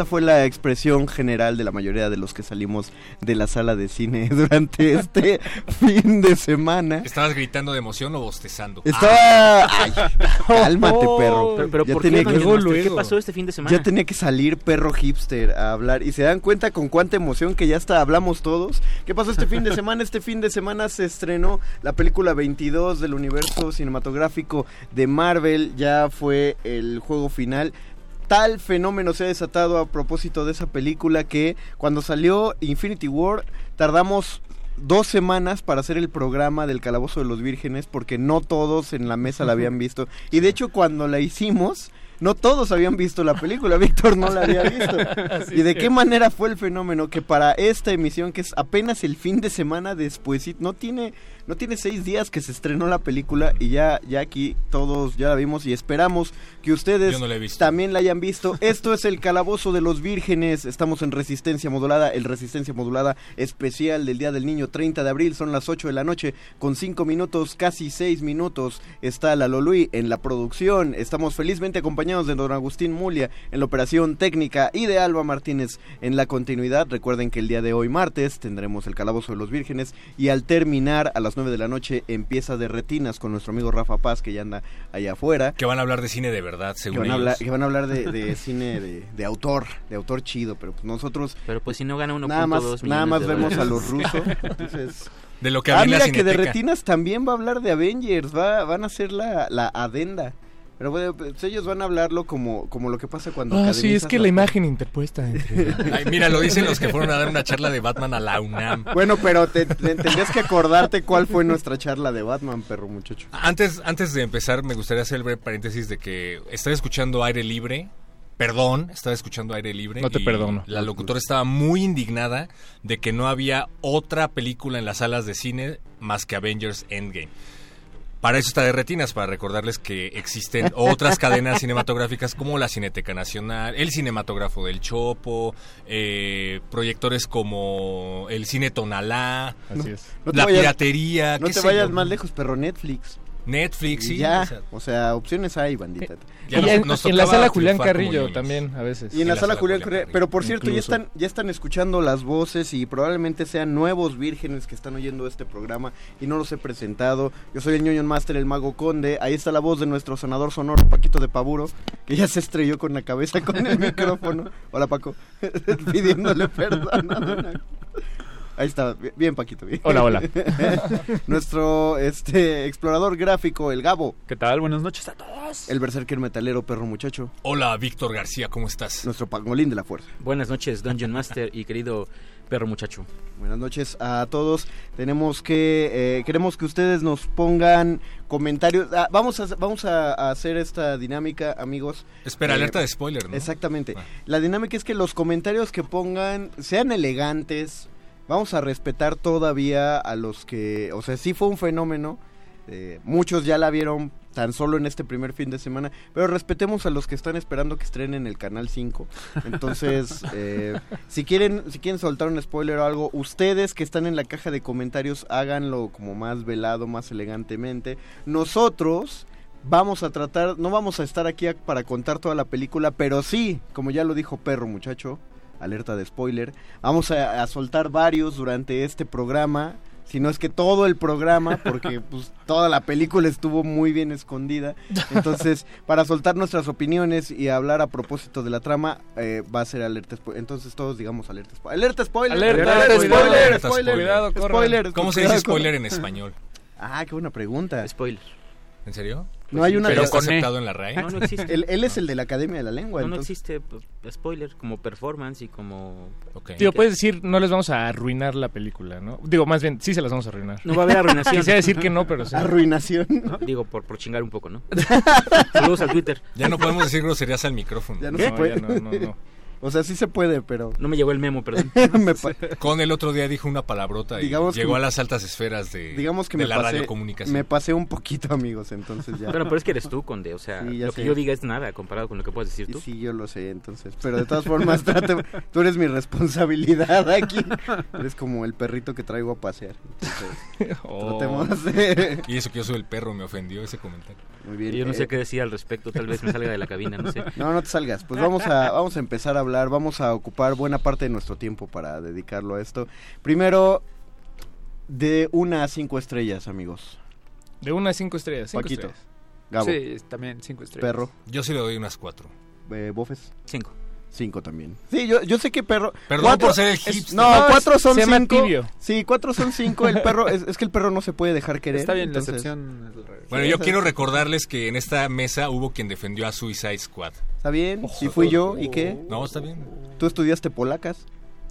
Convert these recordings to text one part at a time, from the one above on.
¡Ah! Esta fue la expresión general de la mayoría de los que salimos de la sala de cine durante este fin de semana. ¿Estabas gritando de emoción o bostezando? Estaba... Ay, cálmate, perro. Pero, pero Ya ¿por tenía que-? ¿Qué pasó este fin de semana? Ya tenía que salir perro hipster a hablar y se dan cuenta con cuánta emoción que ya hasta hablamos todos. ¿Qué pasó este fin de semana? Este fin de semana se estrenó la película 22 del universo cinematográfico de Marvel. Ya fue el juego final. Tal fenómeno se ha desatado a propósito de esa película que cuando salió Infinity War tardamos dos semanas para hacer el programa del Calabozo de los Vírgenes porque no todos en la mesa la habían visto. Y de hecho cuando la hicimos, no todos habían visto la película, Víctor no la había visto. ¿Y de qué manera fue el fenómeno que para esta emisión, que es apenas el fin de semana después, no tiene, no tiene seis días que se estrenó la película y ya, ya aquí todos ya la vimos y esperamos que ustedes no la también la hayan visto. Esto es el Calabozo de los Vírgenes, estamos en Resistencia Modulada, el Resistencia Modulada especial del Día del Niño, 30 de abril, son las 8 de la noche, con 5 minutos, casi 6 minutos, está la Lolui en la producción, estamos felizmente acompañados de don Agustín Mulia en la operación técnica y de Alba Martínez en la continuidad. Recuerden que el día de hoy martes tendremos el Calabozo de los Vírgenes y al terminar a las 9 de la noche empieza de retinas con nuestro amigo Rafa Paz que ya anda allá afuera. Que van a hablar de cine de verdad, Que según van, a ellos. hablar, que van a hablar de, de cine de, de autor, de autor chido, pero pues nosotros Pero pues si no gana 1.2 nada más, nada más vemos a los rusos. Entonces, De lo que ah, mira que de. Retinas también va a hablar de Avengers, va, van a hacer la, la adenda. Pero bueno, pues, ellos van a hablarlo como, como lo que pasa cuando Ah, sí, es que la imagen interpuesta entre... Ay, mira, lo dicen los que fueron a dar una charla de Batman a la UNAM. Bueno, pero te, te- tendrías que acordarte cuál fue nuestra charla de Batman, perro muchacho. Antes, antes de empezar, me gustaría hacer el breve paréntesis de que estaba escuchando aire libre. Perdón, estaba escuchando aire libre. No te y perdono. La locutora estaba muy indignada de que no había otra película en las salas de cine más que Avengers Endgame. Para eso está de retinas, para recordarles que existen otras cadenas cinematográficas como la Cineteca Nacional, el Cinematógrafo del Chopo, eh, proyectores como el Cine Tonalá, Así es. No la vayas- piratería, No qué te sé vayas yo. más lejos, perro Netflix. Netflix, Y sí. ya, o sea, o sea, opciones hay, bandita. ya Y nos- en, nos en la sala Julián Carrillo también, a veces. Y en la sala Julián Correa, pero por cierto, ya están, ya están escuchando las voces y probablemente sean nuevos vírgenes que están oyendo este programa y no los he presentado. Yo soy el ñoño master, el mago conde. Ahí está la voz de nuestro sanador sonoro, Paquito de Paburo, que ya se estrelló con la cabeza con el micrófono. Hola, Paco. Pidiéndole perdón. Ahí está, bien, Paquito. Bien. Hola, hola. nuestro este explorador gráfico, el Gabo. ¿Qué tal? Buenas noches a todos. El berserker metalero, perro muchacho. Hola, Víctor García, ¿cómo estás? Nuestro pangolín de la fuerza. Buenas noches, Dungeon Master y querido Perro muchacho. Buenas noches a todos. Tenemos que eh, queremos que ustedes nos pongan comentarios. Ah, vamos a vamos a, a hacer esta dinámica, amigos. Espera, Eh, alerta de spoiler, ¿no? Exactamente. Ah. La dinámica es que los comentarios que pongan sean elegantes. Vamos a respetar todavía a los que, o sea, sí fue un fenómeno. eh, muchos ya la vieron tan solo en este primer fin de semana, pero respetemos a los que están esperando que estrenen el canal 5. Entonces, eh, si quieren si quieren soltar un spoiler o algo, ustedes que están en la caja de comentarios háganlo como más velado, más elegantemente. Nosotros vamos a tratar, no vamos a estar aquí a- para contar toda la película, pero sí, como ya lo dijo Perro Muchacho, alerta de spoiler, vamos a, a soltar varios durante este programa, si no es que todo el programa, porque pues toda la película estuvo muy bien escondida. Entonces, para soltar nuestras opiniones y hablar a propósito de la trama, eh, va a ser alerta spoiler. Entonces todos digamos alerta spoiler. ¡Alerta spoiler! Alerta, ¡Alerta spoiler, spoiler! alerta ¡Spoiler! Cuidado. ¡Spoiler! ¿Cómo se dice spoiler en español? Ah, qué buena pregunta. Spoiler. ¿En serio? No hay una... ¿Pero pero está E. aceptado en la RAE? No, no existe. Él, él es el de la Academia de la Lengua. no, existe p- spoiler como performance y como... Ok. Tío, puedes decir, no les vamos a arruinar la película, ¿no? Digo, más bien, sí se las vamos a arruinar. No va a haber arruinación. Quisiera decir que no, pero sí. Arruinación. Digo, por, por chingar un poco, ¿no? Saludos al Twitter. Ya no podemos decir groserías al micrófono. Ya no No, se puede. ya no, no, no. O sea, sí se puede, pero... No me llegó el memo, perdón. me pa- Con el otro día dijo una palabrota y Digamos llegó me- a las altas esferas de, digamos que de me la pasé, radiocomunicación. me pasé un poquito, amigos, entonces ya. Bueno, pero es que eres tú, Conde. O sea, Sí, lo que yo diga es nada comparado con lo que puedes decir tú. sí, yo lo sé, entonces. Pero de todas formas, trate- tú eres mi responsabilidad aquí. Eres como el perrito que traigo a pasear. Entonces, Oh. tratemos de... Y eso que yo soy el perro, me ofendió ese comentario. Muy bien. Y yo no eh, sé qué decir al respecto. Tal vez me salga de la cabina, no sé. No, no te salgas. Pues vamos a, vamos a empezar a hablar, vamos a ocupar buena parte de nuestro tiempo para dedicarlo a esto. Primero, de una a cinco estrellas, amigos. De una a cinco estrellas. Cinco Paquito, estrellas. Gabo, Sí, también cinco estrellas. Perro, Yo sí le doy unas cuatro. eh, Bofes, Cinco. cinco también. Sí, yo, yo sé que Perro... Perdón cuatro- por ser el es- hipster. no, No, cuatro son se cinco. tibio. Sí, cuatro son cinco. El perro, es, es que el perro no se puede dejar querer. Está bien, entonces- la excepción es al revés. Bueno, Sí, yo quiero recordarles que en esta mesa hubo quien defendió a Suicide Squad. Está bien, y fui yo, ¿y qué? No, está bien. ¿Tú estudiaste polacas?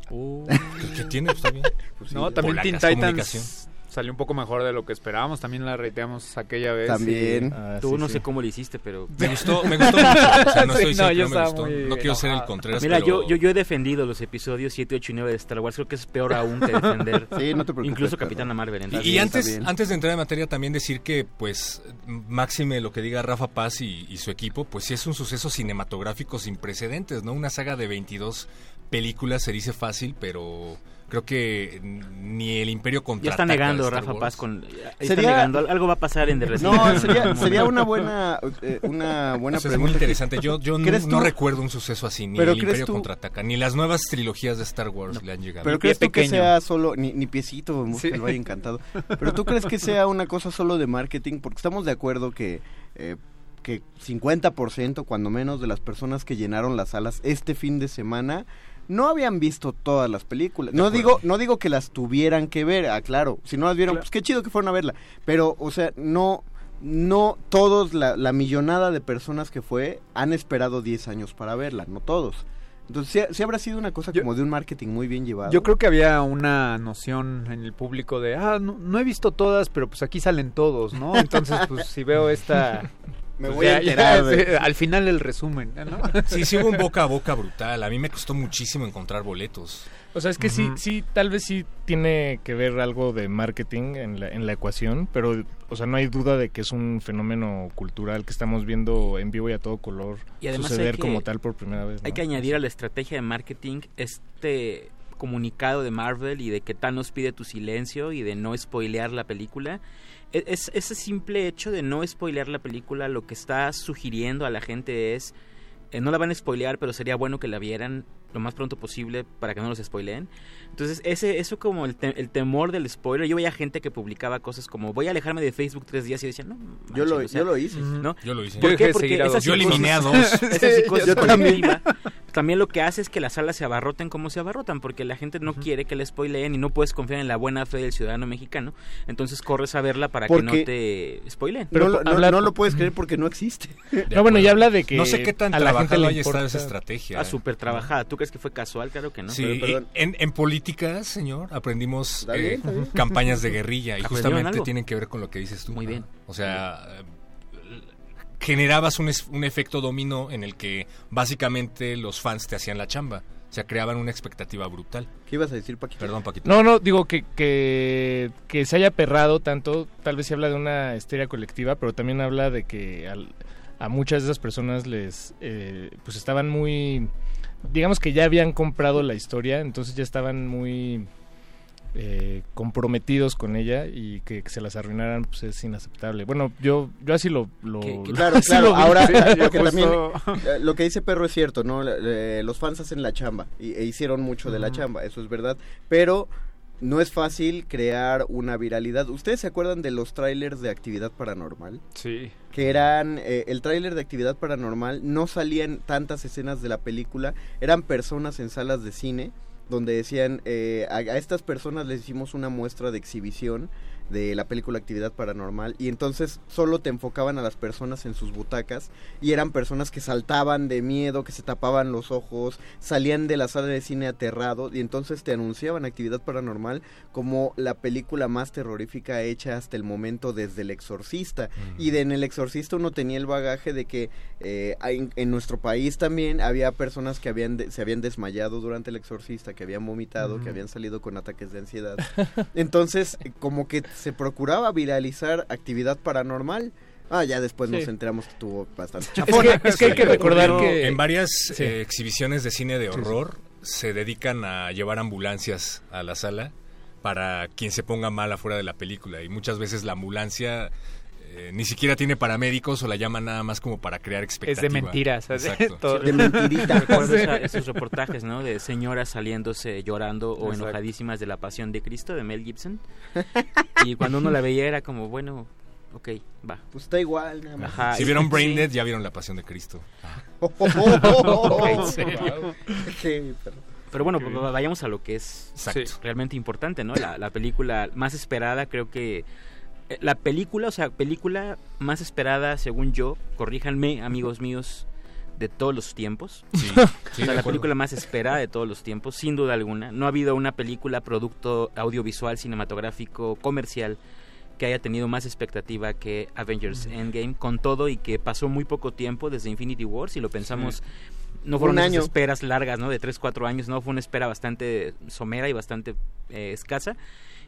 ¿Qué, qué tiene? Está bien. Pues sí, No, también Polacas, Teen. Titans salió un poco mejor de lo que esperábamos. También la reiteamos aquella vez. También. Ah, Tú sí, no sí. sé cómo le hiciste, pero... Me gustó, me gustó mucho. O sea, no Sí, estoy no, yo no me estaba gustó. No quiero ser el. Contreras, Mira, pero... yo, yo, yo he defendido los episodios 7, 8 y 9 de Star Wars. Creo que es peor aún que defender Sí, no te preocupes. incluso. Capitana Marvel. Y- entonces- Y, antes, antes de entrar en materia también decir que pues máxime lo que diga Rafa Paz y, y su equipo, pues sí es un suceso cinematográfico sin precedentes, ¿no? Una saga de 22 películas se dice fácil, pero creo que ni el Imperio Ya contra está negando Rafa Paz con... Está Sería- negando. Algo va a pasar en The No, sería, sería una buena, eh, una buena Eso es muy pregunta. interesante. Yo, yo no, ¿Crees no recuerdo un suceso así, ni Pero el Imperio tú- contraataca, ni las nuevas trilogías de Star Wars le han llegado. Pero crees tú que sea solo, ni, ni piecito, Sí. el Valle Encantado. Pero tú crees que sea una cosa solo de marketing, porque estamos de acuerdo que, eh, que 50% cuando menos de las personas que llenaron las salas este fin de semana no habían visto todas las películas. No digo, no digo que las tuvieran que ver, ah, claro, si no las vieron, Claro. pues qué chido que fueron a verla. Pero, o sea, no, no todos, la, la millonada de personas que fue, han esperado 10 años para verla, no todos. Entonces, sí, sí habrá sido una cosa Yo- como de un marketing muy bien llevado. Yo creo que había una noción en el público de, ah, no, no he visto todas, pero pues aquí salen todos, ¿no? Entonces, pues si veo esta... Me pues, voy ya- a ya, enterar. de- al final el resumen, ¿no? Sí, sí hubo un boca a boca brutal. A mí me costó muchísimo encontrar boletos. O sea, es que sí, sí, tal vez sí tiene que ver algo de marketing en la, en la ecuación, pero, o sea, no hay duda de que es un fenómeno cultural que estamos viendo en vivo y a todo color Y además suceder que- como tal por primera vez. Hay que añadir a la estrategia de marketing este comunicado de Marvel y de que Thanos pide tu silencio y de no spoilear la película. E- Es, ese simple hecho de no spoilear la película lo que está sugiriendo a la gente es eh, no la van a spoilear, pero sería bueno que la vieran lo más pronto posible para que no los spoileen. Entonces, ese, eso como el, te- el temor del spoiler. Yo veía gente que publicaba cosas como voy a alejarme de Facebook tres días y decían, no, Yo lo, o sea, yo lo hice. ¿no? Yo lo hice. Yo ¿Por dejé qué? de Porque seguir a esa dos Yo eliminé a dos. esa Sí, psicosis yo también. colectiva también lo que hace es que las salas se abarroten como se abarrotan, porque la gente no quiere que le spoileen y no puedes confiar en la buena fe del ciudadano mexicano. Entonces corres a verla para que no te spoileen. Pero no, no- hablar- no lo puedes creer porque no existe. No, bueno, ya habla de que No sé qué tan a la gente le haya estado esa estrategia. Ah, súper trabajada. ¿Tú crees que fue casual? Claro que no. Sí, Pero, y perdón. en, en política, señor, aprendimos eh, campañas de guerrilla y ¿Aprendieron justamente tienen que ver con lo que dices tú. Muy bien. O sea, eh, generabas un, es- un efecto dominó en el que básicamente los fans te hacían la chamba. O sea, creaban una expectativa brutal. ¿Qué ibas a decir, Paquito? Perdón, Paquito. No, no, digo que, que, que se haya perrado tanto, tal vez se habla de una histeria colectiva, pero también habla de que al- a muchas de esas personas les, eh, pues estaban muy, digamos que ya habían comprado la historia, entonces ya estaban muy eh, comprometidos con ella y que, que se las arruinaran pues es inaceptable. Bueno, yo, yo así lo... lo Que- que- Claro, así claro. lo. Ahora, Sí, porque justo- también eh, lo que dice Perro es cierto, ¿no? Eh, los fans hacen la chamba y, e hicieron mucho de la chamba, eso es verdad. Pero no es fácil crear una viralidad. ¿Ustedes se acuerdan de los trailers de actividad paranormal? Sí. que eran eh, el tráiler de actividad paranormal no salían tantas escenas de la película eran personas en salas de cine donde decían eh, a, a estas personas les hicimos una muestra de exhibición de la película Actividad Paranormal y entonces solo te enfocaban a las personas en sus butacas y eran personas que saltaban de miedo, que se tapaban los ojos, salían de la sala de cine aterrados y entonces te anunciaban Actividad Paranormal como la película más terrorífica hecha hasta el momento desde El Exorcista. Y de en El Exorcista uno tenía el bagaje de que eh, en, nuestro país también había personas que habían de- se habían desmayado durante El Exorcista, que habían vomitado, que habían salido con ataques de ansiedad. Entonces, como que se procuraba viralizar actividad paranormal. Ah, ya después nos enteramos que tuvo bastante Es chafona. que, es que hay que recordar que... en varias Sí. eh, exhibiciones de cine de horror se dedican a llevar ambulancias a la sala para quien se ponga mal afuera de la película y muchas veces la ambulancia eh, ni siquiera tiene paramédicos o la llaman nada más como para crear Es expectativa. de mentiras. Exacto. De mentirita. Recuerdo esa- esos reportajes, ¿no? De señoras saliéndose llorando o Exacto. enojadísimas de la pasión de Cristo de Mel Gibson. Y cuando uno la veía era como, bueno, ok, va. Pues está igual, nada más. Ajá, Si vieron sí. Brain Dead ya vieron La Pasión de Cristo. Pero- bueno, vayamos a lo que es Exacto. realmente importante, ¿no? La, la película más esperada, creo que... eh, La película, o sea, película más esperada, según yo, corríjanme, amigos míos, de todos los tiempos. Sí, sí, o sea, la acuerdo. película más esperada de todos los tiempos, sin duda alguna. No ha habido una película, producto audiovisual, cinematográfico, comercial, que haya tenido más expectativa que Avengers Endgame, con todo y que pasó muy poco tiempo desde Infinity War, si lo pensamos. No fueron Un esas año. esperas largas, ¿no? De 3, 4 años, no, fue una espera bastante somera y bastante eh, escasa.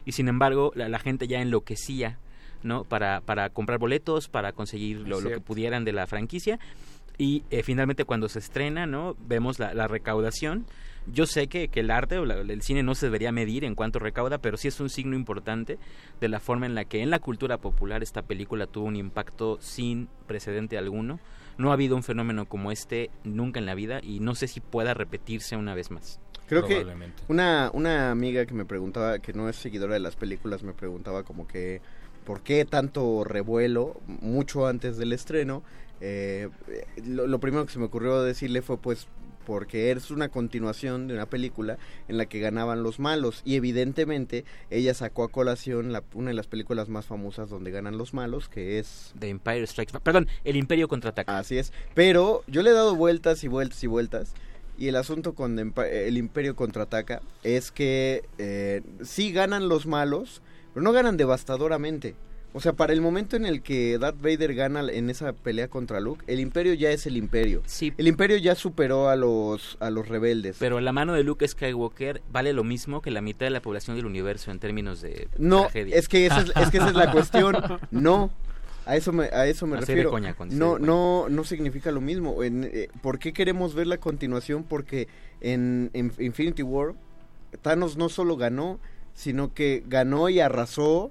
Y sin embargo, la, la gente ya enloquecía, ¿no? Para, para comprar boletos, para conseguir lo, lo que pudieran de la franquicia. Y eh, finalmente cuando se estrena, ¿no? Vemos la, la recaudación. Yo sé que, que el arte o la- el cine no se debería medir en cuanto recauda, pero sí es un signo importante de la forma en la que en la cultura popular esta película tuvo un impacto sin precedente alguno. No ha habido un fenómeno como este nunca en la vida y no sé si pueda repetirse una vez más. Creo que Probablemente. una, una amiga que me preguntaba, que no es seguidora de las películas, me preguntaba como que por qué tanto revuelo mucho antes del estreno. Eh, lo, lo primero que se me ocurrió decirle fue pues porque es una continuación de una película en la que ganaban los malos y evidentemente ella sacó a colación la- una de las películas más famosas donde ganan los malos que es The Empire Strikes Back. Perdón, El Imperio contraataca. Así es. Pero yo le he dado vueltas y vueltas y vueltas. Y el asunto con el Imperio contraataca es que eh, sí ganan los malos, pero no ganan devastadoramente. O sea, para el momento en el que Darth Vader gana en esa pelea contra Luke, el Imperio ya es el Imperio. Sí, El Imperio ya superó a los a los rebeldes. pero la mano de Luke Skywalker vale lo mismo que la mitad de la población del universo en términos de no, tragedia. es que esa es, es que esa es la cuestión. No. A eso me, a eso me Así de refiero. coña, con- así no, de no, no significa lo mismo. En, eh, ¿Por qué queremos ver la continuación? Porque en, en Infinity War Thanos no solo ganó, sino que ganó y arrasó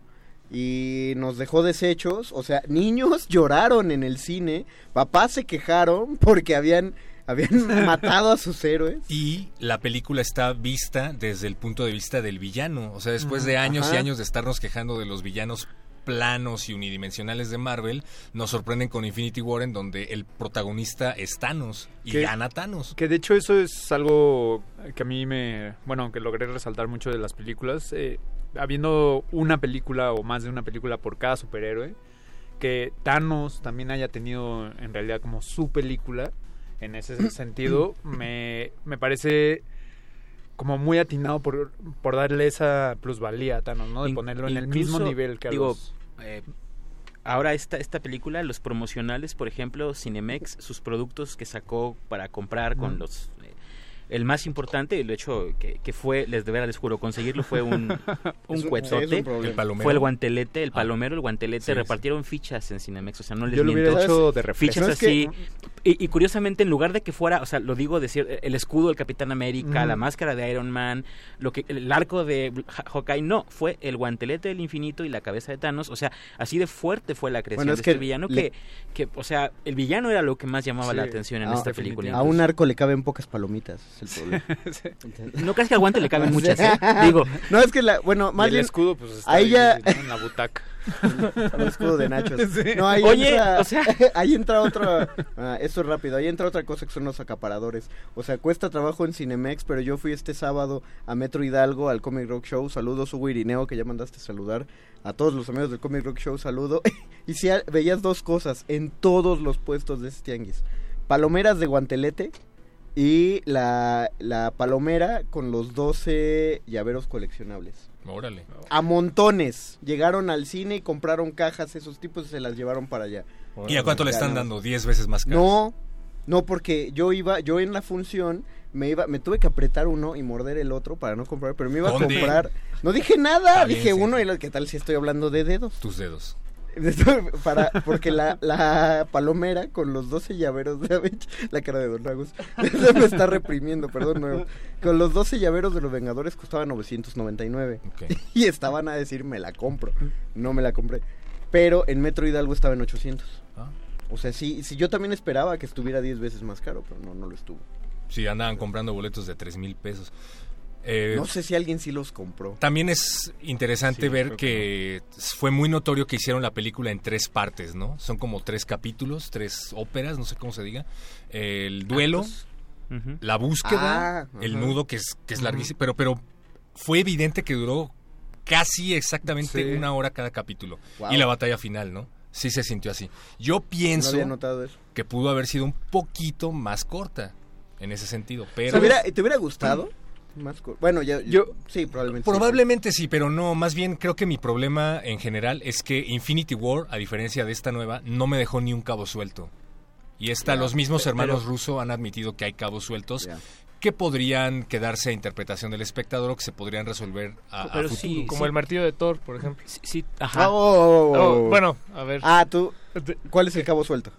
y nos dejó deshechos. O sea, niños lloraron en el cine, papás se quejaron porque habían, habían matado a sus héroes. Y la película está vista desde el punto de vista del villano. O sea, después de años y años de estarnos quejando de los villanos planos y unidimensionales de Marvel, nos sorprenden con Infinity War en donde el protagonista es Thanos y Que- gana Thanos. Que de hecho eso es algo que a mí me... Bueno, que logré resaltar mucho de las películas. eh, habiendo una película o más de una película por cada superhéroe, que Thanos también haya tenido en realidad como su película, en ese sentido, me, me parece como muy atinado por, por darle esa plusvalía a Thanos, ¿no? De In- ponerlo en el mismo nivel que a digo, los... eh, ahora esta, esta película, los promocionales, por ejemplo, Cinemex, sus productos que sacó para comprar con los... eh, el más importante, el hecho que, que fue, les de veras les juro, conseguirlo fue un, un cuetote. un. El palomero. fue el guantelete, el Ah. palomero, el guantelete. Sí, sí. repartieron fichas en Cinemex, o sea, no les Yo lo miento. hubiera hecho de Fichas refresco. Es que- así. Y, y curiosamente, en lugar de que fuera, o sea, lo digo decir, el escudo del Capitán América, la máscara de Iron Man, lo que el arco de Ha- Hawkeye, no, fue el guantelete del infinito y la cabeza de Thanos. O sea, así de fuerte fue la creación Bueno, es de que este villano le- que, que, o sea, el villano era lo que más llamaba Sí. la atención en Ah, esta película. A un arco le caben pocas palomitas, es el problema. No crees que al guante le caben muchas, ¿eh? Digo, No, es que la, bueno, Y más el bien escudo pues está ahí ya- en la butaca. el escudo de nachos. No, ahí Oye, entra, o sea- ahí entra otra, ah, esto es rápido, ahí entra otra cosa que son los acaparadores. O sea, cuesta trabajo en Cinemex, pero yo fui este sábado a Metro Hidalgo al Comic Rock Show. Saludos, Hugo Irineo, que ya mandaste saludar. A todos los amigos del Comic Rock Show, saludo. y si veías dos cosas en todos los puestos de este tianguis. Palomeras de guantelete y la, la palomera con los 12 llaveros coleccionables. Órale. A montones. Llegaron al cine y compraron cajas, esos tipos y se las llevaron para allá. ¿Y a cuánto le están dando? ¿10 veces más caro? No, no, porque yo iba, yo en la función me iba, me tuve que apretar uno y morder el otro para no comprar, pero me iba ¿Dónde? a comprar. No dije nada, dije sí. uno y lo- ¿qué tal si estoy hablando de dedos? Tus dedos. para, porque la, la palomera con los 12 llaveros de la cara de Don Lagos, eso me está reprimiendo, perdón, no, con los 12 llaveros de los Vengadores costaba 999 Ok. y estaban a decir me la compro, no me la compré, pero en Metro Hidalgo estaba en 800. Ah. O sea, sí, sí, yo también esperaba que estuviera 10 veces más caro, pero no, no lo estuvo. Sí, andaban comprando boletos de 3 mil pesos. Eh, No sé si alguien sí los compró. También es interesante Sí, ver que, fue muy notorio que hicieron la película en tres partes, ¿no? Son como tres capítulos, tres óperas, no sé cómo se diga. El duelo, la búsqueda, Ah, el ajá. nudo que es, que es larguísimo, pero, pero fue evidente que duró casi exactamente Sí. una hora cada capítulo. Wow. Y la batalla final, ¿no? Sí se sintió así. Yo pienso había notado eso. que pudo haber sido un poquito más corta en ese sentido, pero... ¿Te hubiera, ¿te hubiera gustado? Más bueno, ya, yo, sí, probablemente. sí, Probablemente sí, pero no, más bien creo que mi problema en general es que Infinity War, a diferencia de esta nueva, no me dejó ni un cabo suelto. Y esta, Ya, los mismos hermanos Russo han admitido que hay cabos sueltos que podrían quedarse a interpretación del espectador o que se podrían resolver a, a Pero futuro. sí, Como el martillo de Thor, por ejemplo. Sí, sí, ajá. oh, oh, oh, Oh, oh. bueno, a ver. Ah, tú. ¿Cuál es el cabo suelto?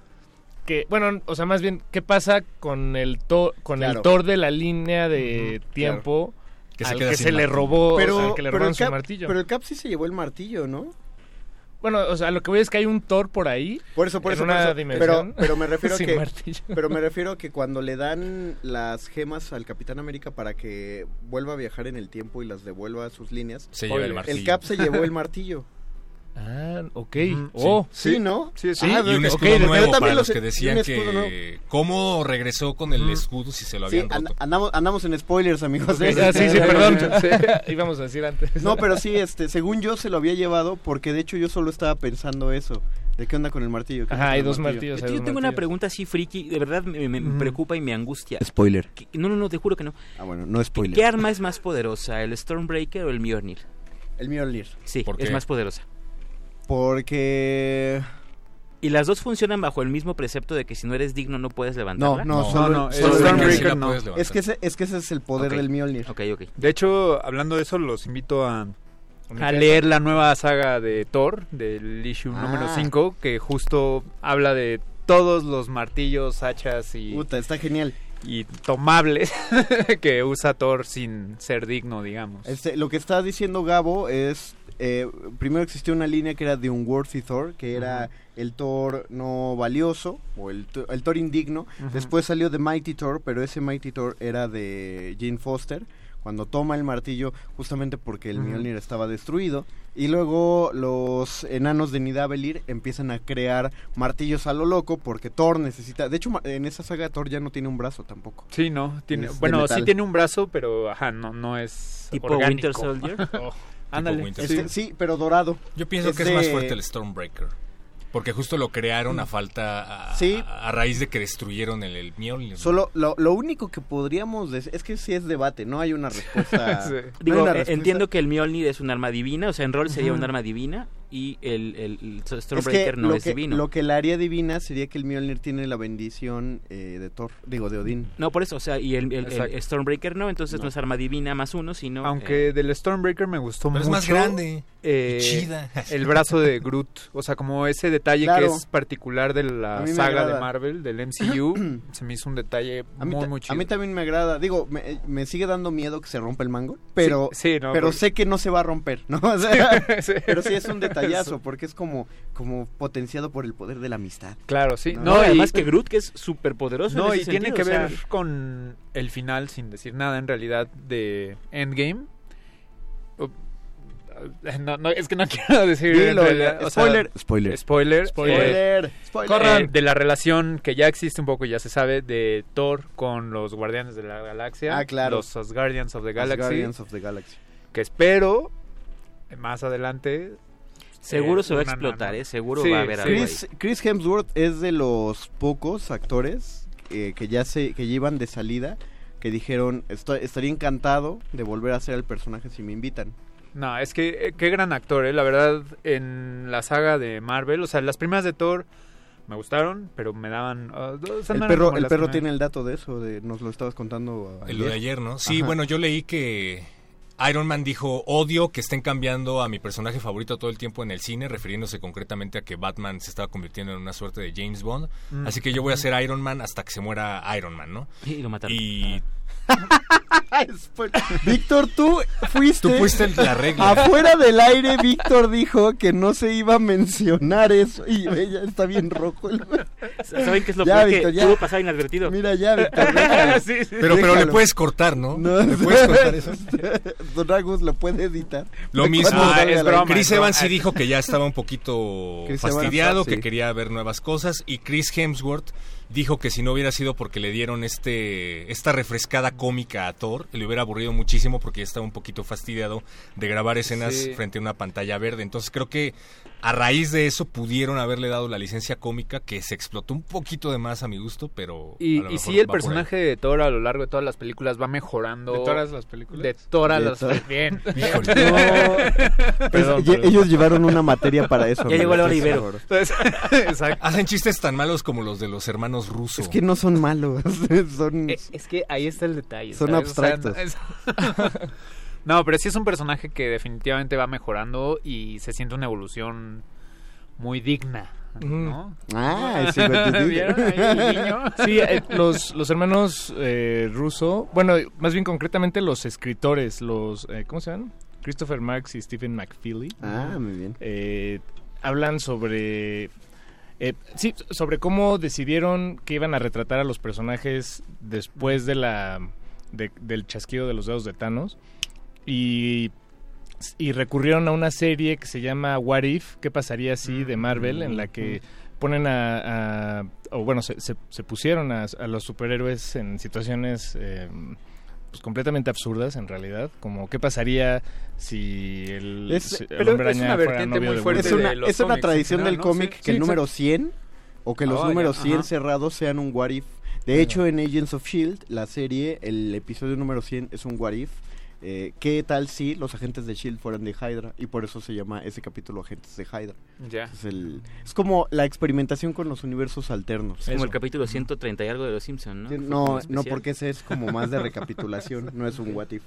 Que bueno, o sea, más bien, ¿qué pasa con el Thor, con Claro. el Thor de la línea de tiempo Que se al queda que se le robó, Pero, al que le pero robaron el su Cap, martillo? pero el Cap sí se llevó el martillo, ¿no? Bueno, o sea, lo que voy es que hay un Thor por ahí. Por eso, por En eso, una por eso. dimensión Pero, pero me refiero a que martillo. Pero me refiero a que cuando le dan las gemas al Capitán América para que vuelva a viajar en el tiempo y las devuelva a sus líneas, Se lleva el martillo. el Cap se llevó el martillo. Ah, ok. Oh, Sí, ¿no? Sí, sí. Ah, y un escudo yo nuevo también para lo los que decían nuevo. que cómo regresó con el escudo si se lo Sí, habían an- roto. andamos, andamos en spoilers, amigos. ah, sí, sí, perdón. Íbamos a decir antes. No, pero sí, este, según yo se lo había llevado porque de hecho yo solo estaba pensando eso. ¿De qué onda con el martillo? ¿Qué onda Ajá, hay dos martillo? martillos. hay Yo dos tengo una pregunta así friki, de verdad me, me- me Ujú. preocupa y me angustia. Spoiler. ¿Qué- No, no, no, te juro que no. Ah, bueno, no spoiler. ¿Qué arma es más poderosa, el Stormbreaker o el Mjolnir? El Mjolnir. Sí, ¿Por es más poderosa. Porque... Y las dos funcionan bajo el mismo precepto de que si no eres digno no puedes levantarla. no, No, solo, no, solo- Stormbreaker no. Es que, ese, es que ese es el poder Ok. del Mjolnir. Ok, ok. De hecho, hablando de eso, los invito a, a leer la nueva saga de Thor, del issue Ah. número 5, que justo habla de todos los martillos, hachas y, Puta, está genial. y tomables que usa Thor sin ser digno, digamos. Este, lo que está diciendo Gabo es... eh, primero existió una línea que era de un Worthy Thor, que era el Thor no valioso, o el, Thor- el Thor indigno. Después salió The Mighty Thor, pero ese Mighty Thor era de Jane Foster, cuando toma el martillo, justamente porque el Mjolnir estaba destruido. Y luego los enanos de Nidavellir empiezan a crear martillos a lo loco porque Thor necesita... De hecho, en esa saga Thor ya no tiene un brazo tampoco. Sí, no, tiene, Es bueno, sí tiene un brazo, pero ajá, no, no es Tipo orgánico. Winter Soldier. Ándale. Este, sí, pero dorado. Yo pienso Es que es de- más fuerte el Stormbreaker. Porque justo lo crearon a falta, a, Sí. a, a raíz de que destruyeron el, el Mjolnir. Solo lo, lo único que podríamos decir es que sí es debate, no hay una respuesta. Sí. no hay Digo, una respuesta. entiendo que el Mjolnir es un arma divina, o sea, en rol sería un arma divina y el, el, el Es que Stormbreaker no lo es que, divino. Lo que la haría divina sería que el Mjolnir tiene la bendición eh, de Thor, digo, de Odín. No, por eso, o sea, y el, el- el. Stormbreaker no, entonces no. No. es arma divina más uno, sino... Aunque eh, del Stormbreaker me gustó Pero mucho. es más grande. Eh, y chida. El brazo de Groot. O sea, como ese detalle Claro. que es particular de la saga de. Marvel, del MCU. se me hizo un detalle muy, muy a chido. mí también me agrada. Digo, me, me sigue dando miedo que se rompa el mango, pero, Sí, sí, no, pero porque- sé que no se va a romper, ¿no? O sea, Sí. pero sí es un detallazo, porque es como, como potenciado por el poder de la amistad. Claro, sí. No, No, No, además y, que Groot, que es súper poderoso. no, en y tiene que o ver sea, con el final, sin decir nada en realidad, de Endgame. No, no, es que no quiero decir. en Dilo, realidad, o sea, spoiler, spoiler. spoiler. Spoiler. eh, Spoiler, eh, de la relación que ya existe un poco, ya se sabe, de Thor con los Guardianes de la Galaxia. Ah, claro. Los Asgardians of the Galaxy. Guardians of the Galaxy. Que espero más adelante. Seguro eh, se va a explotar, ¿eh? Seguro Sí, va a haber sí. algo ahí. Chris, Chris Hemsworth es de los pocos actores eh, que ya se que llevan de salida que dijeron "Estoy- estaría encantado de volver a ser el personaje si me invitan. No, es que eh, qué gran actor, eh, la verdad, en la saga de Marvel, o sea, las primeras de Thor me gustaron, pero me daban... ah, o sea, El perro, el perro primeras. tiene el dato de eso, de nos lo estabas contando El lo de ayer, ¿no? Sí, Ajá. bueno, yo leí que Iron Man dijo, odio que estén cambiando a mi personaje favorito todo el tiempo en el cine, refiriéndose concretamente a que Batman se estaba convirtiendo en una suerte de James Bond. Mm. Así que yo voy a ser Iron Man hasta que se muera Iron Man, ¿no? Y lo mataron. Y Víctor, tú fuiste tú fuiste la regla. afuera del aire. Víctor dijo que no se iba a mencionar eso y ya está bien rojo. el- ¿Saben qué es lo Ya, peor Víctor, que ya. pudo pasar inadvertido? Mira ya, Víctor. déjalo. Sí, sí. Pero, pero le puedes cortar, ¿no? No, ¿Le puedes cortar eso? Don Agus lo puede editar. Lo mismo. Ah, es broma. Chris no, Evans sí dijo que ya estaba un poquito Chris fastidiado, Evans, sí. que quería ver nuevas cosas y Chris Hemsworth dijo que si no hubiera sido porque le dieron este esta refrescada cómica a Thor, le hubiera aburrido muchísimo porque ya estaba un poquito fastidiado de grabar escenas Sí. frente a una pantalla verde. Entonces creo que a raíz de eso pudieron haberle dado la licencia cómica que se explotó un poquito de más a mi gusto, pero Y, y sí, el personaje de Thor a lo largo de todas las películas va mejorando. ¿De todas las películas? De todas De las... Bien. Híjole. Perdón, ye- perdón. ellos llevaron una materia para eso. Ya llegó. Entonces, exacto. Hacen chistes tan malos como los de los hermanos rusos. Es que no son malos, son... Eh, Es que ahí está el detalle. Son ¿sabes? O sea, abstractos. no, es- no, pero sí es un personaje que definitivamente va mejorando y se siente una evolución muy digna, ¿no? Ah, sí. Sí, eh, los, los hermanos eh, Russo, bueno, más bien concretamente los escritores, los, eh, ¿cómo se llaman? Christopher Marx y Stephen McFeely. Ah, muy bien. eh, hablan sobre eh, sí sobre cómo decidieron que iban a retratar a los personajes después de la de- del chasquido de los dedos de Thanos y y recurrieron a una serie que se llama What If qué pasaría si de Marvel en la que ponen a, a- o bueno se, se- se pusieron a, a los superhéroes en situaciones eh, pues completamente absurdas en realidad como qué pasaría si el, Es- si el pero Hombre es una Araña fuera novio muy de fuerte Es una, de los es una tradición general, del ¿no? cómic Sí, que sí, el número 100 o que los Oh, ya, números 100 ajá. cerrados sean un what if. De hecho, en Agents of Shield, la serie, el episodio número 100 es un what if. Eh, ¿Qué tal si los agentes de Shield fueran de Hydra? Y por eso se llama ese capítulo Agentes de Hydra. Ya. Es, el, es como la experimentación con los universos alternos. Como Eso. el capítulo 130 y algo de Los Simpsons, ¿no? Sí, No, como no, porque ese es como más de recapitulación, no es un what if.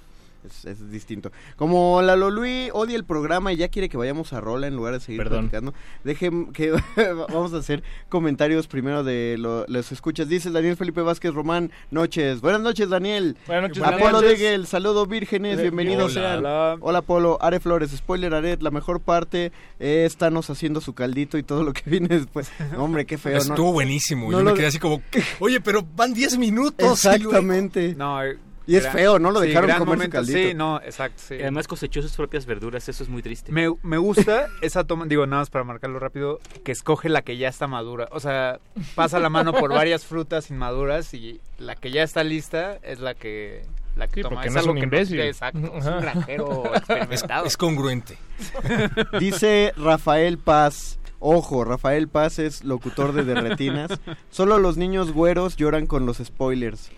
Es, es distinto. Como Lalo Luis odia el programa y ya quiere que vayamos a rola en lugar de seguir Perdón. platicando, dejen que vamos a hacer comentarios primero de lo- los escuchas. Dice Daniel Felipe Vázquez Román, noches. Buenas noches, Daniel. Buenas noches, Apolo. Degel, saludo vírgenes, Eh, bienvenidos hola. sean. Hola. Hola Polo, Are Flores, spoiler Aret, la mejor parte es Thanos haciendo su caldito y todo lo que viene después. Hombre, qué feo, Estuvo ¿no? buenísimo. no Yo me quedé así como, oye, pero van 10 minutos. y luego- Exactamente. No, Y es feo, ¿no? Lo sí, dejaron comer su caldito. Sí, no, exacto, sí. Y además cosechó sus propias verduras, eso es muy triste. Me, me gusta esa toma, digo, nada más para marcarlo rápido, que escoge la que ya está madura. O sea, pasa la mano por varias frutas inmaduras y la que ya está lista es la que, la que Sí, toma. porque es no es un exacto, es un granjero Es, experimentado. es congruente. Dice Rafael Paz. Ojo, Rafael Paz es locutor de Derretinas. Solo los niños güeros lloran con los spoilers.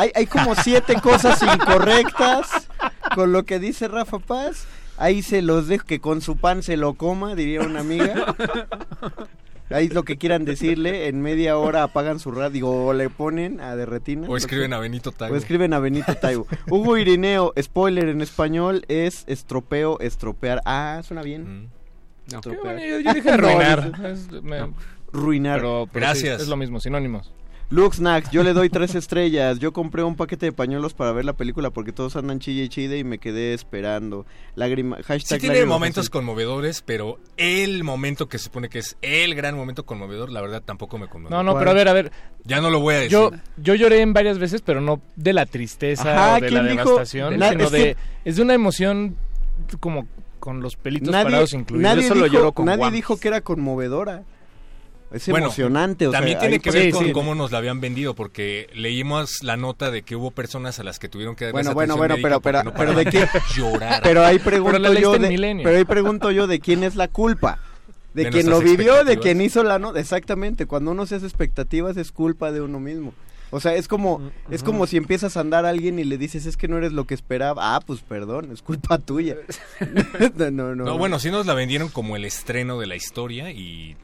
Hay, hay como siete cosas incorrectas con lo que dice Rafa Paz. Ahí se los dejo que con su pan se lo coma, diría una amiga. Ahí es lo que quieran decirle. En media hora apagan su radio o le ponen a Derretinas. O escriben a Benito Taibo. O escriben a Benito Taibo. Hugo Irineo, spoiler en español es estropeo, estropear. Ah, suena bien. Mm. Estropear. Bueno, yo, yo dije No, arruinar. es- Es- me- Ruinar. pero, pero sí, Gracias. es lo mismo, sinónimos. Snacks, yo le doy tres estrellas. Yo compré un paquete de pañuelos para ver la película porque todos andan chille y chide y me quedé esperando. Lágrima, hashtag Sí tiene lágrima momentos fácil. conmovedores, pero el momento que se supone que es el gran momento conmovedor, la verdad tampoco me conmovió. No, no, ¿Cuál? pero a ver, a ver. Ya no lo voy a decir. Yo, yo lloré en varias veces, pero no de la tristeza Ajá, o de la devastación, sino es de... que- Es de una emoción como con los pelitos Nadie, parados incluidos. nadie, Yo solo dijo, lloro con nadie dijo que era conmovedora. Es Bueno, emocionante. O También sea, tiene que ver sí, con sí. cómo nos la habían vendido, porque leímos la nota de que hubo personas a las que tuvieron que dar Bueno, bueno, bueno, pero- pero- no pero ¿de paraban llorar. Pero ahí pregunto leíste yo de, pero ahí pregunto yo de quién es la culpa. De, De quien lo vivió, de quien hizo la nota. Exactamente, cuando uno se hace expectativas es culpa de uno mismo. O sea, es como es como si empiezas a andar a alguien y le dices, "Es que no eres lo que esperaba." Ah, pues perdón, es culpa tuya. no, no, no. No, bueno, sí nos la vendieron como el estreno de la historia y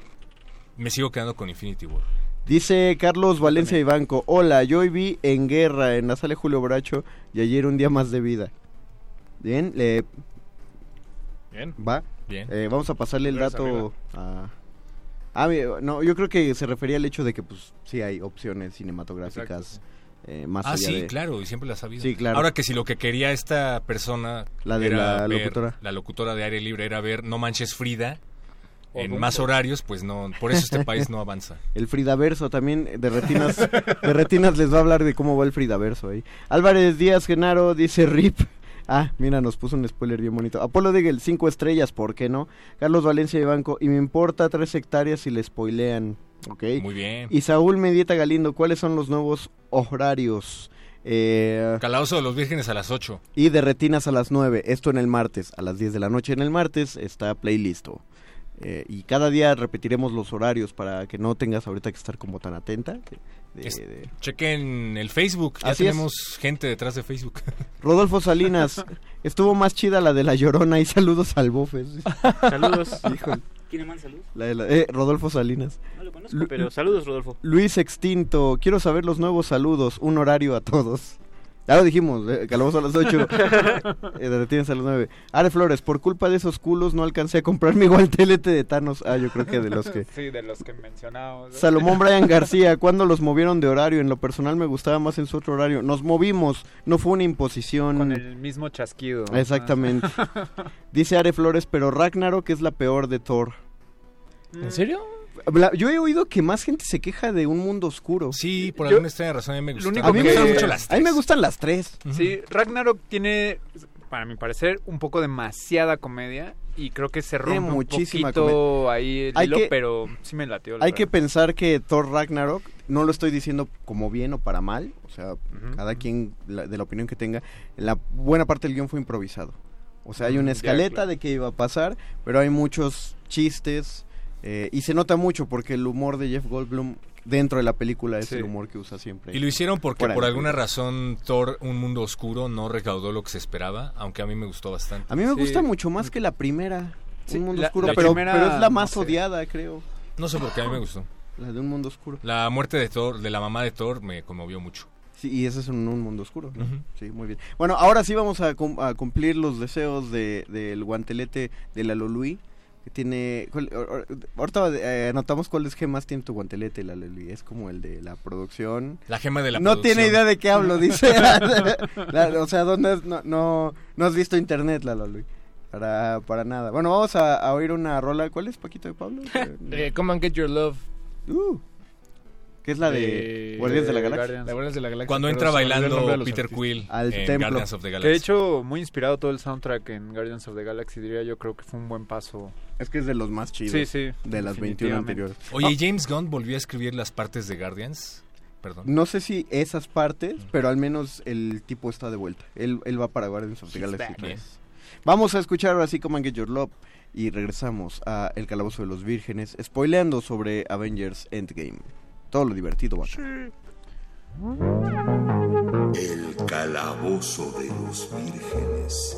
me sigo quedando con Infinity War. Dice Carlos Valencia Ibanco, hola, yo hoy vi En Guerra en la sala de Julio Bracho y ayer un día más de vida. Bien, le Bien. va. Bien. Eh, vamos a pasarle el Gracias, dato a... Ah, no, yo creo que se refería al hecho de que pues sí hay opciones cinematográficas eh, más Ah, allá sí, de... claro, y siempre la ha sabido. Sí, claro. Ahora que si lo que quería esta persona, La de era la ver- locutora. la locutora de aire libre, era ver No Manches Frida en más horarios, pues no, por eso este país no avanza. El Fridaverso también de retinas, de retinas les va a hablar de cómo va el Fridaverso ahí. Álvarez Díaz Genaro dice RIP. Ah, mira, nos puso un spoiler bien bonito. Apolo Degel, cinco estrellas, ¿por qué no? Carlos Valencia y Banco, y me importa tres hectáreas si le spoilean. Ok. Muy bien. Y Saúl Medieta Galindo, ¿cuáles son los nuevos horarios? Eh, Calabozo de los Vírgenes a las 8. y de retinas a las 9, esto en el martes, a las 10 de la noche en el martes está playlisto. Eh, y cada día repetiremos los horarios para que no tengas ahorita que estar como tan atenta. de- de- Es- de- Chequen el Facebook, ya Así es. tenemos gente detrás de Facebook. Rodolfo Salinas, estuvo más chida la de la llorona y saludos al bofes. Saludos. Híjole, ¿Quién le manda saludos? la de la- eh, Rodolfo Salinas. No lo conozco, Lu- pero saludos, Rodolfo. Luis Extinto, quiero saber los nuevos saludos, un horario a todos. Ya lo dijimos, eh, calabozo a las 8, eh, de retienes a las 9. Are Flores, por culpa de esos culos no alcancé a comprar mi guantelete de Thanos. Ah, yo creo que de los que... Sí, de los que mencionábamos. Salomón Brian García, ¿cuándo los movieron de horario? En lo personal me gustaba más en su otro horario. Nos movimos, no fue una imposición. Con el mismo chasquido. Exactamente. Dice Are Flores, pero Ragnarok es la peor de Thor. ¿En serio? La- Yo he oído que más gente se queja de un mundo oscuro. Sí, por Yo- alguna extraña razón a mí me gusta. único A mí, me me, gustan mucho las a mí me tres. gustan las tres. Sí, Ragnarok tiene, para mi parecer, un poco demasiada comedia y creo que se rompe muchísima un poquito ahí el Hay hilo, que- pero sí me latió. la Hay que pensar que Thor Ragnarok, no lo estoy diciendo como bien o para mal, o sea, cada quien la- de la opinión que tenga, la buena parte del guion fue improvisado. O sea, hay una ya, escaleta claro. de qué iba a pasar, pero hay muchos chistes eh, y se nota mucho porque el humor de Jeff Goldblum dentro de la película es Sí. el humor que usa siempre. Y lo hicieron porque de por alguna razón Thor, Un Mundo Oscuro, no recaudó lo que se esperaba, aunque a mí me gustó bastante. A mí me Sí. gusta mucho más que la primera, Sí, Un Mundo la- Oscuro, la pero, primera, pero es la más no sé. odiada, creo, No sé por qué a mí me gustó. la de Un Mundo Oscuro. La muerte de Thor, de la mamá de Thor, me conmovió mucho. Sí, y ese es un, un mundo oscuro. Sí, muy bien. Bueno, ahora sí vamos a, cum- a cumplir los deseos de- del guantelete de la Lolui. Que tiene. cuál- or- or- ahorita eh, anotamos cuáles gemas tiene tu guantelete, la Lolui. Es como el de la producción. La gema de la no tiene producción. idea de qué hablo, dice. La- o sea, ¿dónde es? No, no, no has visto internet, la Lolui. Para, para nada. Bueno, vamos a, a oír una rola. ¿Cuál es, Paquito de Pablo? Eh, come and get your love. Uh, Que es la de De- Guardianes de la Galaxia. Guardians. La de la Galaxia. Cuando entra bailando Peter artistas. Quill Al en templo. Guardians of the Que de hecho, muy inspirado todo el soundtrack en Guardians of the Galaxy, diría yo, creo que fue un buen paso. Es que es de los más chidos. Sí, sí, De las 21 definitivamente. anteriores. Oye, ¿y James Gunn volvió a escribir las partes de Guardians? Perdón. No sé si esas partes, pero al menos el tipo está de vuelta. Él, él va para Guardians of the Galaxy back. 3. Vamos a escuchar ahora sí Come and Get Your Love y regresamos a El Calabozo de los Vírgenes, spoileando sobre Avengers Endgame. Todo lo divertido va acá. El calabozo de los vírgenes.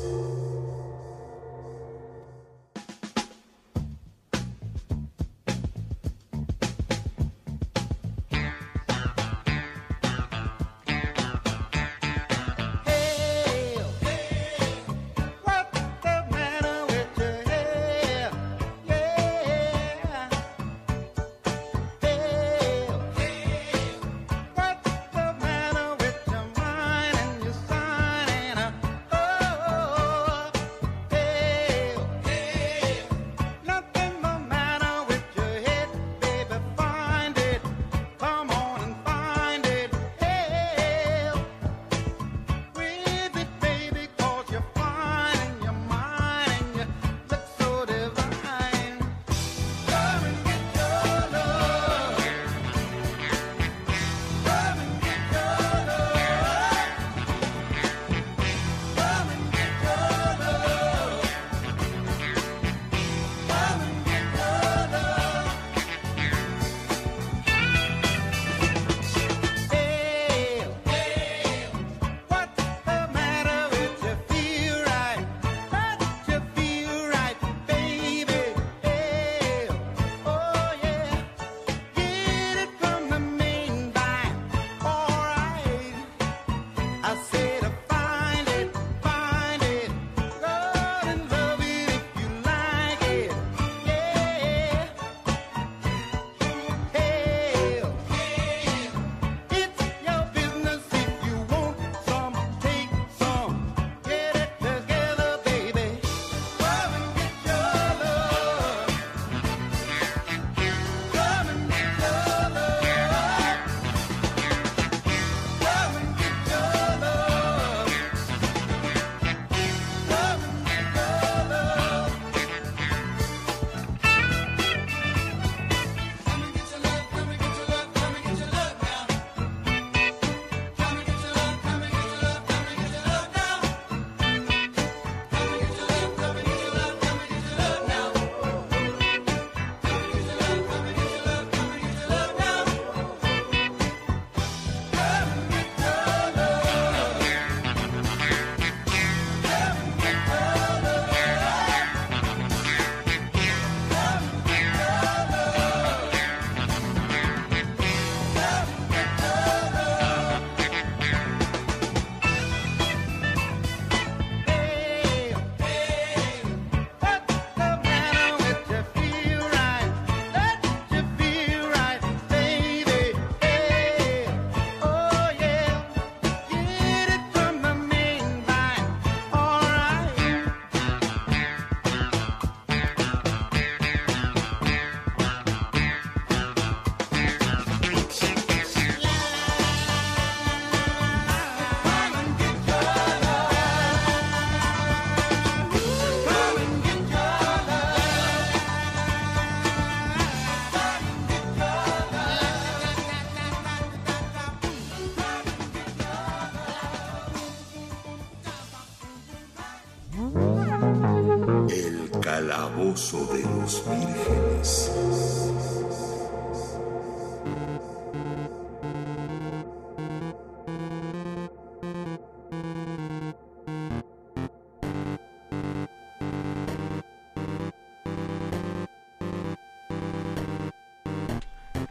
Los vírgenes.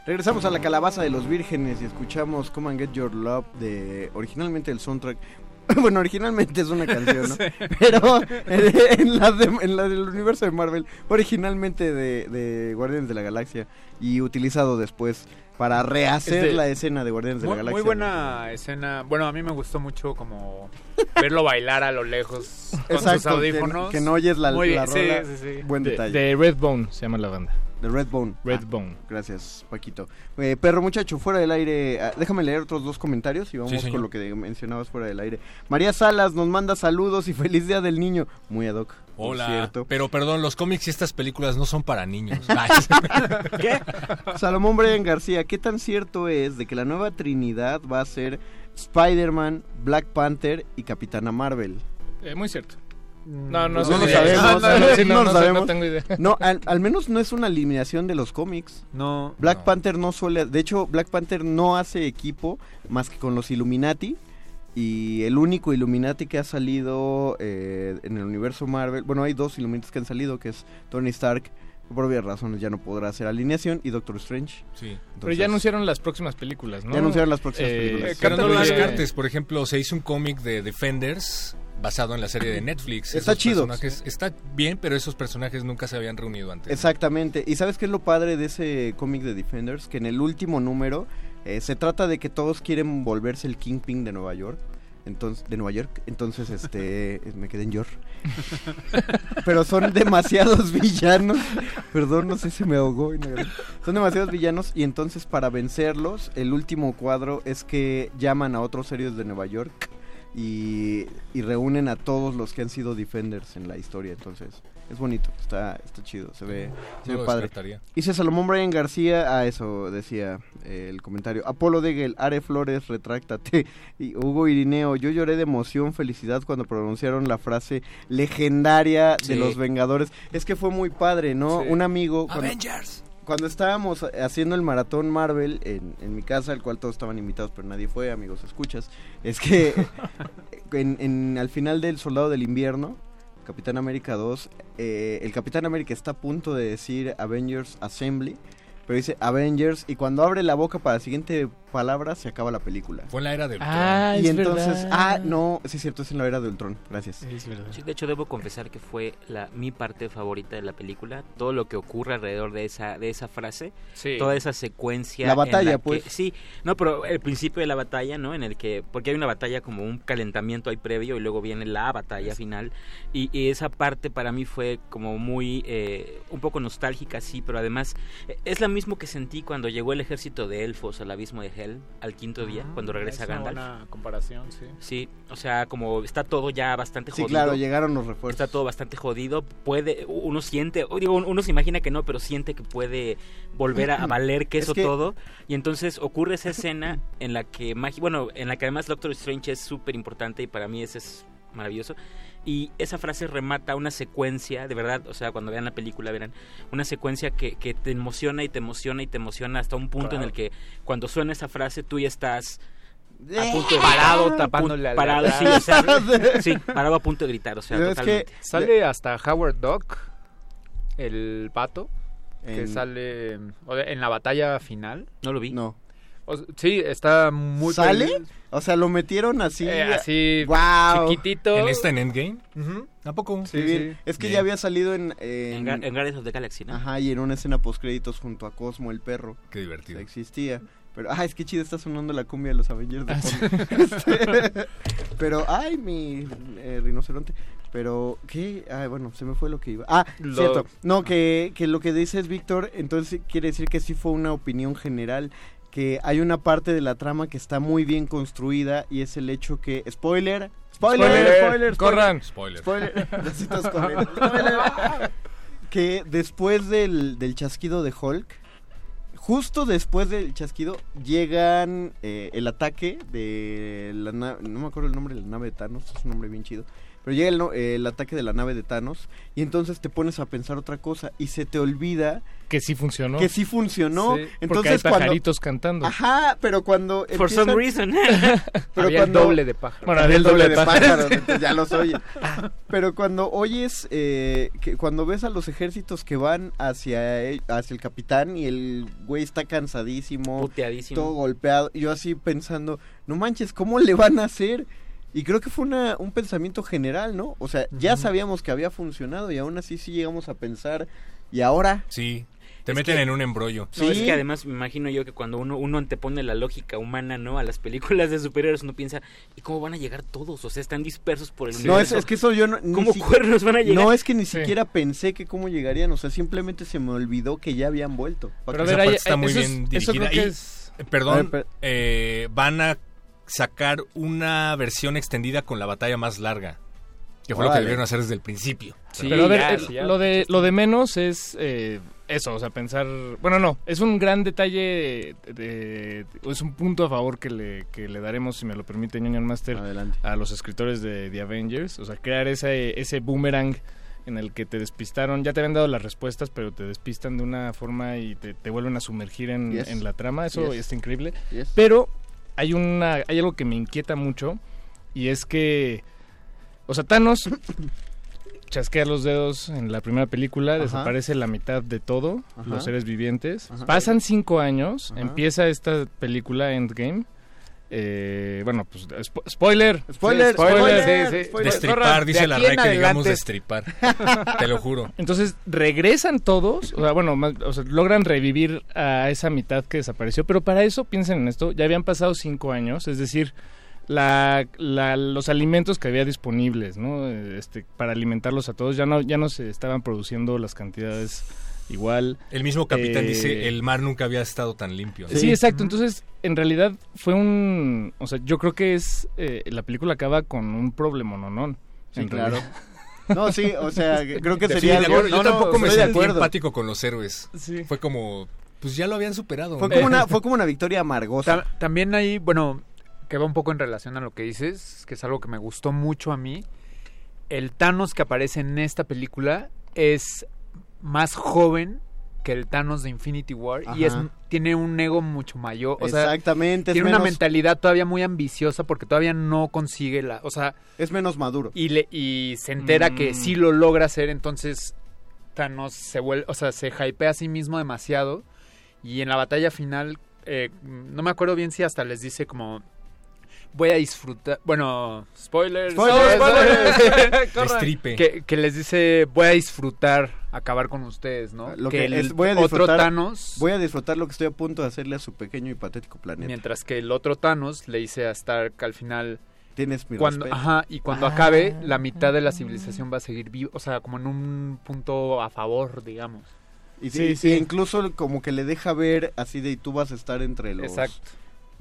Regresamos a la calabaza de los vírgenes y escuchamos Come and Get Your Love de originalmente el soundtrack. Bueno, originalmente es una canción, ¿no? Pero en la, de- en la del universo de Marvel, originalmente de, de Guardianes de la Galaxia y utilizado después para rehacer Este, la escena de Guardianes de Muy, la Galaxia. muy buena escena. Bueno, a mí me gustó mucho como verlo bailar a lo lejos con sus Exacto, audífonos. que no oyes la- Muy la bien, sí, rola. sí, sí. Buen De, detalle. de Redbone se llama la banda. De Redbone. Redbone. Gracias, Paquito. Eh, perro muchacho, fuera del aire. ah, déjame leer otros dos comentarios y vamos Sí, con lo que mencionabas fuera del aire. María Salas nos manda saludos y feliz día del niño. Muy ad hoc. Hola. cierto. Pero perdón, los cómics y estas películas no son para niños. Salomón Brian García, ¿qué tan cierto es de que la nueva Trinidad va a ser Spider-Man, Black Panther y Capitana Marvel? Eh, muy cierto. Mm, No, no, Pues no lo si- sabemos, no, no, no, no, no no sabemos. no tengo idea. No, al, al menos no es una eliminación de los cómics. No. Black No. Panther no suele, de hecho Black Panther no hace equipo más que con los Illuminati y el único Illuminati que ha salido eh, en el universo Marvel, bueno hay dos Illuminati que han salido que es Tony Stark, por obvias razones ya no podrá hacer alineación y Doctor Strange. sí. Pero ya anunciaron las próximas películas, ¿no? Ya anunciaron las próximas películas. Pero no lo descartes. Por ejemplo, se hizo un cómic de Defenders basado en la serie de Netflix. Está chido. Está bien, pero esos personajes nunca se habían reunido antes. Exactamente. ¿Y sabes qué es lo padre de ese cómic de Defenders? Que en el último número eh, se trata de que todos quieren volverse el Kingpin de Nueva York. Entonces, de Nueva York. Entonces, este, me quedé en York. Pero son demasiados villanos. Perdón, no sé si me ahogó. Son demasiados villanos y entonces para vencerlos, el último cuadro es que llaman a otros héroes de Nueva York y, y reúnen a todos los que han sido Defenders en la historia. Entonces, es bonito, está, está chido, se ve, se No ve padre. Dice Salomón Brian García, a eso decía eh, el comentario. Apolo Degel, Are Flores, retráctate. Y Hugo Irineo, yo lloré de emoción, felicidad cuando pronunciaron la frase legendaria de los Vengadores. Es que fue muy padre, ¿no? Sí. Un amigo... Avengers. cuando estábamos haciendo el maratón Marvel en, en mi casa, al cual todos estaban invitados, pero nadie fue, amigos, escuchas, es que en, en- al final del Soldado del Invierno, Capitán América 2, eh, el Capitán América está a punto de decir Avengers Assembly, pero dice Avengers y cuando abre la boca para la siguiente palabra se acaba la película. Fue en la era del Ah, y es entonces, verdad. ah, no, sí es cierto, es en la era de Ultron, gracias. Es verdad. Sí, de hecho debo confesar que fue la mi parte favorita de la película, todo lo que ocurre alrededor de esa de esa frase, Sí. toda esa secuencia La en batalla, que- pues. sí, no, pero el principio de la batalla, ¿no? En el que porque hay una batalla como un calentamiento ahí previo y luego viene la batalla final y, y esa parte para mí fue como muy eh, un poco nostálgica, sí, pero además eh, es la mismo que sentí cuando llegó el ejército de elfos al abismo de Hell al quinto día, cuando regresa Ah, Es una Gandalf. buena comparación, sí. Sí, o sea, como está todo ya bastante Sí, jodido. claro, llegaron los refuerzos. Está todo bastante jodido. Puede, uno siente, o digo, uno se imagina que no, pero siente que puede volver a, a valer queso Es que- todo. Y entonces ocurre esa escena en la que, magi- bueno, en la que además Doctor Strange es súper importante y para mí ese es maravilloso. Y esa frase remata una secuencia, de verdad, o sea, cuando vean la película verán, una secuencia que, que te emociona y te emociona y te emociona hasta un punto en el que cuando suena esa frase tú ya estás a punto de Parado, tapándole a la- parado, sí, o sea, sí, parado a punto de gritar, o sea, Pero es que totalmente. Sale hasta Howard Duck, el pato, que sale en la batalla final. No lo vi. No. O sí, está muy... ¿Sale? O sea, lo metieron así. Eh, así, Wow. chiquitito. ¿En esta en Endgame? Ujú. ¿A poco? Sí, bien. sí. Es que Bien. ya había salido en... En, en- en Guardians of the Galaxy, ¿no? Ajá, y en una escena postcréditos junto a Cosmo el perro. Qué O divertido. sea, existía. Pero, ah, es que chido está sonando la cumbia de los Avengers de Ah, fondo. Este, pero, ay, mi eh, rinoceronte. Pero, ¿qué? Ah, bueno, se me fue lo que iba. Ah, Lo- cierto. No, que, que lo que dices, Víctor, entonces quiere decir que sí fue una opinión general. Que hay una parte de la trama que está muy bien construida y es el hecho que. ¡Spoiler! ¡Spoiler! Spoiler, ¡Spoiler! corran. Spoiler. Spoiler. Necesitas correr. Spoiler. que después del, del chasquido de Hulk, justo después del chasquido, llegan eh, el ataque de la nave, no me acuerdo el nombre de la nave de Thanos, es un nombre bien chido, pero llega el, no- eh, el ataque de la nave de Thanos y entonces te pones a pensar otra cosa y se te olvida Que sí funcionó. que sí funcionó. Sí, porque hay entonces cuando... pajaritos cantando. Ajá, pero cuando... For some empiezan- reason. pero Había cuando- el doble de pájaro. Bueno, había el doble de pájaros. pájaros, entonces ya los oye. Pero cuando oyes, eh, que cuando ves a los ejércitos que van hacia, el- hacia el capitán y el güey está cansadísimo, Puteadísimo. todo golpeado, yo así pensando, no manches, ¿cómo le van a hacer? Y creo que fue una, un pensamiento general, ¿no? O sea, ya sabíamos que había funcionado y aún así sí llegamos a pensar, ¿y ahora? Sí. Te Es meten que- en un embrollo. No, es Sí. que además me imagino yo que cuando uno, uno antepone la lógica humana, ¿no? A las películas de superhéroes, uno piensa, ¿y cómo van a llegar todos? O sea, están dispersos por el No, es, es que eso yo no... ni ¿Cómo si- cuernos van a llegar? No, es que ni Sí. siquiera pensé que cómo llegarían, o sea, simplemente se me olvidó que ya habían vuelto. Pero a Esa ver, parte ahí- está muy eso es- bien eso creo dirigida. que Y- es- Perdón, ver, pero- eh, van a sacar una versión extendida con la batalla más larga. Que fue lo que debieron hacer desde el principio. Sí, Pero a ver, ya, el- sí, ya. lo, de, lo de menos es eh, eso, o sea, pensar... Bueno, no, es un gran detalle, de- es un punto a favor que le, que le daremos, si me lo permite, Union Master, Adelante. a los escritores de The Avengers. O sea, crear ese, ese boomerang en el que te despistaron. Ya te habían dado las respuestas, pero te despistan de una forma y te, te vuelven a sumergir en, Yes. en la trama. Eso Yes. está increíble. Yes. Pero hay una hay algo que me inquieta mucho y es que o sea, Thanos chasquea los dedos en la primera película, Ajá. desaparece la mitad de todo, Ajá. los seres vivientes. Ajá. Pasan cinco años, empieza esta película Endgame. Eh, bueno, pues spo- spoiler. Spoiler, Sí, spoiler. sí, sí. spoiler. Destripar, dice de la RAE que digamos destripar. Te lo juro. Entonces regresan todos, o sea, bueno, más- o sea, logran revivir a esa mitad que desapareció, pero para eso, piensen en esto, ya habían pasado cinco años, es decir, la, la- los alimentos que había disponibles, ¿no? Este, para alimentarlos a todos, ya no, ya no se estaban produciendo las cantidades igual. El mismo capitán Eh, dice, el mar nunca había estado tan limpio. ¿no? Sí, exacto. Entonces, en realidad fue un... O sea, yo creo que es... eh, la película acaba con un problema, ¿no? no Sí, claro. No, sí, o sea, creo que Sí, sería algo... acuerdo. yo no, no, tampoco me sentí empático con los héroes. Sí. Fue como, pues ya lo habían superado. Fue como una, fue como una victoria amargosa. Ta- también ahí, bueno, que va un poco en relación a lo que dices, que es algo que me gustó mucho a mí. El Thanos que aparece en esta película es más joven que el Thanos de Infinity War y es, tiene un ego mucho mayor. O sea, Exactamente, es tiene una menos, mentalidad todavía muy ambiciosa porque todavía no consigue la. O sea, es menos maduro. y, le, y se entera que Mm. sí lo logra hacer, entonces Thanos se vuelve, o sea, se hypea a sí mismo demasiado y en la batalla final, eh, no me acuerdo bien si hasta les dice como voy a disfrutar, bueno, spoilers, Spoilers, spoilers. Destripe. que, que les dice voy a disfrutar acabar con ustedes, ¿no? Lo que el es- voy a otro disfrutar- Thanos, Voy a disfrutar lo que estoy a punto de hacerle a su pequeño y patético planeta. mientras que el otro Thanos le dice a Stark al final Tienes mi cuando, respeto. ajá, y cuando Ah. acabe, la mitad de la civilización va a seguir viva, o sea, como en un punto a favor, digamos. Y, Sí, sí, sí. y incluso como que le deja ver así de y tú vas a estar entre los... Exacto.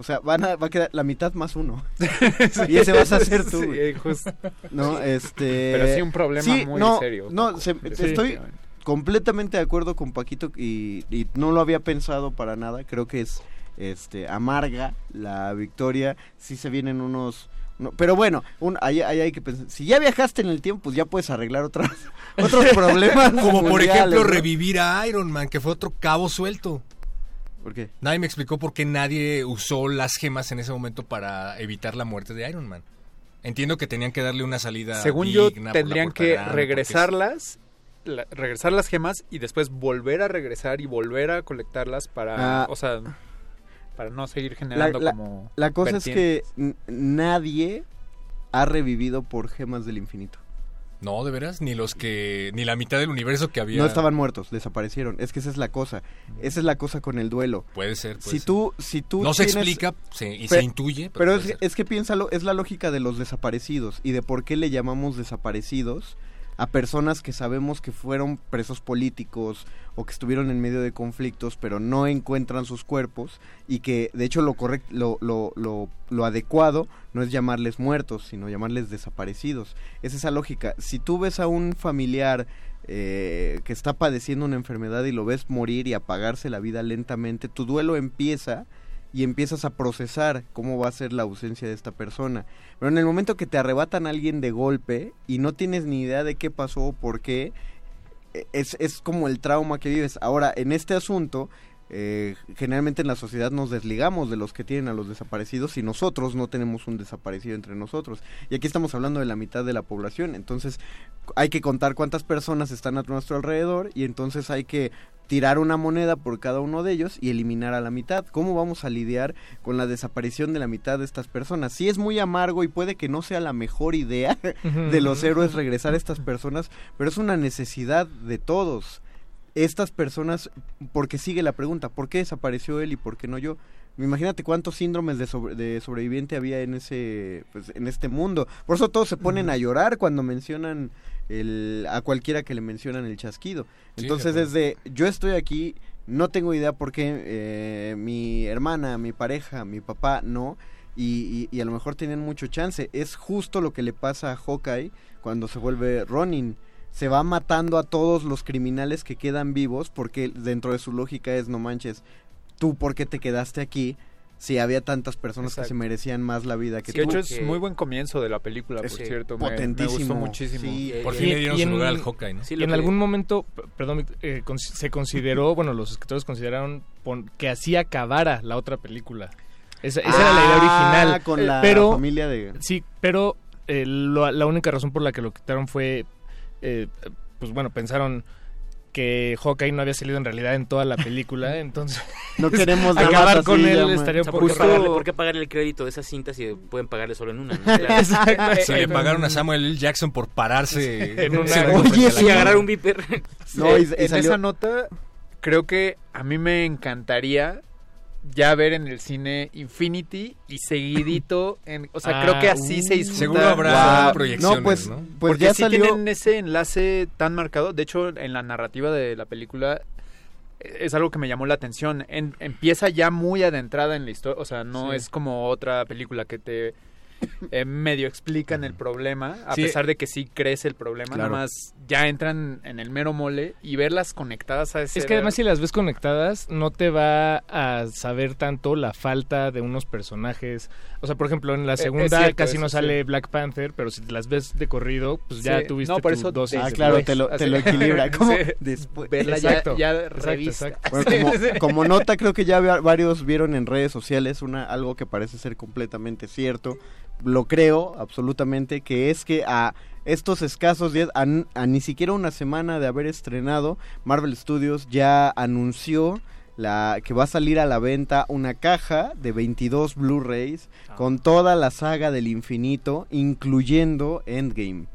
O sea, van a, va a quedar la mitad más uno. y ese vas a ser tú. Sí, justo. No, este... Pero sí un problema sí, muy no, serio. no, se- estoy completamente de acuerdo con Paquito y, y no lo había pensado para nada. Creo que es este amarga la victoria. Sí se vienen unos... no- pero bueno, un, ahí, ahí hay que pensar. Si ya viajaste en el tiempo, pues ya puedes arreglar otras, otros problemas. Como por ejemplo ¿no? revivir a Iron Man, que fue otro cabo suelto. ¿Por qué? Nadie me explicó por qué nadie usó las gemas en ese momento para evitar la muerte de Iron Man. Entiendo que tenían que darle una salida. Según yo, digna por la tendrían que grande, regresarlas, la- regresar las gemas y después volver a regresar y volver a colectarlas para, Ah. o sea, para no seguir generando la- como La cosa es que nadie ha revivido por gemas del infinito. No, de veras, ni los que. Ni la mitad del universo que había. No estaban muertos, desaparecieron. Es que esa es la cosa. Esa es la cosa con el duelo. Puede ser. puede Si ser. tú, si tú no se explica se- y Pe- se intuye. Pero es, puede ser. es que piénsalo, es la lógica de los desaparecidos y de por qué le llamamos desaparecidos a personas que sabemos que fueron presos políticos o que estuvieron en medio de conflictos pero no encuentran sus cuerpos y que de hecho lo correcto lo, lo, lo, lo adecuado no es llamarles muertos sino llamarles desaparecidos. Es esa lógica. Si tú ves a un familiar eh, que está padeciendo una enfermedad y lo ves morir y apagarse la vida lentamente tu duelo empieza y empiezas a procesar cómo va a ser la ausencia de esta persona. Pero en el momento que te arrebatan a alguien de golpe y no tienes ni idea de qué pasó o por qué, eh, es, es como el trauma que vives. Ahora, en este asunto, eh, generalmente en la sociedad nos desligamos de los que tienen a los desaparecidos y nosotros no tenemos un desaparecido entre nosotros. Y aquí estamos hablando de la mitad de la población. Entonces, hay que contar cuántas personas están a nuestro alrededor y entonces hay que tirar una moneda por cada uno de ellos y eliminar a la mitad. ¿Cómo vamos a lidiar con la desaparición de la mitad de estas personas? Sí es muy amargo y puede que no sea la mejor idea de los héroes regresar a estas personas, pero es una necesidad de todos. estas personas, porque sigue la pregunta, ¿por qué desapareció él y por qué no yo? Imagínate cuántos síndromes de, sobre- de sobreviviente había en ese pues, en este mundo. Por eso todos se ponen a llorar cuando mencionan el, a cualquiera que le mencionan el chasquido. Sí, Entonces de es de, yo estoy aquí, no tengo idea por qué eh, mi hermana, mi pareja, mi papá no. Y, y- y a lo mejor tienen mucho chance. Es justo lo que le pasa a Hawkeye cuando se vuelve Ronin. Se va matando a todos los criminales que quedan vivos porque dentro de su lógica es, no manches, tú por qué te quedaste aquí si había tantas personas que se merecían más la vida que de tú. hecho es muy buen comienzo de la película, por Es cierto. Me- Me, potentísimo, gustó muchísimo. sí. Por Y- fin le dieron su lugar al Hawkeye, ¿no? Sí, y en que- algún momento, perdón, eh, con- se consideró, bueno, los escritores consideraron pon- que así acabara la otra película. Esa, esa era la idea Ah, original. con la pero, familia de... Sí, pero eh, lo- la única razón por la que lo quitaron fue, eh, pues bueno, pensaron que Hawkeye no había salido en realidad en toda la película, entonces No queremos acabar con él estaría O un sea, poco ¿por, qué pagarle, por qué pagarle el crédito de esas cintas si pueden pagarle solo en una? ¿no? Claro. Exacto. Se le pagaron a Samuel L. Jackson por pararse En una- Oye, sí, agarrar un viper. No, y- y en salió- esa nota, creo que a mí me encantaría ya ver en el cine Infinity y seguidito. En, o sea, Ah, creo que así uh, se disfruta. Seguro habrá Guau. proyecciones, No, pues, ¿no? pues Porque ya sí salió... tienen ese enlace tan marcado. De hecho, en la narrativa de la película eh, es algo que me llamó la atención. En- empieza ya muy adentrada en la historia. O sea, no Sí. es como otra película que te eh, medio explican el problema. A Sí. pesar de que sí crece el problema. Claro. Nada más ya entran en el mero mole y verlas conectadas a ese. Es que además si las ves conectadas no te va a saber tanto la falta de unos personajes. O sea, por ejemplo, en la es segunda cierto, casi eso no sí. sale Black Panther, pero si las ves de corrido, pues ya Sí, tuviste no, por tu eso dosis Ah, claro, te lo, te lo equilibra. ¿Cómo? Sí. Después. Verla ya, Exacto, ya exacto, revista. exacto. Bueno, como, como nota, creo que ya va- varios vieron en redes sociales una algo que parece ser completamente cierto. Lo creo absolutamente, que es que a estos escasos días, a, ni siquiera una semana de haber estrenado, Marvel Studios ya anunció la que va a salir a la venta una caja de 22 Blu-rays con toda la saga del infinito, incluyendo Endgame,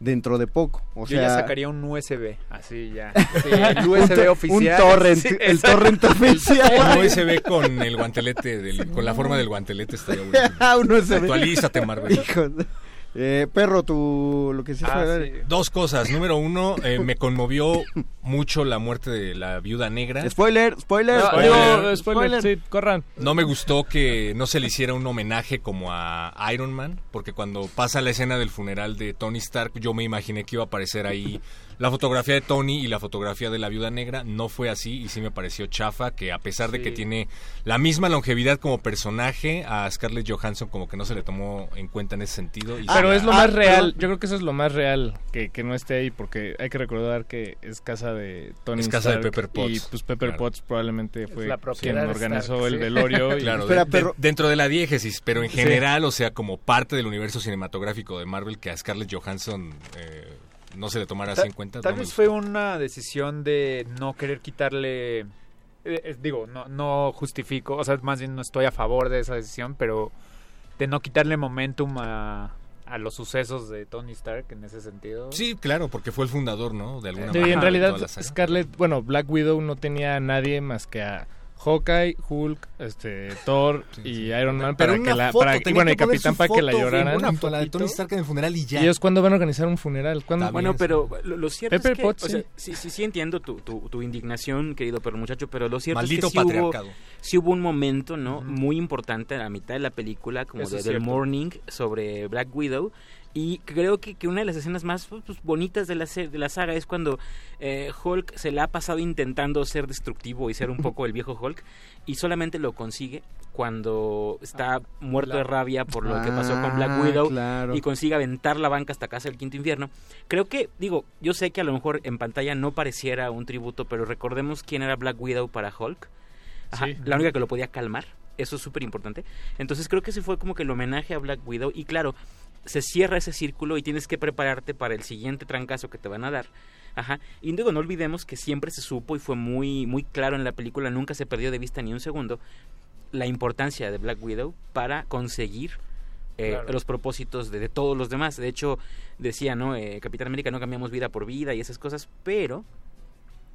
dentro de poco. O Yo sea, ya sacaría un USB, así ya. Sí, el USB un, oficial. un torrent, Sí, el torrent oficial. Un USB con el guantelete, del- con la forma del guantelete estaría bueno. un USB. Actualízate, Marvel. Hijos de- Eh, perro, tú lo que sí Ah, sí. Dos cosas. Número uno, eh, me conmovió mucho la muerte de la viuda negra. Spoiler, spoiler, No, Spoiler. digo, spoiler, sí, corran. No me gustó que no se le hiciera un homenaje como a Iron Man, porque cuando pasa la escena del funeral de Tony Stark, yo me imaginé que iba a aparecer ahí la fotografía de Tony y la fotografía de la viuda negra. No fue así y sí me pareció chafa que a pesar de que tiene la misma longevidad como personaje, a Scarlett Johansson como que no se le tomó en cuenta en ese sentido. y Pero sí, es lo ah, más real, yo creo que eso es lo más real, que, que no esté ahí, porque hay que recordar que es casa de Tony Es casa de Pepper Potts, Y pues Pepper claro. Potts probablemente fue la quien organizó Stark, el sí. velorio. y- Claro, Espera, de- pero- de- dentro de la diégesis, pero en Sí. general, o sea, como parte del universo cinematográfico de Marvel, que a Scarlett Johansson eh, no se le tomara así en cuenta. Tal no vez fue una decisión de no querer quitarle. eh, eh, digo, no, no justifico, o sea, más bien no estoy a favor de esa decisión, pero de no quitarle momentum a, a los sucesos de Tony Stark en ese sentido. Sí, claro, porque fue el fundador, ¿no? De alguna Sí, manera. en realidad. Scarlett, bueno, Black Widow no tenía a nadie más que a Hawkeye, Hulk, este, Thor Sí, y sí. Iron Man Pero para que la, foto, para bueno, que Capitán para que la lloraran. Una un foto, la de Tony. Stark en el funeral y ya. ¿Y ellos cuándo van a organizar un funeral? ¿Cuándo? Bueno, pero lo, lo cierto Pepper es que, Potts, o sea, sí. sí, sí, sí entiendo tu, tu, tu indignación, querido perro muchacho, pero lo cierto Maldito es que sí hubo, patriarcado. sí hubo un momento, ¿no? Muy importante a la mitad de la película, como Eso de cierto. Morning, sobre Black Widow. Y creo que, que una de las escenas más pues, bonitas de la, de la saga es cuando eh, Hulk se la ha pasado intentando ser destructivo y ser un poco el viejo Hulk y solamente lo consigue cuando está muerto de rabia por lo que pasó con Black Ah, Widow claro. y consigue aventar la banca hasta casa del quinto infierno. Creo que, digo, yo sé que a lo mejor en pantalla no pareciera un tributo, pero recordemos quién era Black Widow para Hulk. Ajá, Sí. La única que lo podía calmar. Eso es súper importante. Entonces creo que ese fue como que el homenaje a Black Widow. Y claro, se cierra ese círculo y tienes que prepararte para el siguiente trancazo que te van a dar. Ajá. Y digo, no olvidemos que siempre se supo y fue muy, muy claro en la película, nunca se perdió de vista ni un segundo, la importancia de Black Widow para conseguir eh, Claro. los propósitos de, de todos los demás. De hecho, decía, ¿no? Eh, Capitán América no cambiamos vida por vida y esas cosas, pero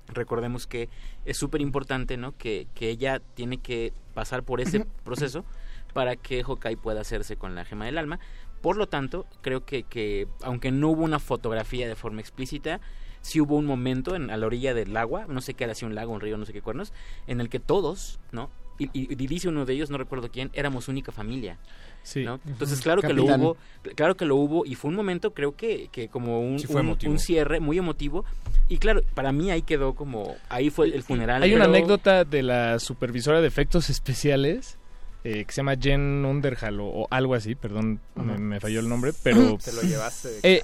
recordemos que es súper importante, ¿no? Que, que ella tiene que pasar por ese proceso para que Hawkeye pueda hacerse con la gema del alma. Por lo tanto, creo que, que aunque no hubo una fotografía de forma explícita, sí hubo un momento en, a la orilla del agua, no sé qué era, si un lago, un río, no sé qué cuernos, en el que todos, ¿no? Y, y- y dice uno de ellos, no recuerdo quién, éramos única familia. Sí. ¿no? Entonces, claro que Capitán. lo hubo, claro que lo hubo, y fue un momento, creo que, que como un, Sí fue un- cierre muy emotivo. Y claro, para mí ahí quedó como, ahí fue el funeral. Hay una anécdota de la supervisora de efectos especiales eh, que se llama Jen Underhall o, o algo así, perdón, me, me falló el nombre, pero Te lo llevaste. de Eh,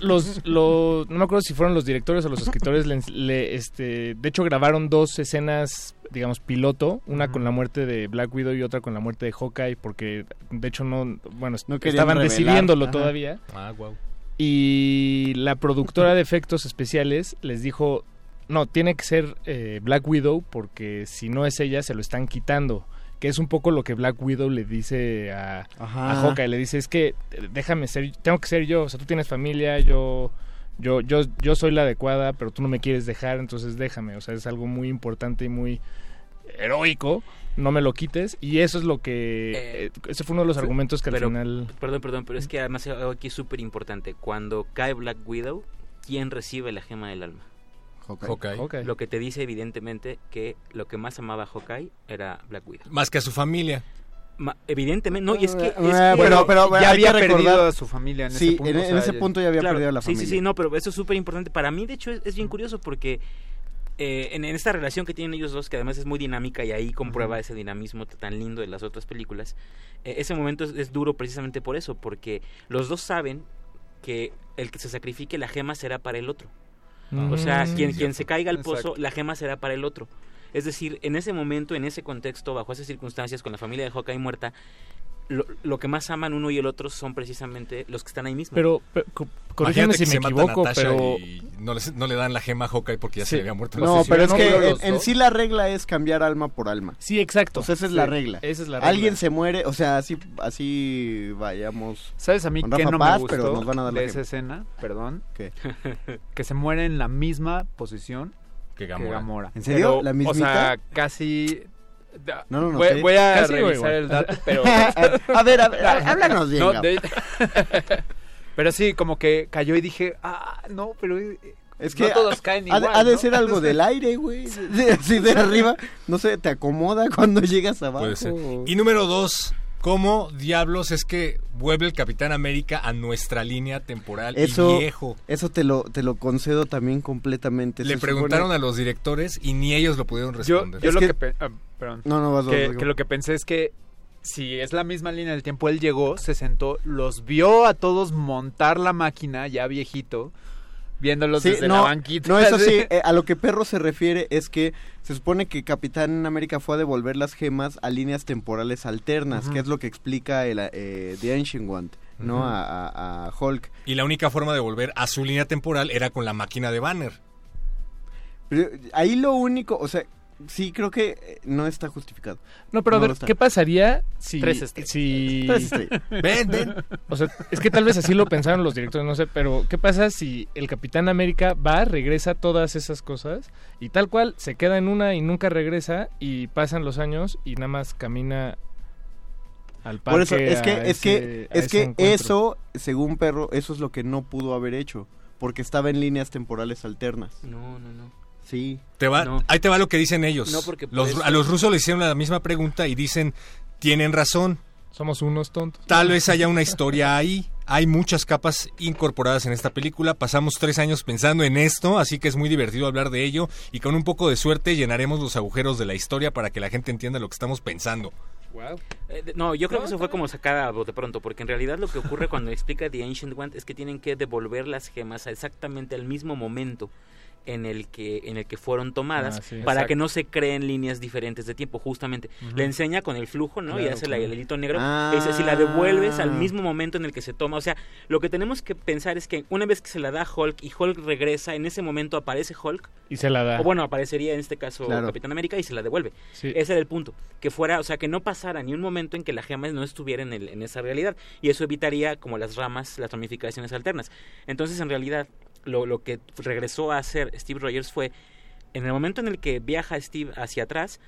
los, los- no me acuerdo si fueron los directores o los escritores, le, le- este, de hecho grabaron dos escenas, digamos, piloto, una con la muerte de Black Widow y otra con la muerte de Hawkeye, porque de hecho no, bueno, No estaban revelar, decidiéndolo ajá. todavía. Ah, wow. Y la productora de efectos especiales les dijo, no, tiene que ser eh, Black Widow porque si no es ella se lo están quitando. Que es un poco lo que Black Widow le dice a, Ajá. a Hawkeye. Le dice, es que eh, déjame ser, tengo que ser yo. O sea, tú tienes familia, yo, yo, yo, yo soy la adecuada, pero tú no me quieres dejar, entonces déjame. O sea, es algo muy importante y muy heroico. No me lo quites. Y eso es lo que... Eh, eh, ese fue uno de los argumentos que al final... Perdón, perdón, pero es que además algo aquí es súper importante. Cuando cae Black Widow, ¿quién recibe la gema del alma? Hawkeye. Hawkeye. Hawkeye. Lo que te dice evidentemente que lo que más amaba a Hawkeye era Black Widow. Más que a su familia. Ma- evidentemente, no, y es que... es Eh, que- pero- Bueno, pero ya había recordar- perdido a su familia en Sí, ese punto. en, o en ese ya- punto ya había Claro, perdido a la sí, familia. sí, sí, no, pero eso es súper importante. Para mí, de hecho, es, es bien curioso porque eh, en, en esta relación que tienen ellos dos, que además es muy dinámica y ahí comprueba ese dinamismo tan lindo de las otras películas, eh, ese momento es, es duro precisamente por eso, porque los dos saben que el que se sacrifique la gema será para el otro. O sea, Mm. quien, quien se caiga al pozo, la gema será para el otro. Es decir, en ese momento, en ese contexto, bajo esas circunstancias, con la familia de Hawkeye muerta, lo, lo que más aman uno y el otro son precisamente los que están ahí mismo. Pero, pero co- corrígeme si que me equivoco, pero... y no le, no le dan la gema a Hawkeye porque ya Sí. se le había muerto la No, pero es que en, sí la regla es cambiar alma por alma. Sí, exacto. O sea, esa es Sí, la regla. Esa es la regla. Alguien se muere, o sea, así, así vayamos. ¿Sabes a mí Rafa no Paz, me pero gustó nos van a dar la de gema. esa escena? Perdón. ¿Qué? Que se muere en la misma posición Que que Gamora. ¿En serio? Pero, ¿La O mismita? sea, casi... No, no, no voy, voy a Casi revisar el dato, pero... a ver, a ver, háblanos bien. No, de- pero sí, como que cayó y dije, ah, no, pero eh, Es no que todos caen ha, igual, de- ha de ¿no? ser algo del aire, güey. De- Así de arriba. No sé, te acomoda cuando llegas abajo. Puede ser. Y número dos, ¿cómo diablos es que vuelve el Capitán América a nuestra línea temporal Eso- y viejo? Eso te lo, te lo concedo también completamente. Le preguntaron supone- a los directores y ni ellos lo pudieron responder. yo Es lo que- que... pe- ah, perdón. No, no, vas, que, vas, que lo que pensé es que si es la misma línea del tiempo, él llegó, se sentó, los vio a todos montar la máquina, ya viejito, viéndolos Sí, desde no, la banquita. no, eso así. sí, eh, a lo que Perro se refiere es que se supone que Capitán América fue a devolver las gemas a líneas temporales alternas, que es lo que explica el, eh, The Ancient One, ¿no? Ujú. a, a- a Hulk. Y la única forma de volver a su línea temporal era con la máquina de Banner. Pero ahí lo único, o sea, sí creo que eh, no está justificado. No, pero a No ver. ¿qué pasaría si... Tres estrellas. si... Tres estrellas. Ven, ven. O sea, es que tal vez así lo pensaron los directores, no sé, pero ¿qué pasa si el Capitán América va, regresa todas esas cosas y tal cual se queda en una y nunca regresa y pasan los años y nada más camina al parque? Por eso, es que, es que, es que encuentro? eso, según Perro, eso es lo que no pudo haber hecho, porque estaba en líneas temporales alternas. No, no, no. Sí. Te va, No. Ahí te va lo que dicen ellos. No, porque por Los- eso- A los rusos le hicieron la misma pregunta y dicen, tienen razón. Somos unos tontos. Tal vez haya una historia ahí. Hay muchas capas incorporadas en esta película. Pasamos tres años pensando en esto, así que es muy divertido hablar de ello. Y con un poco de suerte llenaremos los agujeros de la historia para que la gente entienda lo que estamos pensando. Eh, de- no, yo creo que eso fue como sacada a bote pronto, porque en realidad lo que ocurre cuando explica The Ancient One es que tienen que devolver las gemas a exactamente al mismo momento en el que en el que fueron tomadas Ah, sí. para Exacto. que no se creen líneas diferentes de tiempo justamente le enseña con el flujo no y hace claro. el hilito negro Ah. y dice si la devuelves al mismo momento en el que se toma o sea lo que tenemos que pensar es que una vez que se la da a Hulk y Hulk regresa en ese momento aparece Hulk Y se la da. o bueno aparecería en este caso Claro. Capitán América y se la devuelve Sí. ese era el punto. Que fuera, o sea, que no pasara ni un momento en que la gema no estuviera en, el- en esa realidad. Y eso evitaría como las ramas, las ramificaciones alternas. Entonces, en realidad, lo, lo que regresó a hacer Steve Rogers fue En el momento en el que viaja Steve hacia atrás,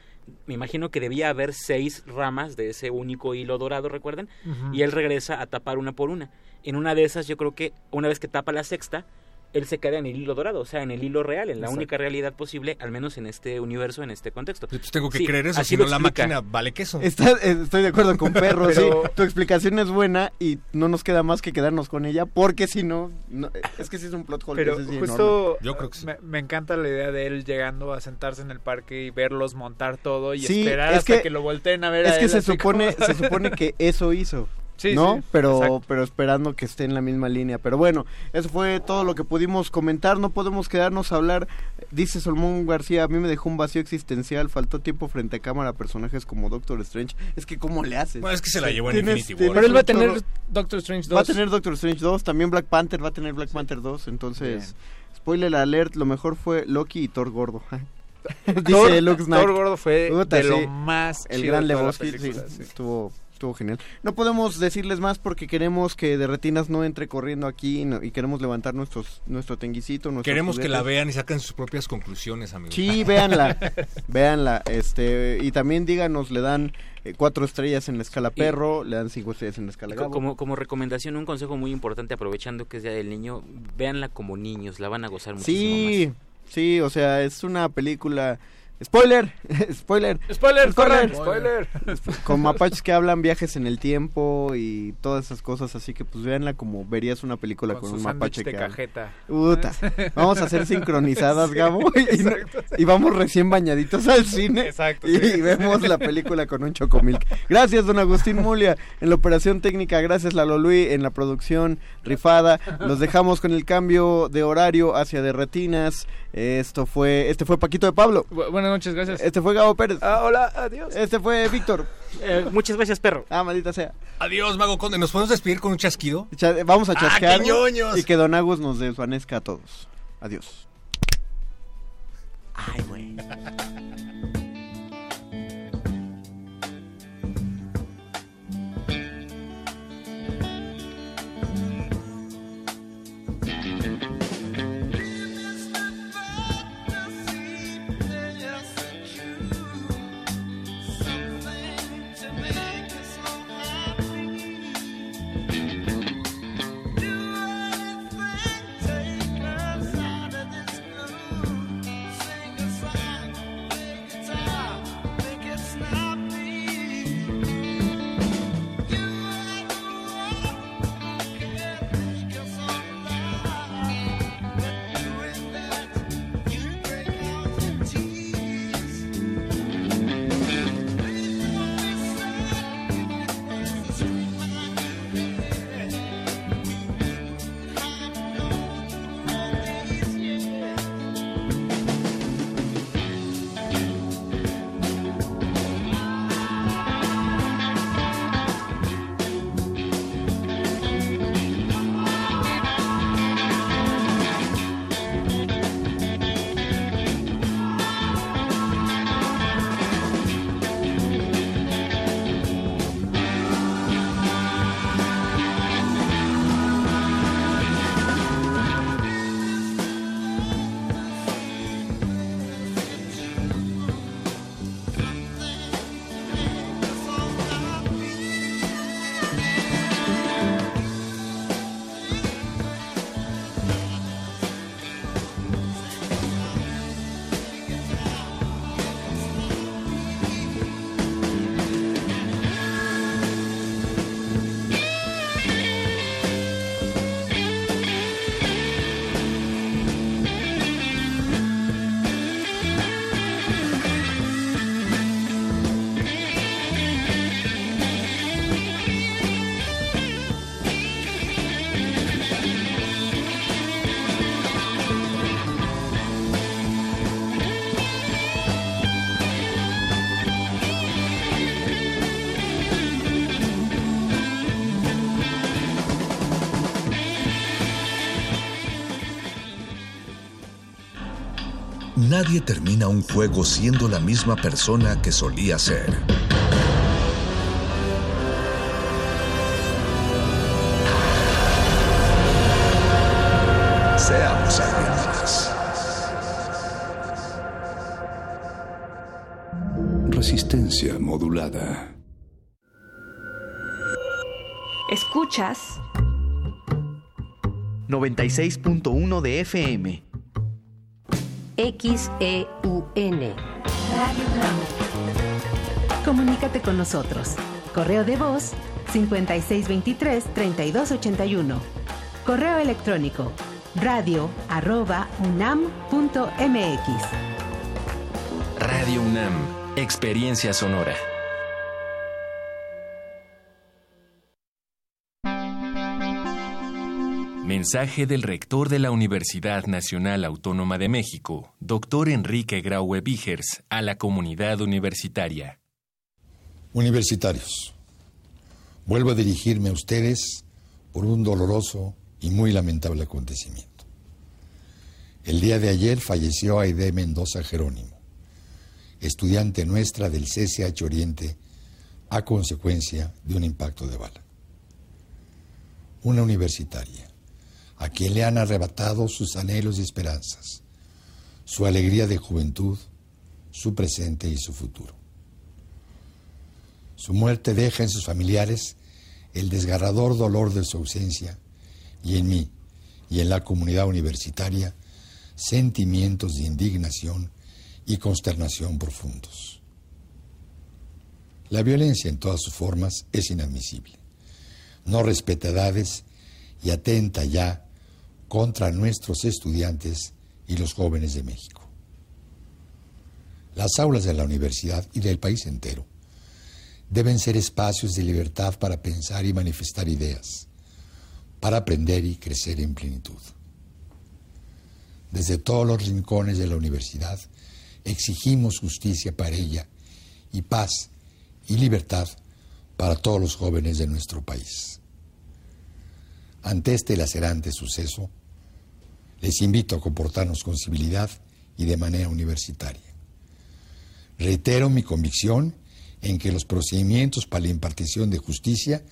me imagino que debía haber seis ramas de ese único hilo dorado, ¿recuerdan? Ujú. Y él regresa a tapar una por una. En una de esas, yo creo que una vez que tapa la sexta, él se queda en el hilo dorado, o sea, en el hilo real, en la Exacto. única realidad posible, al menos en este universo, en este contexto. Pues tengo que Sí, creer eso, así si no la máquina vale queso. Está- eh, estoy de acuerdo con Perro, Pero- sí. Tu explicación es buena y no nos queda más que quedarnos con ella porque si no, no- es que sí es un plot hole. Pero justo Yo creo que sí. me, me encanta la idea de él llegando a sentarse en el parque y verlos montar todo y Sí, esperar es hasta que, que- lo volteen a ver Es a que él se supone, como- se supone que eso hizo. Sí, ¿no? sí, pero, exacto. pero esperando que esté en la misma línea. Pero bueno, eso fue todo lo que pudimos comentar. No podemos quedarnos a hablar. Dice Solmón García, a mí me dejó un vacío existencial. Faltó tiempo frente a cámara a personajes como Doctor Strange. Es que, ¿cómo le haces? Bueno, es que se la llevó en Infinity War. Pero él va a tener Doctor Strange 2. Va a tener Doctor Strange 2, también Black Panther va a tener Black Panther 2, entonces spoiler alert, lo mejor fue Loki y Thor gordo. Dice Thor, Snack. Thor Gordo fue Puta, de sí. lo más El chido gran Lebowski, sí, sí. estuvo estuvo genial. No podemos decirles más porque queremos que de retinas no entre corriendo aquí y, no- y queremos levantar nuestros nuestro tenguicito, nuestros Queremos que la vean y saquen sus propias conclusiones, amigos. Sí, véanla, véanla, este, y también díganos, le dan eh, cuatro estrellas en la escala Y- perro, le dan cinco estrellas en la escala Gabo. Como, como recomendación, un consejo muy importante, aprovechando que es Día del Niño, véanla como niños, la van a gozar muchísimo Sí, más. sí, o sea, es una película... Spoiler, spoiler, ¡Spoiler, corran! Spoiler. con mapaches que hablan viajes en el tiempo y todas esas cosas, así que pues véanla como verías una película con, Con un mapache de que cajeta. Puta, vamos a hacer sincronizadas, Gabo, y, no- y vamos recién bañaditos al cine Exacto, y, sí. vemos la película con un chocomilk. Gracias, don Agustín Mulia, en la operación técnica, gracias Lalo Luis, en la producción rifada. Los dejamos con el cambio de horario hacia de retinas. Esto fue, este fue Paquito de Pablo, Bu- buenas noches, gracias. este fue Gabo Pérez, Ah, hola, adiós. este fue Víctor. Eh, muchas gracias, perro. Ah, maldita sea. Adiós, Mago Conde. ¿Nos podemos despedir con un chasquido? Cha- Vamos a ¡Ah, chasquear ñoños! y que Don Agus nos desvanezca a todos. Adiós. Ay, güey. Nadie termina un juego siendo la misma persona que solía ser. Seamos alguien más. Resistencia modulada. Escuchas 96.1 de FM. XEUN. Comunícate con nosotros. Correo de voz 5623-3281. Correo electrónico radio arroba unam.mx. Radio UNAM, experiencia sonora. Mensaje del rector de la Universidad Nacional Autónoma de México, doctor Enrique Graue Vigers, a la comunidad universitaria. Universitarios, vuelvo a dirigirme a ustedes por un doloroso y muy lamentable acontecimiento. El día de ayer falleció Aide Mendoza Jerónimo, estudiante nuestra del CCH Oriente a consecuencia de un impacto de bala. Una universitaria, a quien le han arrebatado sus anhelos y esperanzas, su alegría de juventud, su presente y su futuro. Su muerte deja en sus familiares el desgarrador dolor de su ausencia y en mí y en la comunidad universitaria sentimientos de indignación y consternación profundos. La violencia en todas sus formas es inadmisible. No respeta edades y atenta ya contra nuestros estudiantes y los jóvenes de México. Las aulas de la universidad y del país entero deben ser espacios de libertad para pensar y manifestar ideas, para aprender y crecer en plenitud. Desde todos los rincones de la universidad exigimos justicia para ella y paz y libertad para todos los jóvenes de nuestro país. Ante este lacerante suceso, les invito a comportarnos con civilidad y de manera universitaria. Reitero mi convicción en que los procedimientos para la impartición de justicia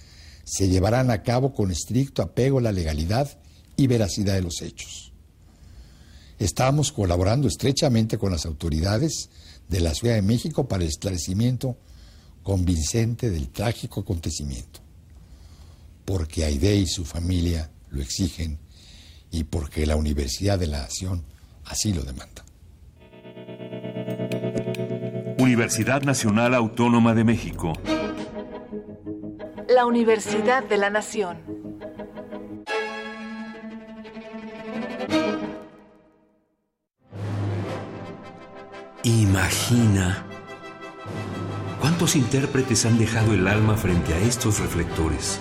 se llevarán a cabo con estricto apego a la legalidad y veracidad de los hechos. Estamos colaborando estrechamente con las autoridades de la Ciudad de México para el esclarecimiento convincente del trágico acontecimiento, porque Aide y su familia lo exigen y porque la Universidad de la Nación así lo demanda. Universidad Nacional Autónoma de México. La Universidad de la Nación. Imagina cuántos intérpretes han dejado el alma frente a estos reflectores.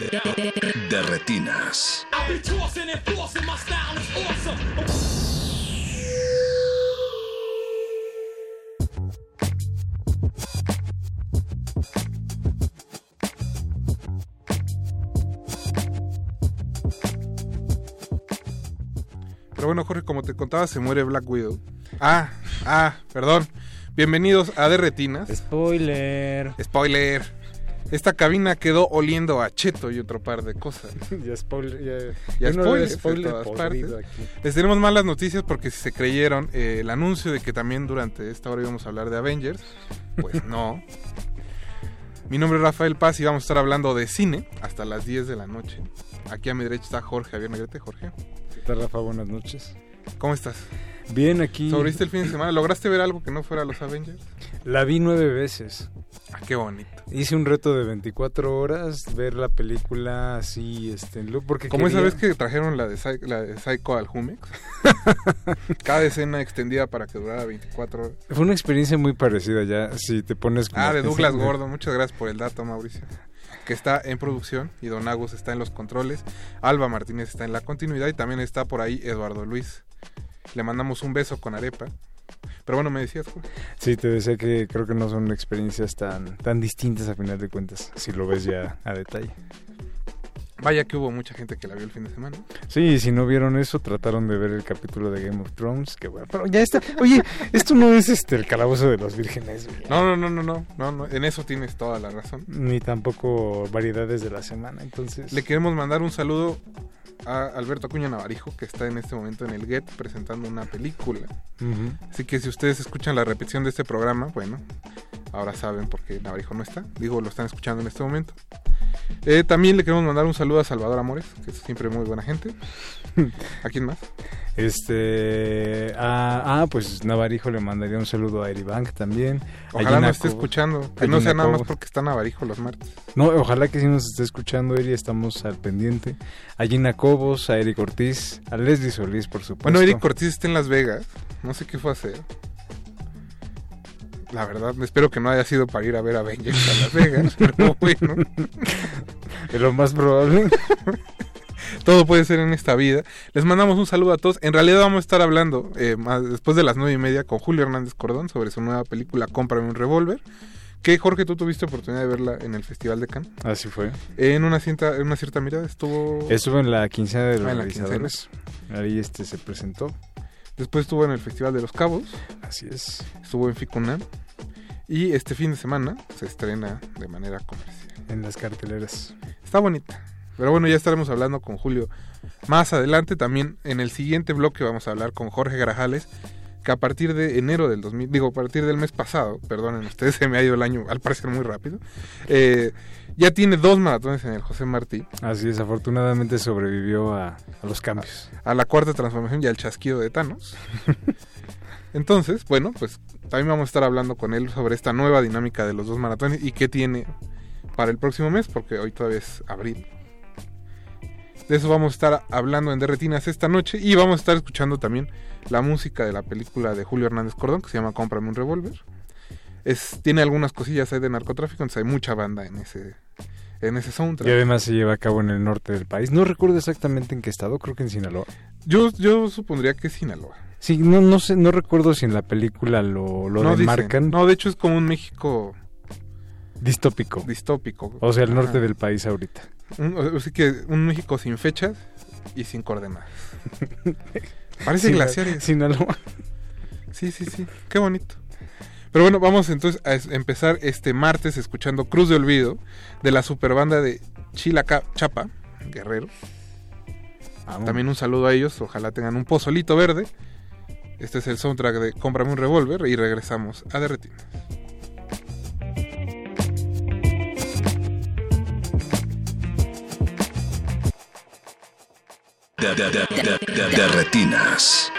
De retinas. Pero bueno, Jorge, como te contaba, se muere Black Widow. Ah, ah, perdón. Bienvenidos a De Retinas. Spoiler. Spoiler. Esta cabina quedó oliendo a cheto y otro par de cosas. ya spoiler. Ya, Ya spoiler, spoiler de todas partes. aquí. Les tenemos malas noticias porque si se creyeron eh, el anuncio de que también durante esta hora íbamos a hablar de Avengers, pues no. Mi nombre es Rafael Paz y vamos a estar hablando de cine hasta las 10 de la noche. Aquí a mi derecha está Jorge Javier Negrete. Jorge. ¿Qué tal, Rafa? Buenas noches. ¿Cómo estás? Bien, aquí. ¿Sobreviste el fin de semana? ¿Lograste ver algo que no fuera los Avengers? La vi nueve veces. Ah, qué bonito. Hice un reto de 24 horas, ver la película así, este, en loop, porque Como esa quería- vez que trajeron la de, Psy- la de Psycho al Jumex. Cada escena extendida para que durara 24 horas. Fue una experiencia muy parecida ya, si te pones... como Ah, de Douglas Gordon. Muchas gracias por el dato, Mauricio. Que está en producción y Don Agus está en los controles. Alba Martínez está en la continuidad y también está por ahí Eduardo Luis. Le mandamos un beso con arepa. Pero bueno, me decías, Jorge. Sí, te decía que creo que no son experiencias tan, tan distintas a final de cuentas, si lo ves ya a detalle. Vaya que hubo mucha gente que la vio el fin de semana. Sí, si no vieron eso, trataron de ver el capítulo de Game of Thrones, que bueno, pero ya está. Oye, esto no es este el calabozo de los vírgenes. No, no, no, no, no, no, no, en eso tienes toda la razón. Ni tampoco variedades de la semana, entonces... Le queremos mandar un saludo a Alberto Acuña Navarijo, que está en este momento en el Get presentando una película. Así que si ustedes escuchan la repetición de este programa, bueno, ahora saben por qué Navarijo no está. Digo, lo están escuchando en este momento. Eh, también le queremos mandar un saludo a Salvador Amores, que es siempre muy buena gente. ¿A quién más? Este. Ah, ah, pues Navarijo le mandaría un saludo a Eribank también. Ojalá nos esté escuchando, que no sea nada más porque está Navarijo los martes. No, ojalá que sí nos esté escuchando, Eri, estamos al pendiente. A Gina Cobos, a Eric Ortiz, a Leslie Solís, por supuesto. Bueno, Eric Cortés está en Las Vegas. No sé qué fue a hacer. La verdad, espero que no haya sido para ir a ver a Avengers a Las Vegas, pero bueno. Es lo más probable. Todo puede ser en esta vida. Les mandamos un saludo a todos. En realidad vamos a estar hablando eh, más después de las nueve y media con Julio Hernández Cordón sobre su nueva película Cómprame un revólver. Que Jorge, tú tuviste oportunidad de verla en el Festival de Cannes. Así fue. En una cierta, en una cierta mirada estuvo. Estuvo en la quincena de los Ah, en la realizadores. Ahí este se presentó. Después estuvo en el Festival de los Cabos. Así es. Estuvo en Ficunam. Y este fin de semana se estrena de manera comercial. En las carteleras. Está bonita. Pero bueno, ya estaremos hablando con Julio más adelante. También en el siguiente bloque vamos a hablar con Jorge Grajales, que a partir de enero del 2000, digo, a partir del mes pasado, perdonen ustedes, se me ha ido el año al parecer muy rápido, eh, ya tiene dos maratones en el José Martí. Así es, afortunadamente sobrevivió a, a los cambios. A la cuarta transformación y al chasquido de Thanos. Entonces, bueno, pues también vamos a estar hablando con él sobre esta nueva dinámica de los dos maratones y qué tiene para el próximo mes, porque hoy todavía es abril. De eso vamos a estar hablando en Derretinas esta noche y vamos a estar escuchando también la música de la película de Julio Hernández Cordón que se llama Cómprame un revólver. Es, tiene algunas cosillas ahí de narcotráfico, entonces hay mucha banda en ese, en ese soundtrack. Y además se lleva a cabo en el norte del país. No recuerdo exactamente en qué estado, creo que en Sinaloa. Yo, yo supondría que es Sinaloa. Sí, no, no sé, no recuerdo si en la película lo, lo no dicen. demarcan. No, de hecho es como un México Distópico. distópico. O sea, el norte Ajá. del país ahorita. Un, así que un México sin fechas y sin coordenadas. Parece Sina- glaciares. Sinaloa. Sí, sí, sí. Qué bonito. Pero bueno, vamos entonces a es- empezar este martes escuchando Cruz de Olvido de la superbanda de Chilaca Chapa, Guerrero. También un saludo a ellos, ojalá tengan un pozolito verde. Este es el soundtrack de Cómprame un revólver y regresamos a Derretinas. De, de, de, de, retinas.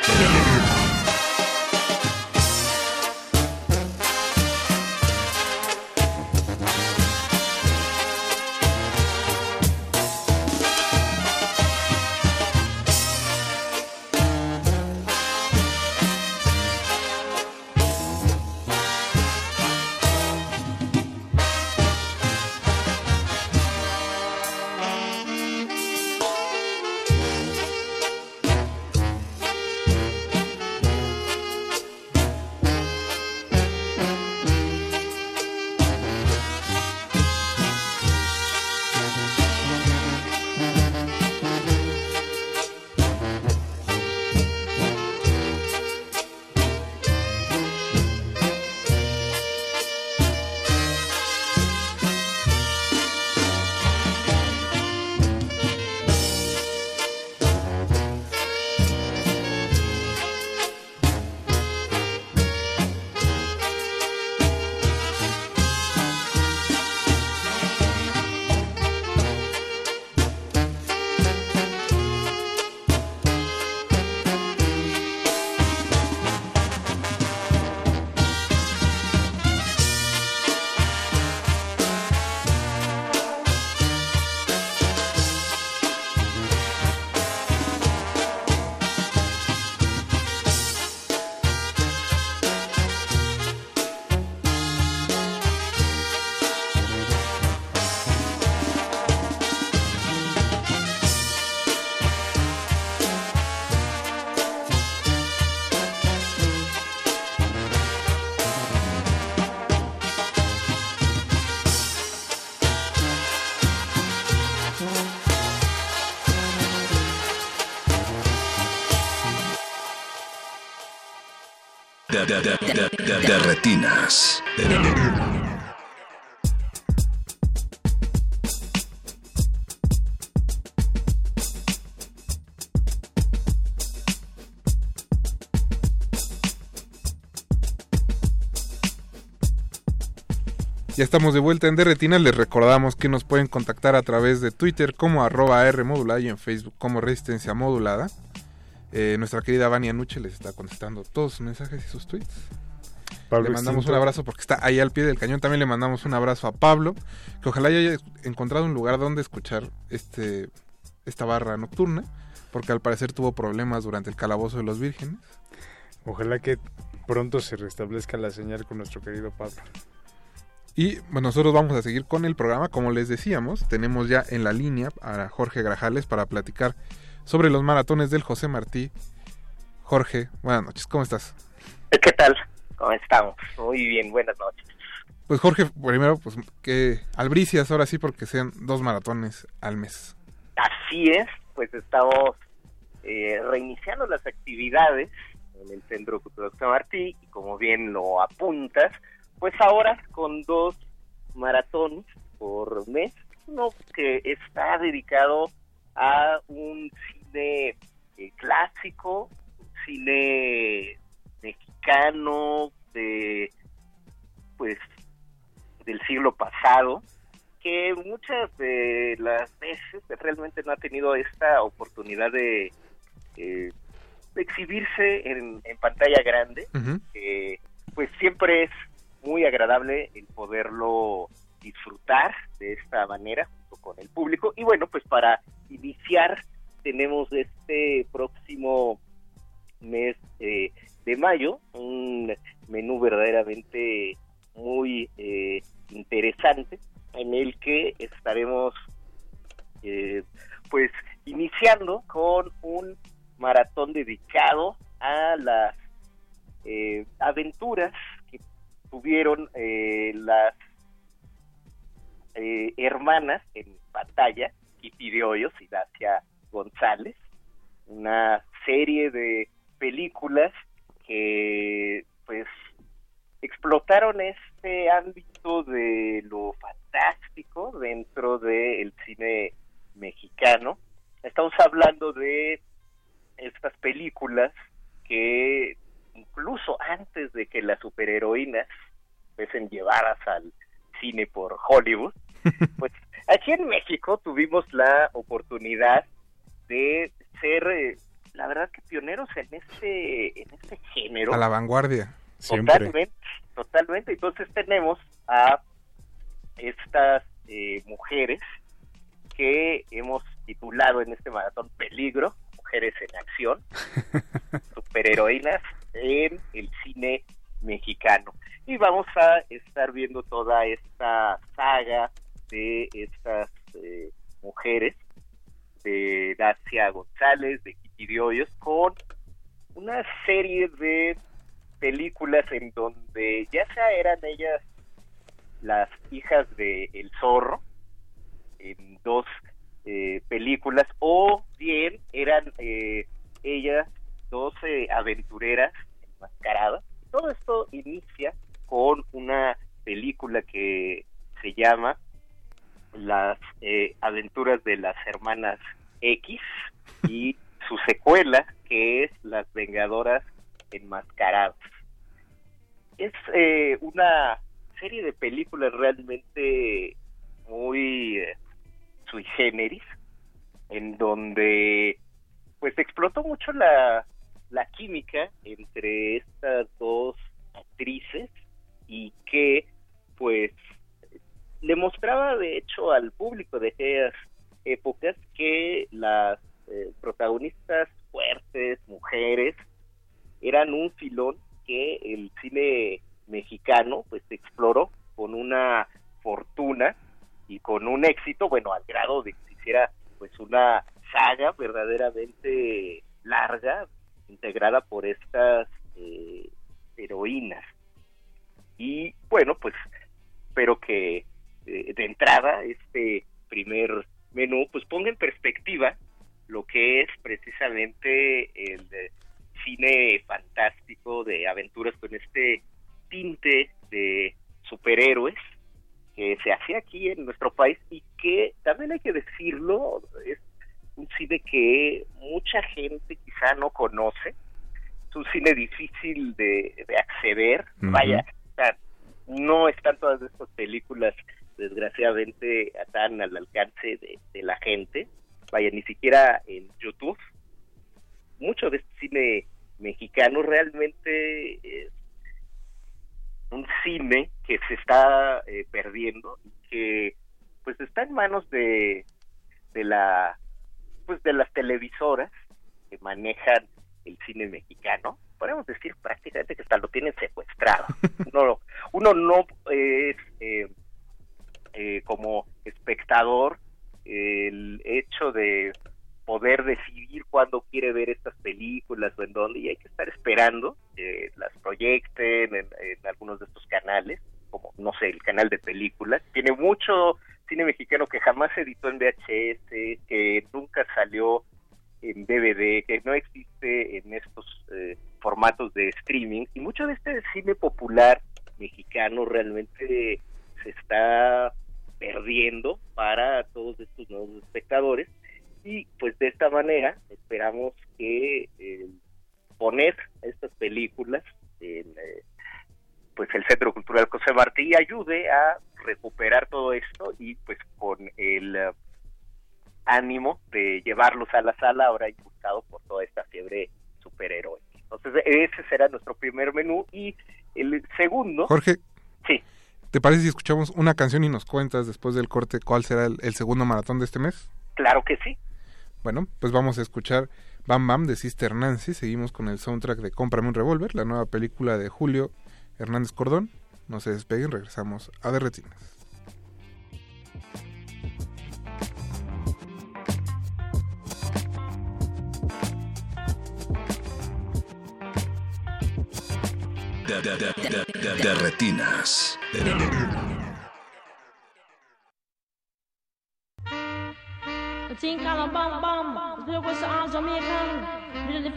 De retinas. Ya estamos de vuelta en Derretina. Les recordamos que nos pueden contactar a través de Twitter como arroba R modulada y en Facebook como Resistencia Modulada. Eh, nuestra querida Vania Nuche les está contestando todos sus mensajes y sus tweets. Pablo le mandamos Extinto. un abrazo porque está ahí al pie del cañón. También le mandamos un abrazo a Pablo, que ojalá haya encontrado un lugar donde escuchar este esta barra nocturna, porque al parecer tuvo problemas durante el calabozo de los vírgenes. Ojalá que pronto se restablezca la señal con nuestro querido Pablo. Y bueno, nosotros vamos a seguir con el programa. Como les decíamos, tenemos ya en la línea a Jorge Grajales para platicar sobre los maratones del José Martí. Jorge, buenas noches, ¿cómo estás? ¿Qué tal? ¿Cómo estamos? Muy bien, buenas noches. Pues Jorge, primero, pues que albricias ahora sí porque sean dos maratones al mes. Así es, pues estamos eh, reiniciando las actividades en el Centro Cultural José Martí y como bien lo apuntas, pues ahora con dos maratones por mes, uno que está dedicado a un cine eh, clásico, cine mexicano de pues del siglo pasado que muchas de las veces realmente no ha tenido esta oportunidad de, eh, de exhibirse en, en pantalla grande que pues siempre es muy agradable el poderlo disfrutar de esta manera junto con el público. Y bueno pues para iniciar tenemos este próximo mes eh, de mayo un menú verdaderamente muy eh, interesante en el que estaremos eh, pues iniciando con un maratón dedicado a las eh, aventuras que tuvieron las hermanas en pantalla, Kitty de Hoyos y Dacia González, una serie de películas que pues explotaron este ámbito de lo fantástico dentro del cine mexicano. Estamos hablando de estas películas que incluso antes de que las superheroínas fuesen llevadas al cine por Hollywood, pues aquí en México tuvimos la oportunidad de ser, eh, la verdad que pioneros en este, en este género. A la vanguardia. Totalmente, totalmente. Entonces tenemos a estas eh, mujeres que hemos titulado en este maratón Peligro, Mujeres en Acción, superheroínas en el cine mexicano. Y vamos a estar viendo toda esta saga de estas eh, mujeres, de Dacia González, de Kitty de Hoyos, con una serie de películas en donde ya sea eran ellas las hijas de El Zorro, en dos eh, películas, o bien eran eh, ellas dos eh, aventureras enmascaradas. Todo esto inicia con una película que se llama Las eh, aventuras de las hermanas X y su secuela que es Las Vengadoras enmascaradas. Es eh, una serie de películas realmente muy eh, sui generis, en donde pues explotó mucho la, la química entre estas dos actrices y que pues le mostraba de hecho al público de aquellas épocas que las eh, protagonistas fuertes, mujeres, eran un filón que el cine mexicano pues exploró con una fortuna y con un éxito, bueno, al grado de que se hiciera pues una saga verdaderamente larga, integrada por estas eh, heroínas. Y bueno, pues espero que eh, de entrada este primer menú pues ponga en perspectiva lo que es precisamente el eh, cine fantástico de aventuras con este tinte de superhéroes que se hace aquí en nuestro país y que también hay que decirlo, es un cine que mucha gente quizá no conoce, es un cine difícil de, de acceder, vaya, o sea, no están todas estas películas desgraciadamente tan al alcance de, de la gente, vaya, ni siquiera en YouTube. Mucho de este cine mexicano realmente es un cine que se está eh, perdiendo y que pues está en manos de, de la pues de las televisoras que manejan el cine mexicano. Podemos decir prácticamente que hasta lo tienen secuestrado. Uno, uno no es eh, eh, como espectador el hecho de poder decidir cuándo quiere ver estas películas o en dónde y hay que estar esperando que las proyecten en, algunos de estos canales como no sé el canal de películas. Tiene mucho cine mexicano que jamás se editó en VHS que nunca salió en DVD que no existe en estos eh, formatos de streaming. Y mucho de este cine popular mexicano realmente se está perdiendo para todos estos nuevos espectadores y pues de esta manera esperamos que eh, poner estas películas en eh, pues el Centro Cultural José Martí ayude a recuperar todo esto y pues con el eh, ánimo de llevarlos a la sala ahora impulsado por toda esta fiebre superhéroe. Entonces ese será nuestro primer menú y el segundo Jorge, Sí. ¿Te parece si escuchamos una canción y nos cuentas después del corte cuál será el, el segundo maratón de este mes? Claro que sí. Bueno, pues vamos a escuchar Bam Bam de Sister Nancy. Seguimos con el soundtrack de Cómprame un revólver, la nueva película de Julio Hernández Cordón. No se despeguen, regresamos a De De, de- de- retinas. Think of. Look what's all Jamaican. Really?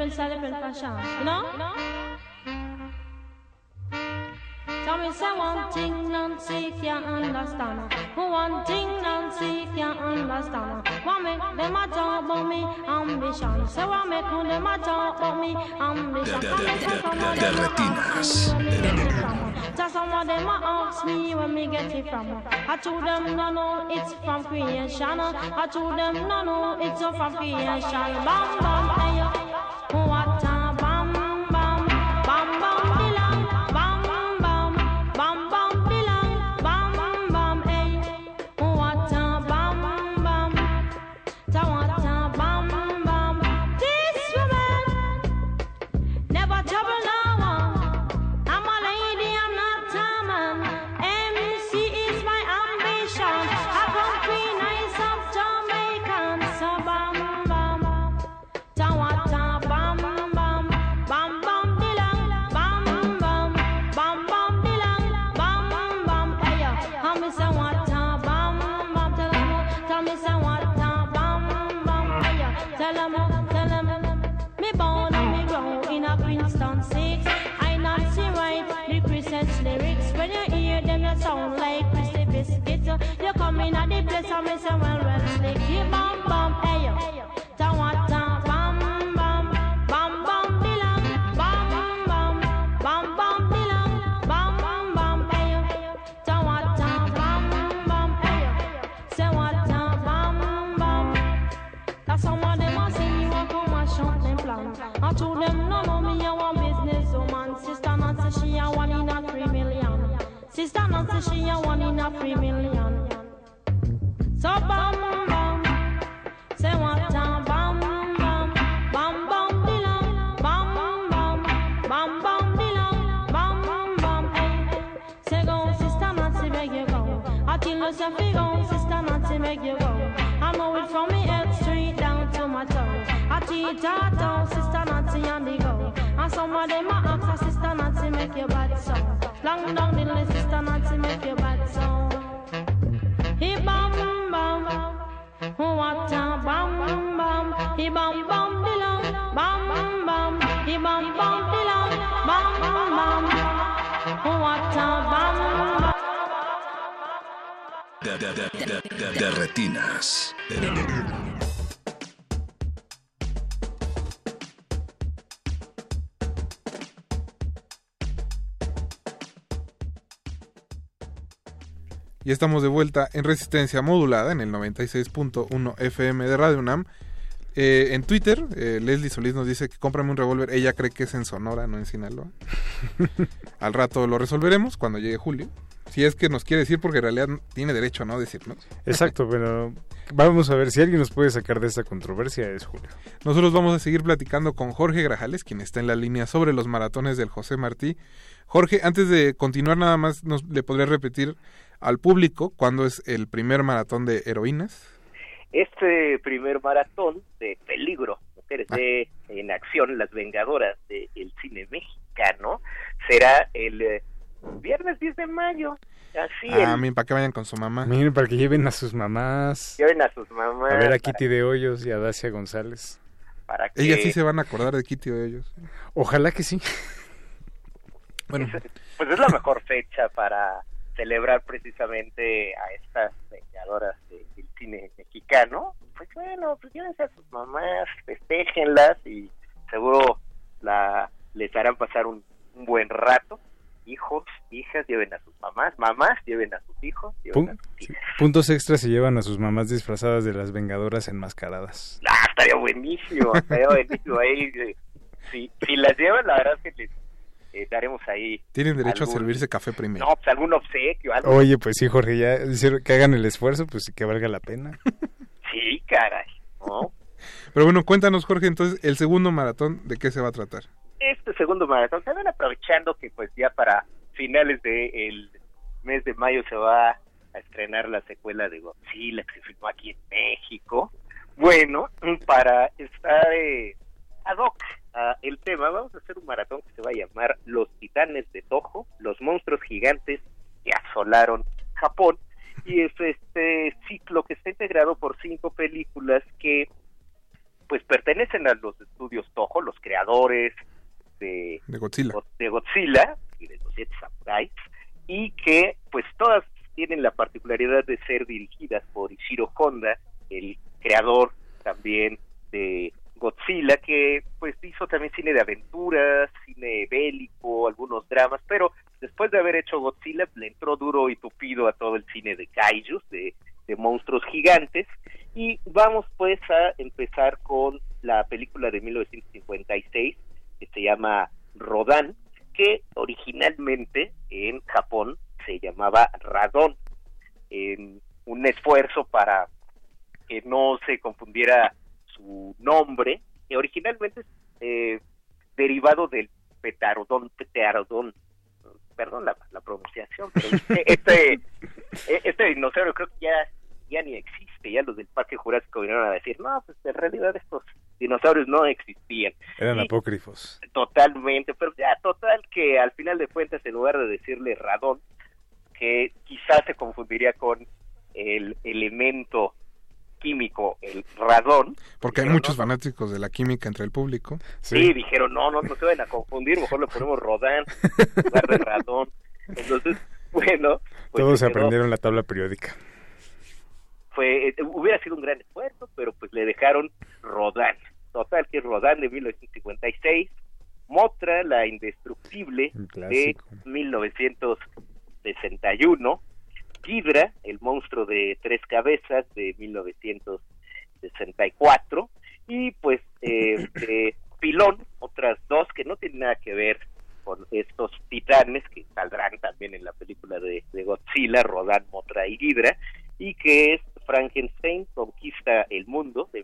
Tell me say one thing Nancy can't understand. One thing Nancy can't understand. What make them a talk about me ambition? Say what make them a talk about me ambition? De retinas. Just some of them ask me where me get it from. I told them no no it's from creation. I told them no no it's from creation. Bam bam hey i'm someone sweet heart down, sister Nancy and the go. And some of them are ask sister Nancy make your bad song. Long down the list, sister Nancy make your bad song. He bam bam, what a bam bam. He bam bam belong, bam bam. He bam bam belong, bam bam. What a bam bam. De, de, de, retinas. Ya estamos de vuelta en resistencia modulada en el 96.1 FM de Radio UNAM. Eh, en Twitter, eh, Leslie Solís nos dice que cómprame un revólver. Ella cree que es en Sonora, no en Sinaloa. Al rato lo resolveremos cuando llegue Julio. Si es que nos quiere decir, porque en realidad tiene derecho a no decirnos. Exacto, pero vamos a ver si alguien nos puede sacar de esta controversia es Julio. Nosotros vamos a seguir platicando con Jorge Grajales, quien está en la línea sobre los maratones del José Martí. Jorge, antes de continuar nada más, nos, ¿le podría repetir al público cuándo es el primer maratón de heroínas? Este primer maratón de peligro, mujeres Ah. de en acción, las vengadoras del cine mexicano, será el eh, viernes 10 de mayo. Así, Ah, el- miren, para que vayan con su mamá. Miren, para que lleven a sus mamás. lleven a sus mamás. A ver a para- Kitty de Hoyos y a Dacia González. para que Ellas sí se van a acordar de Kitty o de ellos. Ojalá que sí. Bueno, pues es la mejor fecha para celebrar precisamente a estas vengadoras de- del cine mexicano. Pues bueno, pues llévense a sus mamás, festéjenlas y seguro la les harán pasar un, un buen rato. Hijos, hijas, lleven a sus mamás, mamás, lleven a sus hijos, lleven a sus hijas. Puntos extras se llevan a sus mamás disfrazadas de las vengadoras enmascaradas. Ah, estaría buenísimo, estaría buenísimo ahí. eh, Si, si las llevan, la verdad es que les eh, daremos ahí tienen derecho algún- a servirse café primero. No, pues algún obsequio, algo. Oye, pues sí, Jorge, ya que hagan el esfuerzo, pues sí que valga la pena. Sí, caray. ¿no? Pero bueno, cuéntanos, Jorge, entonces, el segundo maratón, ¿de qué se va a tratar? este segundo maratón se van aprovechando que pues ya para finales del mes de mayo se va a estrenar la secuela de Godzilla que se filmó aquí en México. Bueno, para estar eh, ad hoc el tema, vamos a hacer un maratón que se va a llamar Los Titanes de Toho, los monstruos gigantes que asolaron Japón. Y es este ciclo que está integrado por cinco películas que pues pertenecen a los estudios Toho, los creadores de, De Godzilla. de Godzilla y de los siete samuráis y que pues todas tienen la particularidad de ser dirigidas por Ishiro Honda, el creador también de Godzilla, que hizo también cine de aventuras, cine bélico, algunos dramas, pero después de haber hecho Godzilla le entró duro y tupido a todo el cine de kaijus, de, de monstruos gigantes, y vamos pues a empezar con la película de 1956 que se llama Rodan, que originalmente en Japón se llamaba Radon. En un esfuerzo para que no se confundiera su nombre, que originalmente es eh, derivado del petarodón, pterodón, perdón la, la pronunciación, pero este, este, este dinosaurio creo que ya, ya ni existe, ya los del Parque Jurásico vinieron a decir, no, pues en realidad estos dinosaurios no existían. Eran Y- apócrifos. Totalmente, pero ya total que al final de cuentas en lugar de decirle radón, que quizás se confundiría con el elemento químico, el radón, Porque hay muchos fanáticos de la química entre el público. sí, dijeron, no, no, no se vayan a confundir, mejor le ponemos rodán en lugar de radón. Entonces, bueno, pues Todos se quedó- aprendieron la tabla periódica. fue eh, hubiera sido un gran esfuerzo, pero pues le dejaron Rodán. Total que es Rodán de 1956, Motra la indestructible de clásico. 1961, Ghidra, el monstruo de tres cabezas de 1964 y pues eh, de Pilón, otras dos que no tienen nada que ver con estos titanes que saldrán también en la película de, de Godzilla, Rodan, Motra y Ghidra, y que es Frankenstein conquista el mundo de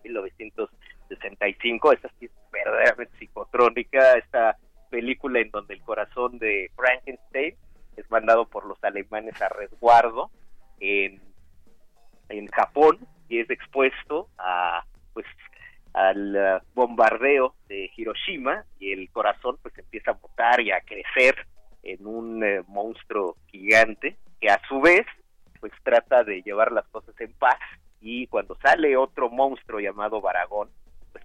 1965. Esta sí es verdaderamente psicotrónica, esta película en donde el corazón de Frankenstein es mandado por los alemanes a resguardo en, en Japón y es expuesto a pues al uh, bombardeo de Hiroshima y el corazón pues empieza a mutar y a crecer en un eh, monstruo gigante que a su vez pues trata de llevar las cosas en paz y cuando sale otro monstruo llamado Baragón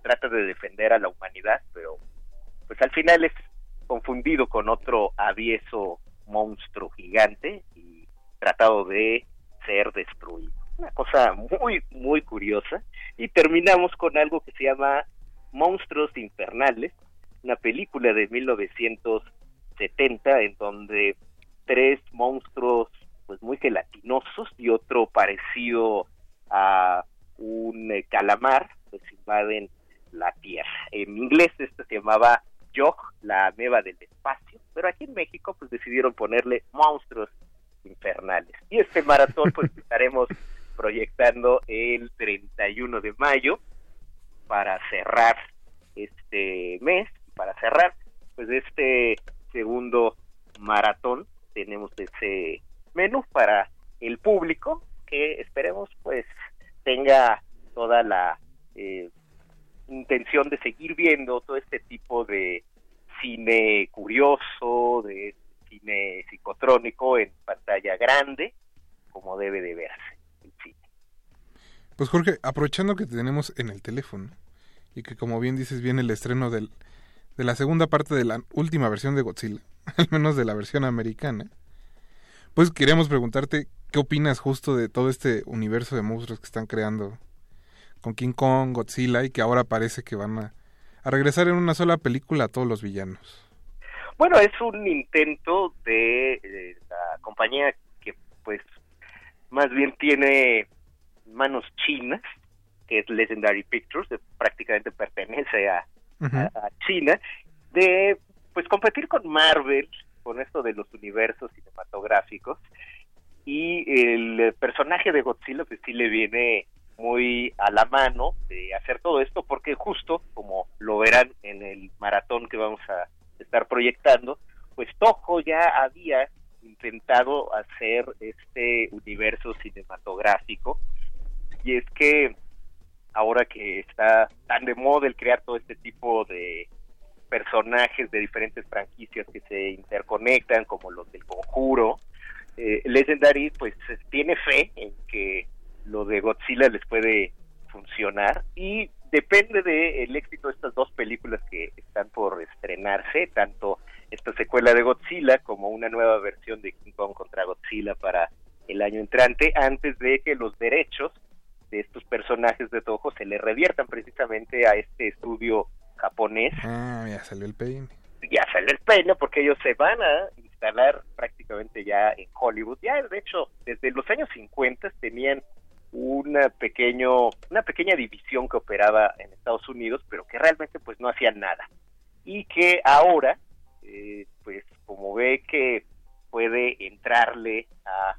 trata de defender a la humanidad pero pues al final es confundido con otro avieso monstruo gigante y tratado de ser destruido. Una cosa muy, muy curiosa. Y terminamos con algo que se llama Monstruos Infernales, una película de 1970 en donde tres monstruos pues muy gelatinosos y otro parecido a un eh, calamar pues invaden la tierra. En inglés esto se llamaba Yog, la ameba del espacio, pero aquí en México pues decidieron ponerle monstruos infernales. Y este maratón pues estaremos proyectando el 31 de mayo para cerrar este mes, para cerrar pues este segundo maratón tenemos ese menú para el público que esperemos pues tenga toda la eh, intención de seguir viendo todo este tipo de cine curioso, de cine psicotrónico en pantalla grande, como debe de verse. Pues Jorge, aprovechando que te tenemos en el teléfono y que como bien dices viene el estreno de la segunda parte de la última versión de Godzilla, al menos de la versión americana, pues queríamos preguntarte qué opinas justo de todo este universo de monstruos que están creando con King Kong, Godzilla y que ahora parece que van a, a regresar en una sola película a todos los villanos. Bueno, es un intento de, la compañía que pues más bien tiene manos chinas, que es Legendary Pictures, que prácticamente pertenece a, a- a China, de pues competir con Marvel, con esto de los universos cinematográficos, y el personaje de Godzilla pues sí le viene muy a la mano de hacer todo esto porque justo como lo verán en el maratón que vamos a estar proyectando, pues Toho ya había intentado hacer este universo cinematográfico. Y es que ahora que está tan de moda el crear todo este tipo de personajes de diferentes franquicias que se interconectan como los del conjuro eh, Legendary pues tiene fe en que lo de Godzilla les puede funcionar y depende del éxito de estas dos películas que están por estrenarse, tanto esta secuela de Godzilla como una nueva versión de King Kong contra Godzilla para el año entrante, antes de que los derechos de estos personajes de Toho se le reviertan precisamente a este estudio japonés. Ah, ya salió el peine. Ya sale el peine porque ellos se van a instalar prácticamente ya en Hollywood. Ya, de hecho, desde los años 50 tenían una pequeño una pequeña división que operaba en Estados Unidos pero que realmente pues no hacían nada. Y que ahora eh, pues como ve que puede entrarle a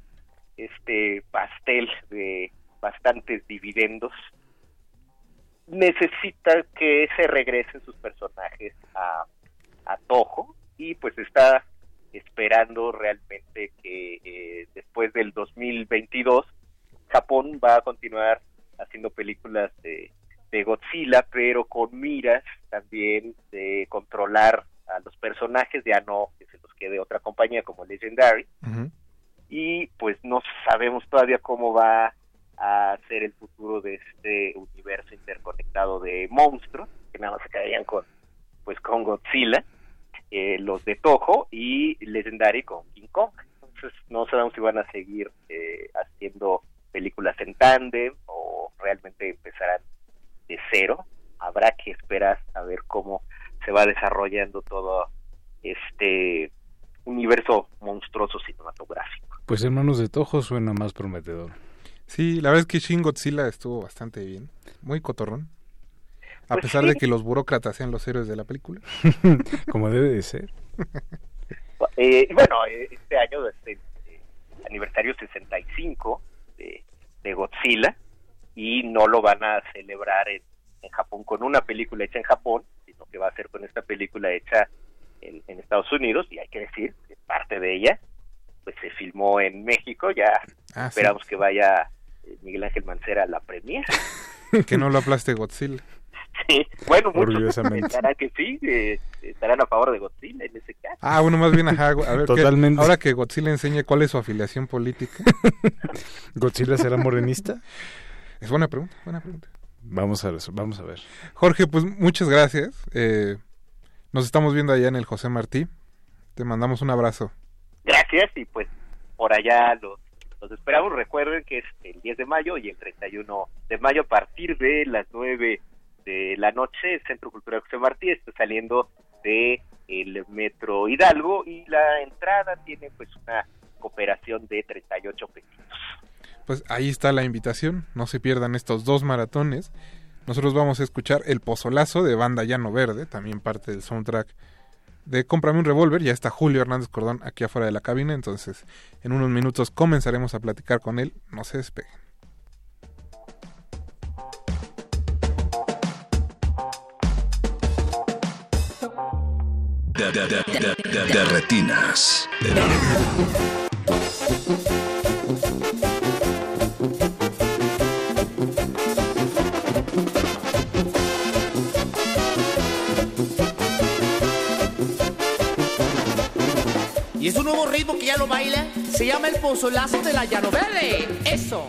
este pastel de bastantes dividendos necesita que se regresen sus personajes a, a Toho y pues está esperando realmente que eh, después del 2022 Japón va a continuar haciendo películas de, de Godzilla, pero con miras también de controlar a los personajes, ya no que se los quede otra compañía como Legendary. Y pues no sabemos todavía cómo va a ser el futuro de este universo interconectado de monstruos, que nada más se quedarían con, pues con Godzilla, eh, los de Toho y Legendary con King Kong. Entonces no sabemos si van a seguir eh, haciendo películas en tándem o realmente empezarán de cero. Habrá que esperar a ver cómo se va desarrollando todo este universo monstruoso cinematográfico. Pues Hermanos de Toho suena más prometedor. Sí, la verdad es que Shin Godzilla estuvo bastante bien. Muy cotorrón. A Pues pesar sí. de que los burócratas sean los héroes de la película. Como debe de ser. Eh, bueno, este año es el eh, aniversario 65 de, Godzilla y no lo van a celebrar en, en Japón con una película hecha en Japón, sino que va a ser con esta película hecha en, en Estados Unidos y hay que decir que parte de ella pues se filmó en México, ya Ah, esperamos que vaya eh, Miguel Ángel Mancera a la premier. que no lo aplaste Godzilla. Sí, bueno, muchos Orgullosamente. pensarán que sí, eh, estarán a favor de Godzilla en ese caso. Ah, bueno, más bien, ajá. A ver, que- Totalmente. ahora que Godzilla enseñe cuál es su afiliación política. ¿Godzilla será morenista? Es buena pregunta, buena pregunta. Vamos a, vamos a ver. Jorge, pues muchas gracias. Eh, nos estamos viendo allá en el José Martí. Te mandamos un abrazo. Gracias y pues por allá los, los esperamos. Recuerden que es el 10 de mayo y el 31 de mayo a partir de las 9 de la noche, el Centro Cultural José Martí está saliendo de el Metro Hidalgo y la entrada tiene pues una cooperación de 38 pesitos. Pues ahí está la invitación, no se pierdan estos dos maratones. Nosotros vamos a escuchar El Pozolazo de Banda Llano Verde, también parte del soundtrack de Cómprame un revólver. Ya está Julio Hernández Cordón aquí afuera de la cabina, entonces en unos minutos comenzaremos a platicar con él. No se despeguen. De, de, de, retinas. Y es un nuevo ritmo que ya lo baila. Se llama el pozolazo de la Llano Verde. Eso.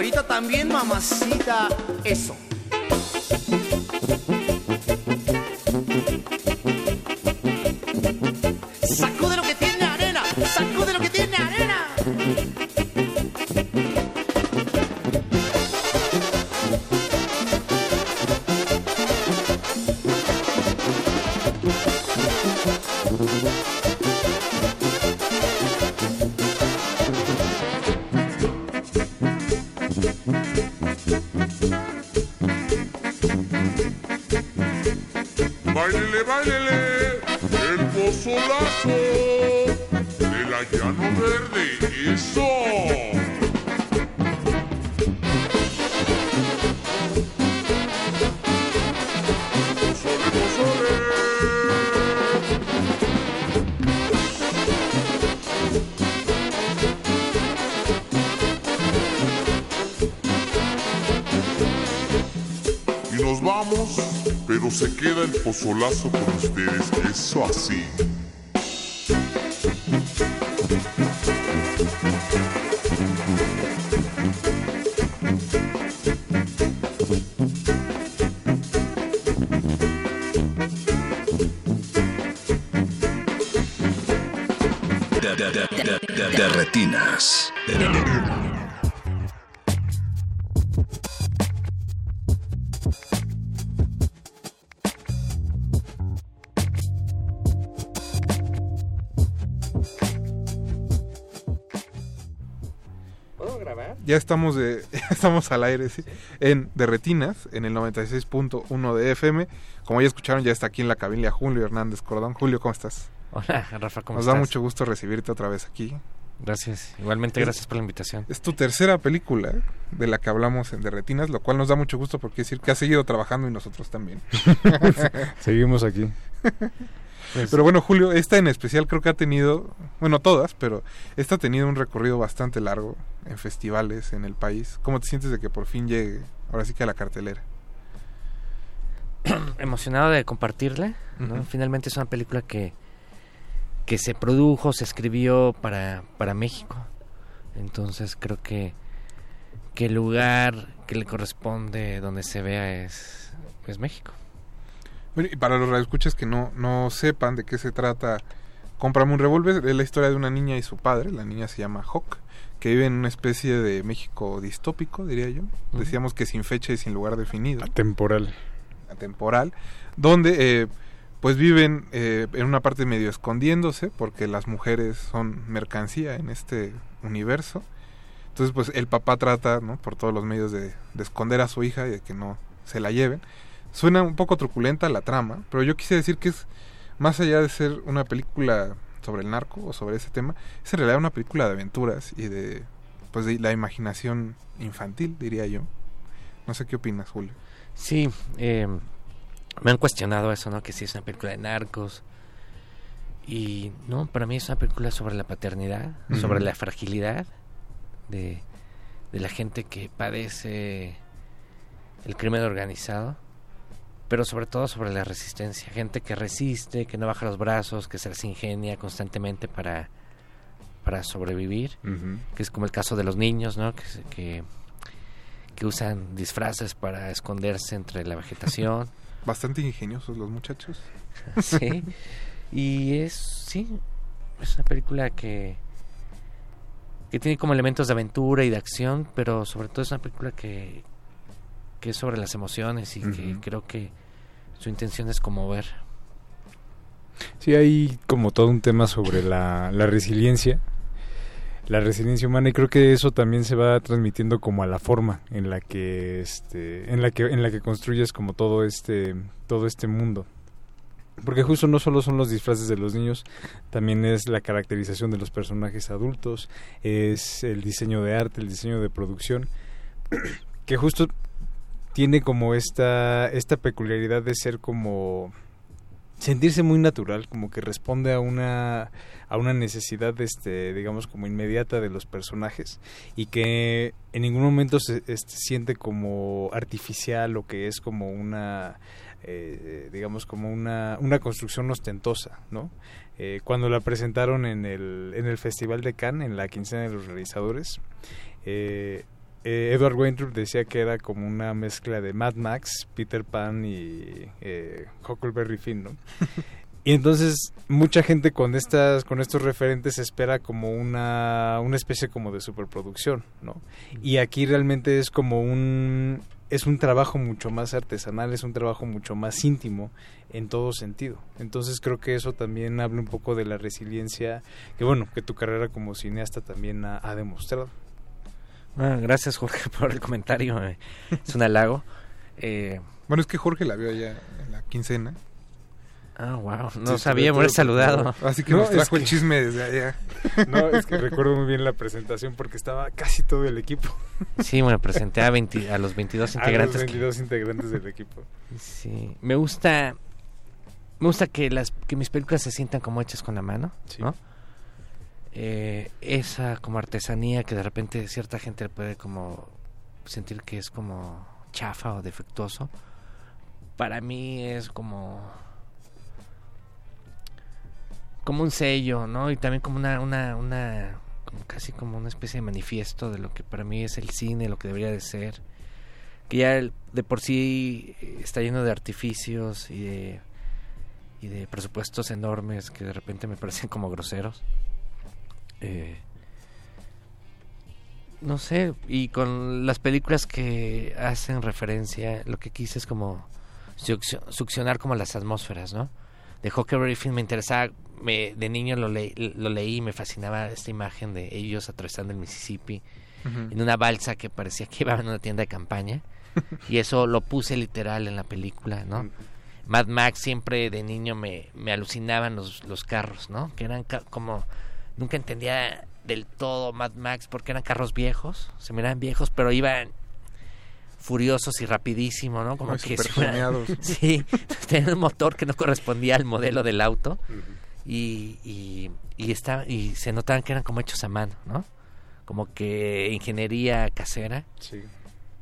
Güerita también, mamacita. Eso. Báilele, báilele, el pozolazo de la llano verde, eso. Se queda el pozolazo con ustedes, eso así. Ya estamos de ya estamos al aire, sí, en de retinas en el 96.1 de FM. Como ya escucharon, ya está aquí en la cabina Julio Hernández Cordón. Julio, ¿cómo estás? Hola, Rafa, ¿cómo Nos estás? da mucho gusto recibirte otra vez aquí. Gracias. Igualmente, Es- gracias por la invitación. Es tu tercera película de la que hablamos en De Retinas, lo cual nos da mucho gusto porque decir que has seguido trabajando y nosotros también. Seguimos aquí. Pero bueno, Julio, esta en especial creo que ha tenido, bueno, todas, pero esta ha tenido un recorrido bastante largo. En festivales en el país. ¿Cómo te sientes de que por fin llegue, ahora sí que a la cartelera? Emocionado de compartirla. Finalmente es una película que, que se produjo, se escribió para, para México. Entonces creo que, que el lugar que le corresponde donde se vea es, es México. Y para los radioescuchas que no, no sepan de qué se trata, Cómprame un revólver es la historia de una niña y su padre. La niña se llama Hawk, que vive en una especie de México distópico, diría yo. Decíamos que sin fecha y sin lugar definido. Temporal. Atemporal. Donde eh, pues viven eh, en una parte medio escondiéndose porque las mujeres son mercancía en este universo. Entonces pues el papá trata, ¿no? Por todos los medios de, de esconder a su hija y de que no se la lleven. Suena un poco truculenta la trama, pero yo quise decir que es más allá de ser una película sobre el narco o sobre ese tema, es en realidad una película de aventuras y de pues de la imaginación infantil, diría yo. No sé qué opinas, Julio. Sí, eh, me han cuestionado eso, ¿no? Que si es una película de narcos. Y no, para mí es una película sobre la paternidad, sobre la fragilidad de, de la gente que padece el crimen organizado, pero sobre todo sobre la resistencia. Gente que resiste, que no baja los brazos, que se las ingenia constantemente para, para sobrevivir, que es como el caso de los niños, ¿no? Que, que, que usan disfraces para esconderse entre la vegetación. Bastante ingeniosos los muchachos. sí. Y es, sí, es una película que, que tiene como elementos de aventura y de acción, pero sobre todo es una película que, que es sobre las emociones y que creo que su intención es conmover. Sí, hay como todo un tema sobre la, la resiliencia, la resiliencia humana y creo que eso también se va transmitiendo como a la forma en la que este, en la que en la que construyes como todo este todo este mundo. Porque justo no solo son los disfraces de los niños, también es la caracterización de los personajes adultos, es el diseño de arte, el diseño de producción, que justo tiene como esta esta peculiaridad de ser como sentirse muy natural, como que responde a una a una necesidad este digamos como inmediata de los personajes y que en ningún momento se este, siente como artificial o que es como una eh, digamos como una, una construcción ostentosa, ¿no? Eh, cuando la presentaron en el, en el Festival de Cannes, en la quincena de los realizadores, eh, eh, Edward Weintraub decía que era como una mezcla de Mad Max, Peter Pan y eh, Huckleberry Finn, ¿no? Y entonces mucha gente con estas con estos referentes espera como una una especie como de superproducción, ¿no? Y aquí realmente es como un es un trabajo mucho más artesanal, es un trabajo mucho más íntimo en todo sentido. Entonces creo que eso también habla un poco de la resiliencia que bueno, que tu carrera como cineasta también ha, ha demostrado. Ah, gracias Jorge por el comentario, eh, es un halago. Eh, Bueno, es que Jorge la vio allá en la quincena. Ah, wow, Sí, no se sabía, me saludado. Así que No, nos es trajo el que- chisme desde allá. No, es que recuerdo muy bien la presentación porque estaba casi todo el equipo. Sí, me presenté a, 20 a los 22 A integrantes. los que- 22 integrantes del equipo. Sí, me gusta me gusta que las que mis películas se sientan como hechas con la mano, ¿no? Eh, esa como artesanía que de repente cierta gente puede como sentir que es como chafa o defectuoso. Para mí es como como un sello, ¿no? Y también como una una una casi como una especie de manifiesto de lo que para mí es el cine, lo que debería de ser que ya de por sí eh, está lleno de artificios y de, y de presupuestos enormes que de repente me parecen como groseros. Eh, no sé, y con las películas que hacen referencia, lo que quise es como succio- succionar como las atmósferas, ¿no? De Huckleberry Finn me interesaba, me, de niño lo, le- lo leí y me fascinaba esta imagen de ellos atravesando el Mississippi en una balsa que parecía que iban a una tienda de campaña. y eso lo puse literal en la película, ¿no? Mad Max siempre de niño me, me alucinaban los, los carros, ¿no? Que eran ca- como... Nunca entendía del todo Mad Max porque eran carros viejos, se miraban viejos, pero iban furiosos y rapidísimo, ¿no? Como que súper si fuera- tuneados. Sí, tenían un motor que no correspondía al modelo del auto y, y, y, estaba- y se notaban que eran como hechos a mano, ¿no? como que ingeniería casera. Sí.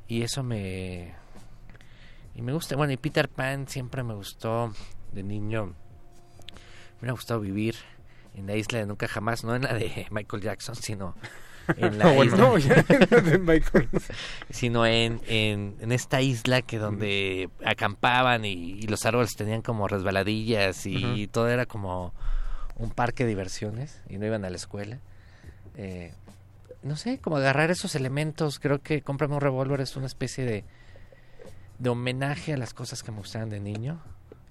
Y eso me y me gusta, bueno, y Peter Pan siempre me gustó de niño. Me hubiera gustado vivir en la isla de nunca jamás, no en la de Michael Jackson, sino en la No, isla no, ya de Michael. sino en, en, en esta isla que donde acampaban y, y los árboles tenían como resbaladillas y todo era como un parque de diversiones y no iban a la escuela. Eh, no sé, como agarrar esos elementos, creo que Cómprame un revólver es una especie de, de homenaje a las cosas que me gustaban de niño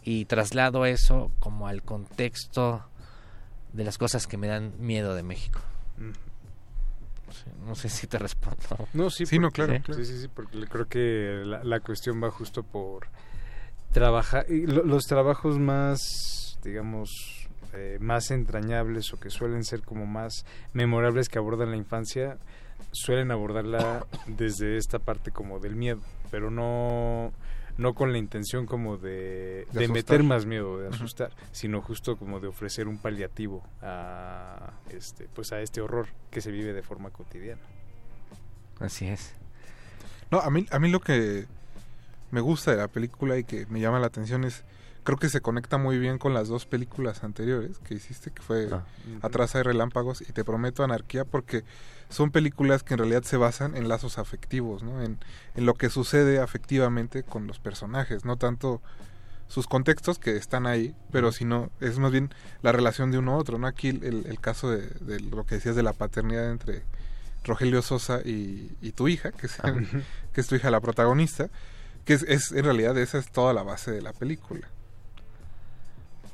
y traslado eso como al contexto de las cosas que me dan miedo de México. Sí, No sé si te respondo. No, sí, Sí, no, porque- claro, claro. Sí, sí, sí, porque creo que la, la cuestión va justo por trabajar, y lo- los trabajos más, digamos, eh, más entrañables o que suelen ser como más memorables que abordan la infancia, suelen abordarla desde esta parte como del miedo, pero no no con la intención como de, De de meter más miedo, de asustar, sino justo como de ofrecer un paliativo a este pues a este horror que se vive de forma cotidiana. Así es. No, a mí, a mí lo que me gusta de la película y que me llama la atención es, creo que se conecta muy bien con las dos películas anteriores que hiciste, que fue Ah. Atrás hay relámpagos y Te prometo anarquía, porque son películas que en realidad se basan en lazos afectivos, ¿no? En, en lo que sucede afectivamente con los personajes, no tanto sus contextos que están ahí, pero sino es más bien la relación de uno a otro, ¿no? Aquí el, el caso de, de lo que decías de la paternidad entre Rogelio Sosa y, y tu hija, que es, el- que es tu hija la protagonista, que es, es en realidad esa es toda la base de la película.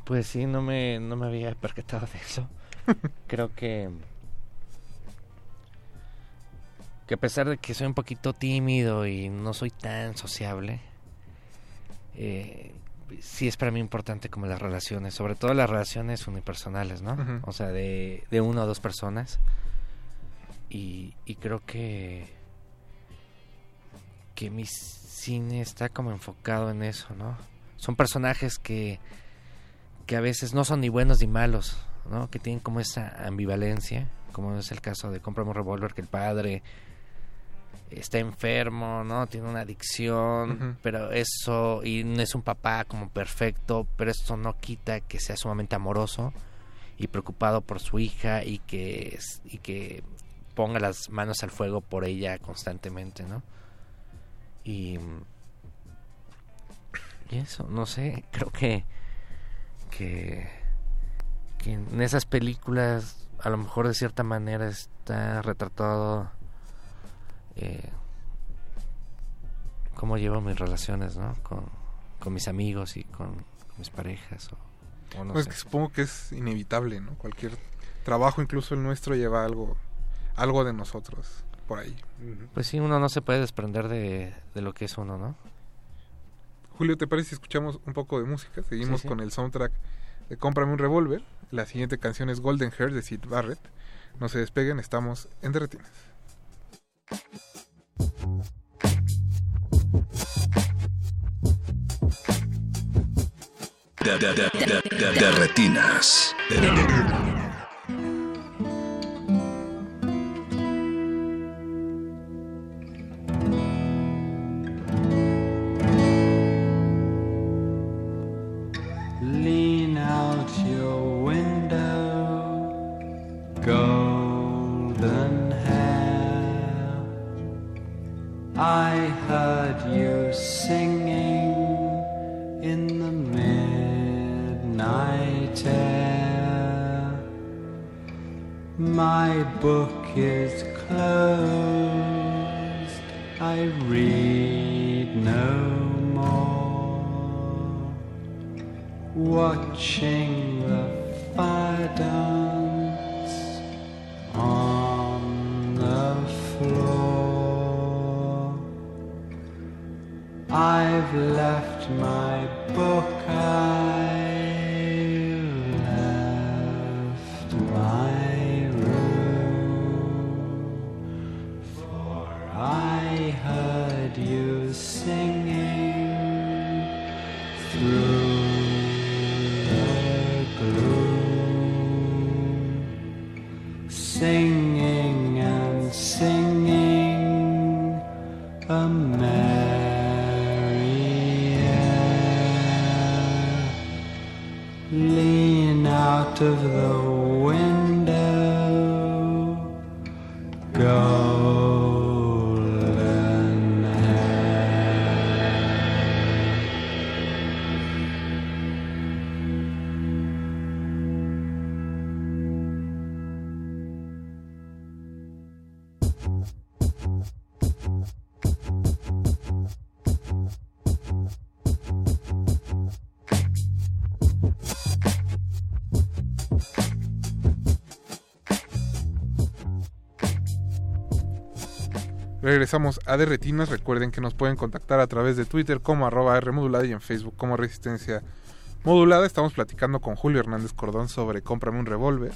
Pues sí, no me, no me había percatado de eso. Creo que que a pesar de que soy un poquito tímido y no soy tan sociable, eh, sí es para mí importante como las relaciones, sobre todo las relaciones unipersonales, ¿no? O sea, de, de una o dos personas. Y, y creo que que mi cine está como enfocado en eso, ¿no? Son personajes que que a veces no son ni buenos ni malos, ¿no? Que tienen como esa ambivalencia, como es el caso de Cómprame un revólver, que el padre está enfermo, ¿no? Tiene una adicción, pero eso, y no es un papá como perfecto, pero esto no quita que sea sumamente amoroso y preocupado por su hija y que, y que ponga las manos al fuego por ella constantemente, ¿no? Y, y eso, no sé, creo que que, que en esas películas a lo mejor de cierta manera está retratado eh, cómo llevo mis relaciones ¿no? con, con mis amigos y con, con mis parejas o, o no Pues sé. que supongo que es inevitable, ¿no? Cualquier trabajo, incluso el nuestro, lleva algo, algo de nosotros por ahí. pues sí uno no se puede desprender de, de lo que es uno no Julio, ¿te parece si escuchamos un poco de música? Seguimos Sí, sí. con el soundtrack de Cómprame un revólver. La siguiente canción es Golden Hair de Sid Barrett. No se despeguen, estamos en Derretinas. De, de- de- de- air. My book is closed, I read no more watching the fire dance on the floor. I've left my book, I've Do you. Regresamos a De Retinas. Recuerden que nos pueden contactar a través de Twitter como arroba R modulada y en Facebook como Resistencia Modulada. Estamos platicando con Julio Hernández Cordón sobre Cómprame un revólver.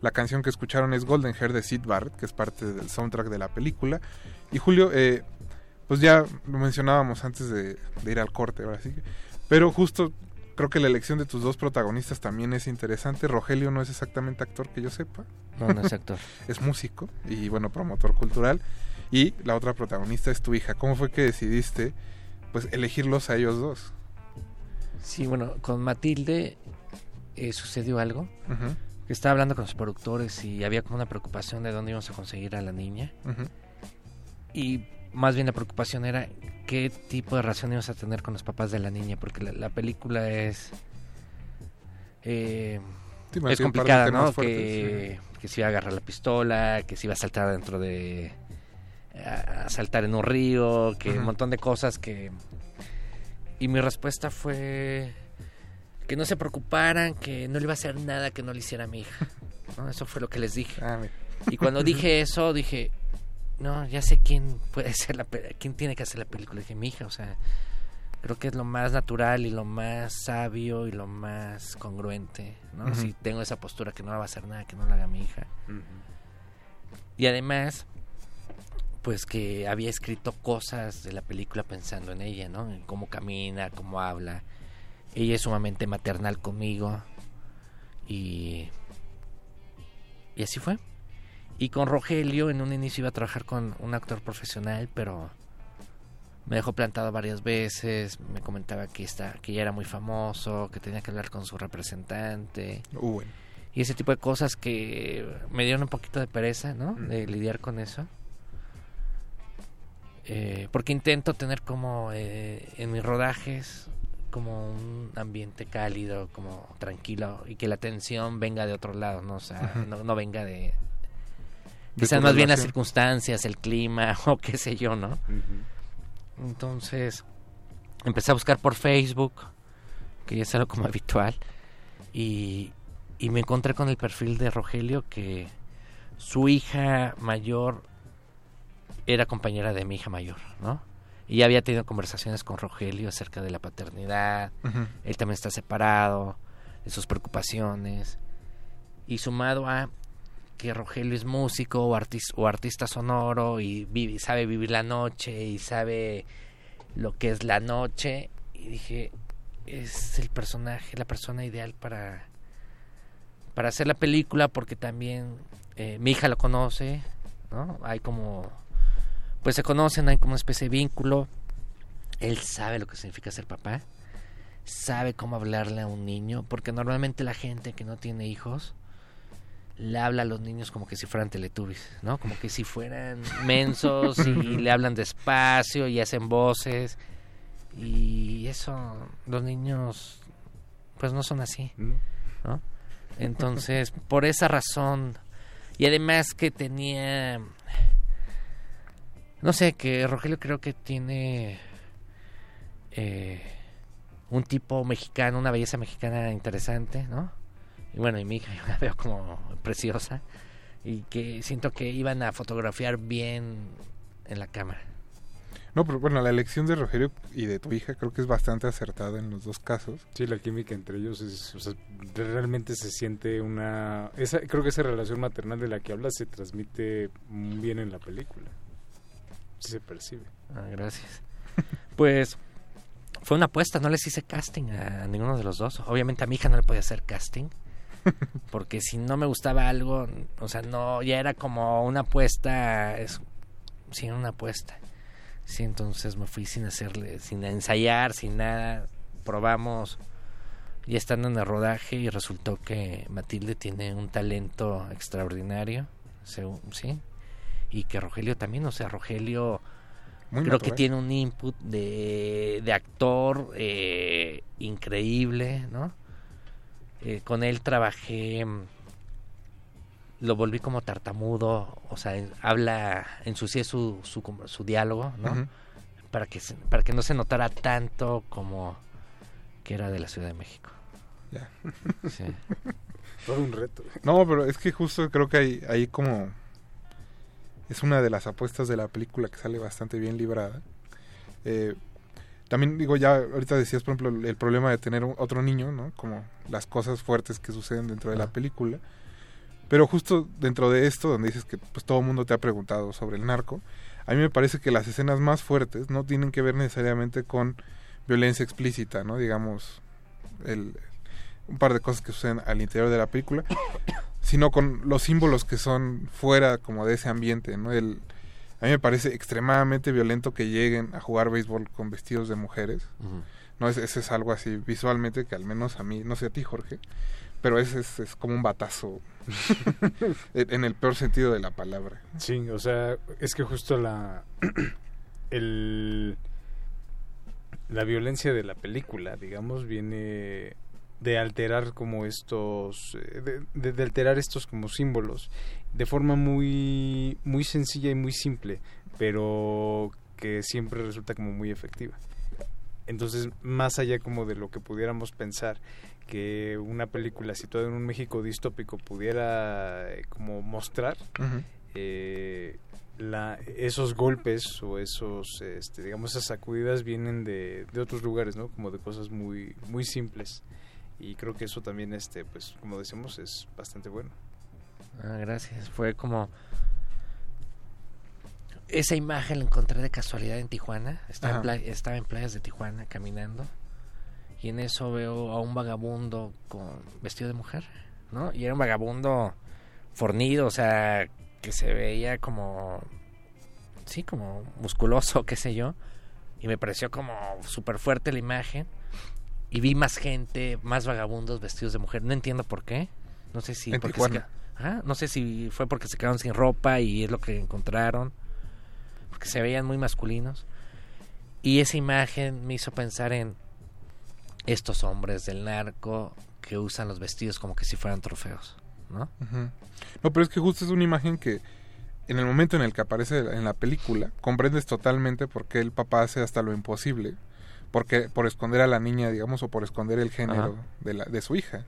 La canción que escucharon es Golden Hair de Sid Barrett, que es parte del soundtrack de la película. Y Julio, eh, pues ya lo mencionábamos antes de, de ir al corte, ahora sí. Pero justo creo que la elección de tus dos protagonistas también es interesante. Rogelio no es exactamente actor que yo sepa. No, no es actor. es músico y bueno, promotor cultural. Y la otra protagonista es tu hija. ¿Cómo fue que decidiste pues elegirlos a ellos dos? Sí, bueno, con Matilde eh, sucedió algo. Que estaba hablando con los productores y había como una preocupación de dónde íbamos a conseguir a la niña. Y más bien la preocupación era qué tipo de relación íbamos a tener con los papás de la niña, porque la, la película es... eh, Sí, es complicada, ¿no? fuertes, que, que si iba a agarrar la pistola, que si iba a saltar dentro de... a, saltar en un río, que un montón de cosas que... Y mi respuesta fue que no se preocuparan, que no le iba a hacer nada que no le hiciera a mi hija. ¿no? Eso fue lo que les dije. Ah, y cuando dije eso, dije, no, ya sé quién puede ser la quién tiene que hacer la película. Dije, mi hija, o sea, creo que es lo más natural y lo más sabio y lo más congruente, ¿no? Ujú. Si tengo esa postura que no va a hacer nada que no la haga mi hija. Y además, pues que había escrito cosas de la película pensando en ella, ¿no? En cómo camina, cómo habla. Ella es sumamente maternal conmigo. Y. Y así fue. Y con Rogelio, en un inicio iba a trabajar con un actor profesional, pero me dejó plantado varias veces. Me comentaba que, está, que ya era muy famoso, que tenía que hablar con su representante. Uh, bueno. Y ese tipo de cosas que me dieron un poquito de pereza, ¿no? De lidiar con eso. Eh, porque intento tener como eh, en mis rodajes como un ambiente cálido, como tranquilo y que la atención venga de otro lado, no, o sea, no, no venga de quizás más bien las circunstancias, el clima o qué sé yo, ¿no? Entonces empecé a buscar por Facebook, que ya es algo como habitual, y, y me encontré con el perfil de Rogelio que su hija mayor era compañera de mi hija mayor, ¿no? Y ya había tenido conversaciones con Rogelio acerca de la paternidad, él también está separado, de sus preocupaciones, y sumado a que Rogelio es músico o, artis- o artista sonoro y vive- sabe vivir la noche y sabe lo que es la noche, y dije, es el personaje, la persona ideal para, para hacer la película porque también eh, mi hija lo conoce, ¿no? Hay como, pues se conocen, hay como una especie de vínculo. Él sabe lo que significa ser papá, sabe cómo hablarle a un niño, porque normalmente la gente que no tiene hijos le habla a los niños como que si fueran teletubbies, ¿no? Como que si fueran mensos y le hablan despacio y hacen voces. Y eso, los niños, pues no son así, ¿no? Entonces, por esa razón, y además que tenía, no sé, que Rogelio creo que tiene eh, un tipo mexicano, una belleza mexicana interesante, ¿no? Y bueno, y mi hija yo la veo como preciosa y que siento que iban a fotografiar bien en la cámara. No, pero bueno, la elección de Rogelio y de tu hija creo que es bastante acertada en los dos casos. Sí, la química entre ellos es, o sea, realmente se siente una, esa, creo que esa relación maternal de la que hablas se transmite muy bien en la película. Sí se percibe. Ah, gracias. Pues fue una apuesta, no les hice casting a ninguno de los dos. Obviamente a mi hija no le podía hacer casting. Porque si no me gustaba algo, o sea, no, ya era como una apuesta, es, sí, una apuesta. Sí, entonces me fui sin hacerle, sin ensayar, sin nada. Probamos ya estando en el rodaje y resultó que Matilde tiene un talento extraordinario, según- sí, y que Rogelio también, o sea, Rogelio Muy creo que tiene un input de, de actor eh, increíble, ¿no? Eh, con él trabajé, mm, lo volví como tartamudo, o sea, en- habla, ensucié su, su, su diálogo, ¿no? Para, que para que no se notara tanto como que era de la Ciudad de México. Ya. Sí. Todo un reto. No, pero es que justo creo que hay, hay como... Es una de las apuestas de la película que sale bastante bien librada. Eh, también digo, ya ahorita decías, por ejemplo, el problema de tener otro niño, ¿no? Como las cosas fuertes que suceden dentro de la película. Pero justo dentro de esto, donde dices que pues todo el mundo te ha preguntado sobre el narco, a mí me parece que las escenas más fuertes no tienen que ver necesariamente con violencia explícita, ¿no? Digamos, el, un par de cosas que suceden al interior de la película, sino con los símbolos que son fuera como de ese ambiente, ¿no? El, a mí me parece extremadamente violento que lleguen a jugar béisbol con vestidos de mujeres. No, ese, ese es algo así visualmente que al menos a mí, no sé a ti Jorge, pero ese es, es como un batazo en en el peor sentido de la palabra. Sí, o sea, es que justo la el la violencia de la película, digamos, viene de alterar como estos eh, de, de- de alterar estos como símbolos de forma muy muy sencilla y muy simple, pero que siempre resulta como muy efectiva. Entonces, más allá como de lo que pudiéramos pensar que una película situada en un México distópico pudiera eh, como mostrar, eh, la, esos golpes o esos, este, digamos, esas sacudidas vienen de, de otros lugares, ¿no? Como de cosas muy, muy simples. Y creo que eso también, este, pues, como decimos, es bastante bueno. Ah, gracias. Fue como esa imagen la encontré de casualidad en Tijuana. Estaba, en, estaba en playas de Tijuana caminando y en eso veo a un vagabundo con vestido de mujer, ¿no? Y era un vagabundo fornido, o sea, que se veía como sí, como musculoso, qué sé yo. Y me pareció como súper fuerte la imagen. Y vi más gente, más vagabundos vestidos de mujer. No entiendo por qué. No sé si En porque se Ajá, no sé si fue porque se quedaron sin ropa y es lo que encontraron. Porque se veían muy masculinos. Y esa imagen me hizo pensar en estos hombres del narco que usan los vestidos como que si fueran trofeos, ¿no? No, pero es que justo es una imagen que en el momento en el que aparece en la película, comprendes totalmente por qué el papá hace hasta lo imposible, porque por esconder a la niña, digamos, o por esconder el género Ajá. de, la, de su hija.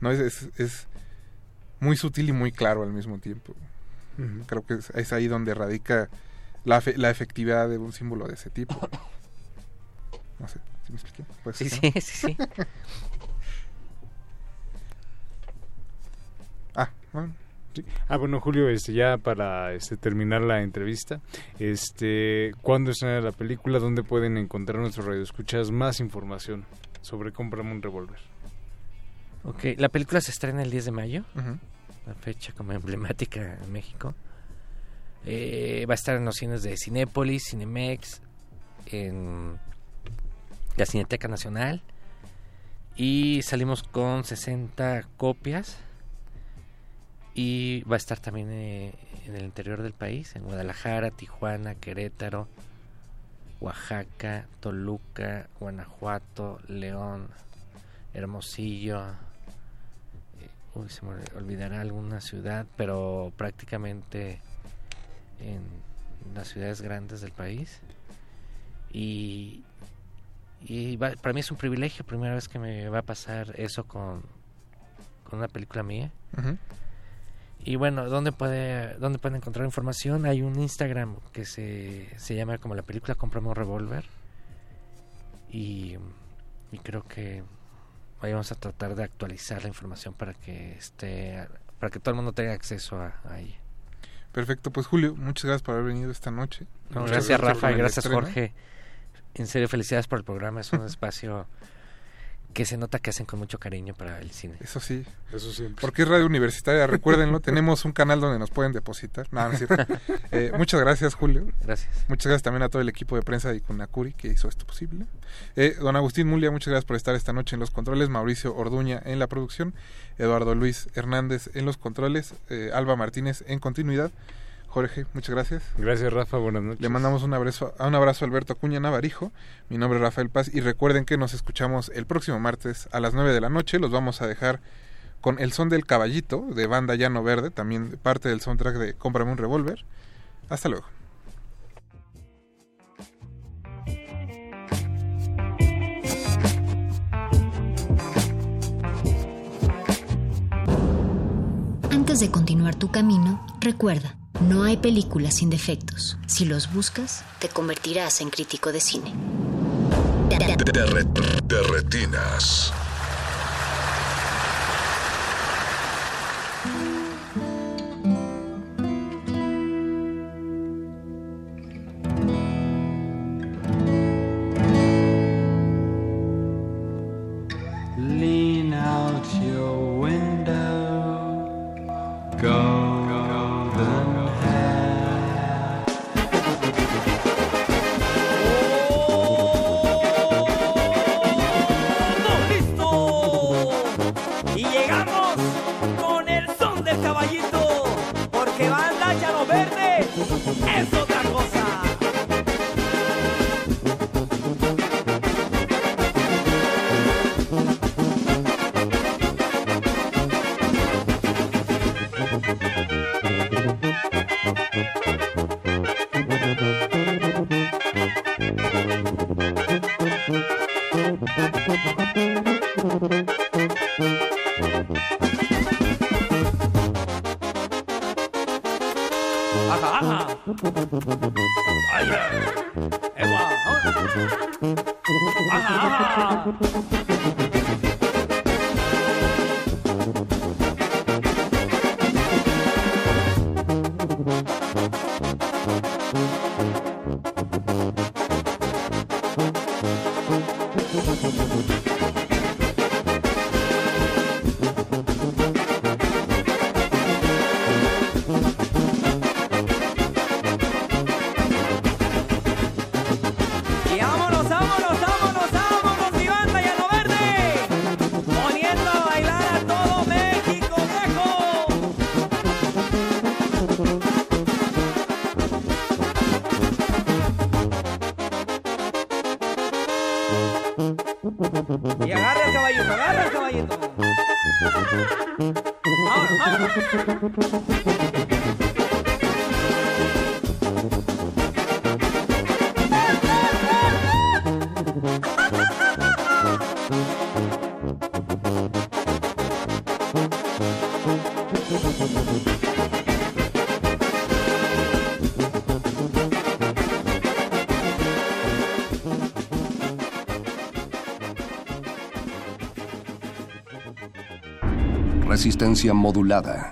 No es, es, es muy sutil y muy claro al mismo tiempo. Creo que es, es ahí donde radica la, fe- la efectividad de un símbolo de ese tipo. No sé, ¿sí me expliqué? Pues, Sí, ¿no? sí, sí, sí. Ah, bueno. Sí. Ah, bueno, Julio, este, ya para este, terminar la entrevista, este, ¿cuándo estrena la película? ¿Dónde pueden encontrar nuestros radioescuchas más información sobre Cómprame un revólver? Ok, la película se estrena el 10 de mayo, Ujú. la fecha como emblemática en México. Eh, va a estar en los cines de Cinépolis, Cinemex, en la Cineteca Nacional. Y salimos con 60 copias. Y va a estar también eh, en el interior del país, en Guadalajara, Tijuana, Querétaro, Oaxaca, Toluca, Guanajuato, León, Hermosillo. eh, Uy, se me olvidará alguna ciudad, pero prácticamente en las ciudades grandes del país. Y, para mí es un privilegio, primera vez que me va a pasar eso con, con una película mía. Ujú. Y bueno, ¿dónde, puede, ¿dónde pueden encontrar información? Hay un Instagram que se, se llama como la película Comprame un revólver. Y, y creo que ahí vamos a tratar de actualizar la información para que esté para que todo el mundo tenga acceso a, a ella. Perfecto, pues Julio, muchas gracias por haber venido esta noche. No, gracias por Rafa, el gracias. Jorge. En serio, felicidades por el programa. Es un espacio que se nota que hacen con mucho cariño para el cine. Eso sí. Eso siempre. Porque es radio universitaria, recuérdenlo. tenemos un canal donde nos pueden depositar. No, no es cierto. Eh, muchas gracias, Julio. Gracias. Muchas gracias también a todo el equipo de prensa de Kunakuri que hizo esto posible. Eh, don Agustín Mulia, muchas gracias por estar esta noche en los controles. Mauricio Orduña en la producción. Eduardo Luis Hernández en los controles. eh, Alba Martínez en continuidad. Jorge, muchas gracias. Gracias, Rafa. Buenas noches. Le mandamos un abrazo, un abrazo a Alberto Acuña Navarijo. Mi nombre es Rafael Paz y recuerden que nos escuchamos el próximo martes a las 9 de la noche. Los vamos a dejar con El Son del Caballito de banda Llano Verde, también parte del soundtrack de Cómprame un revólver. Hasta luego. Antes de continuar tu camino, recuerda, no hay películas sin defectos. Si los buscas, te convertirás en crítico de cine. De retinas. Resistencia modulada.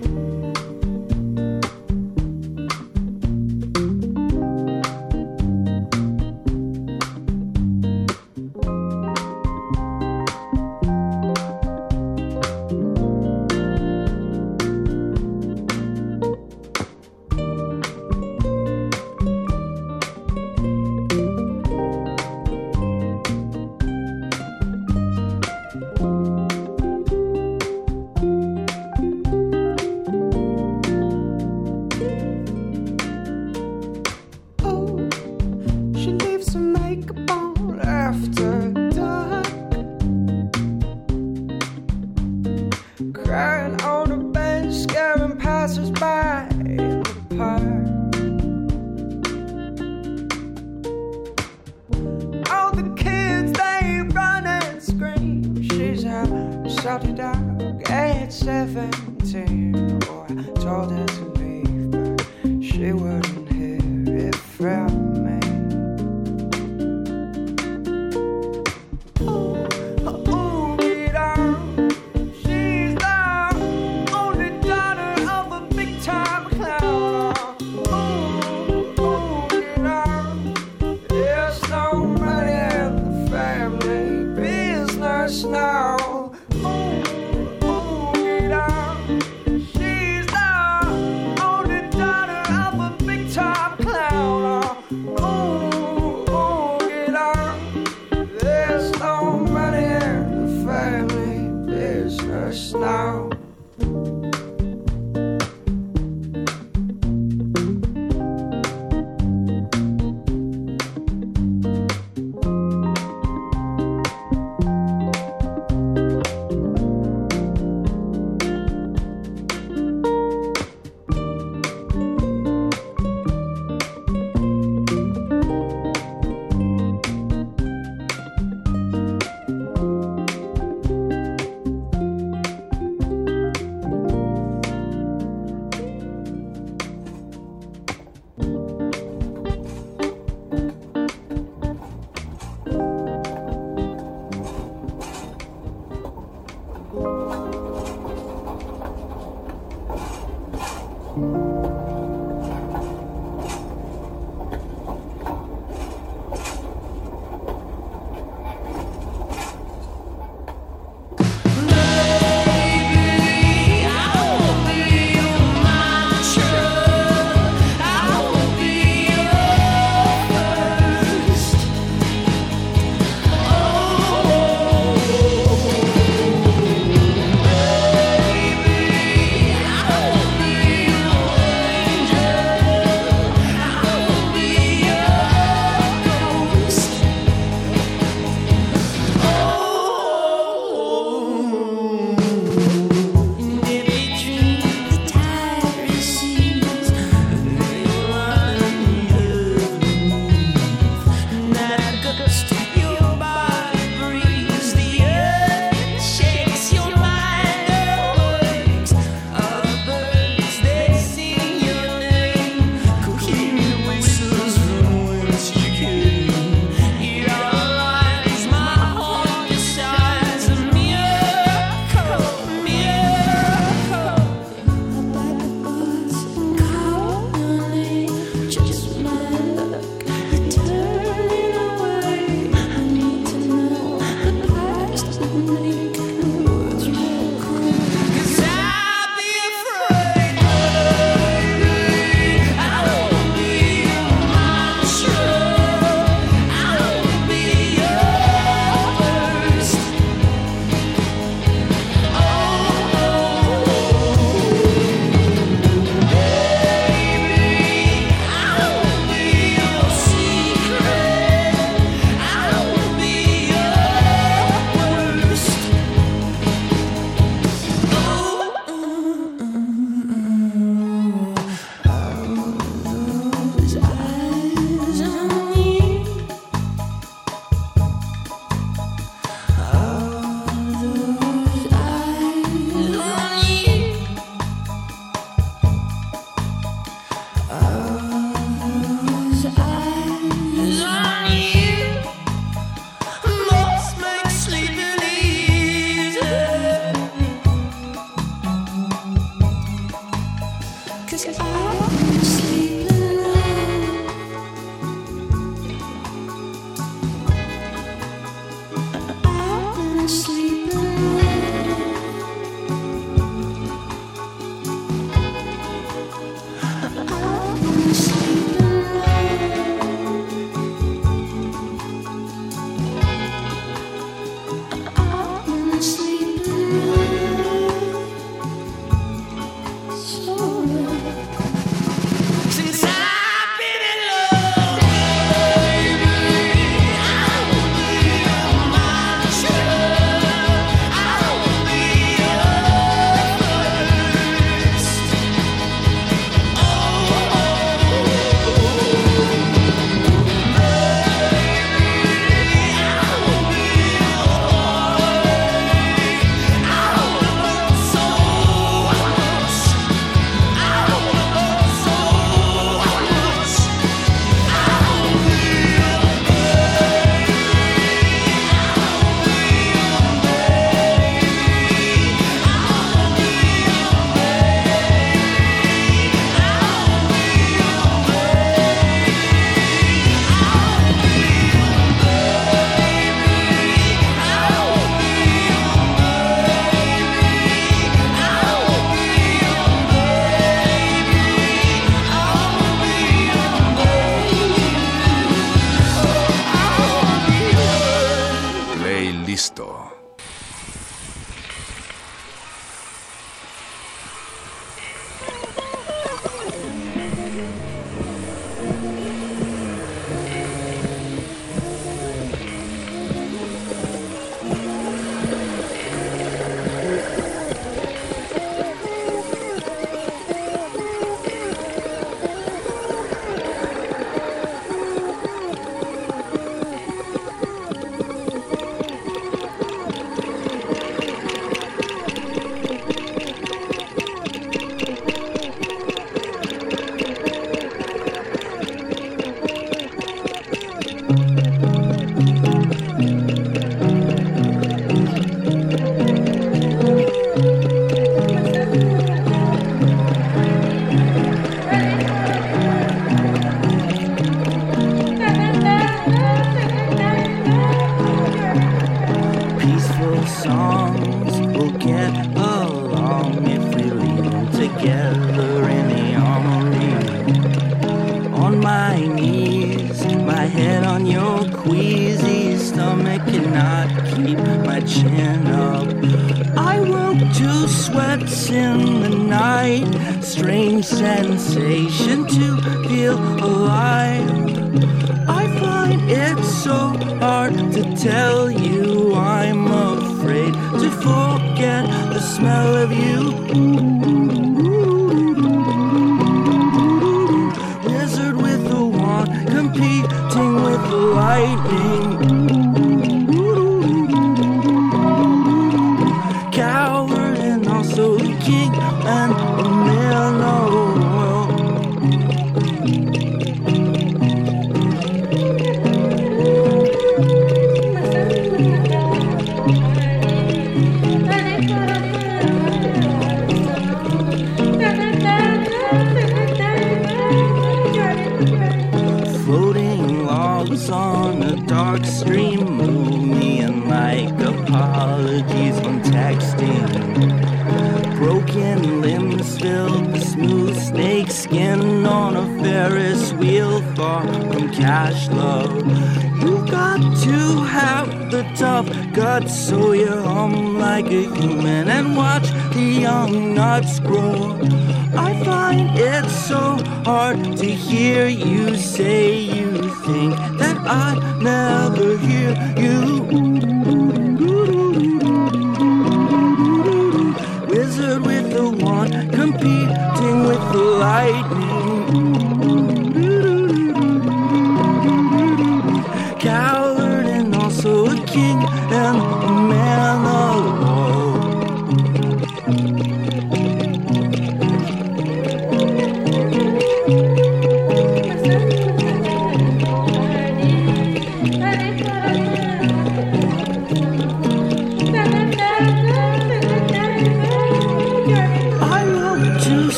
Now. Oh,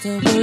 still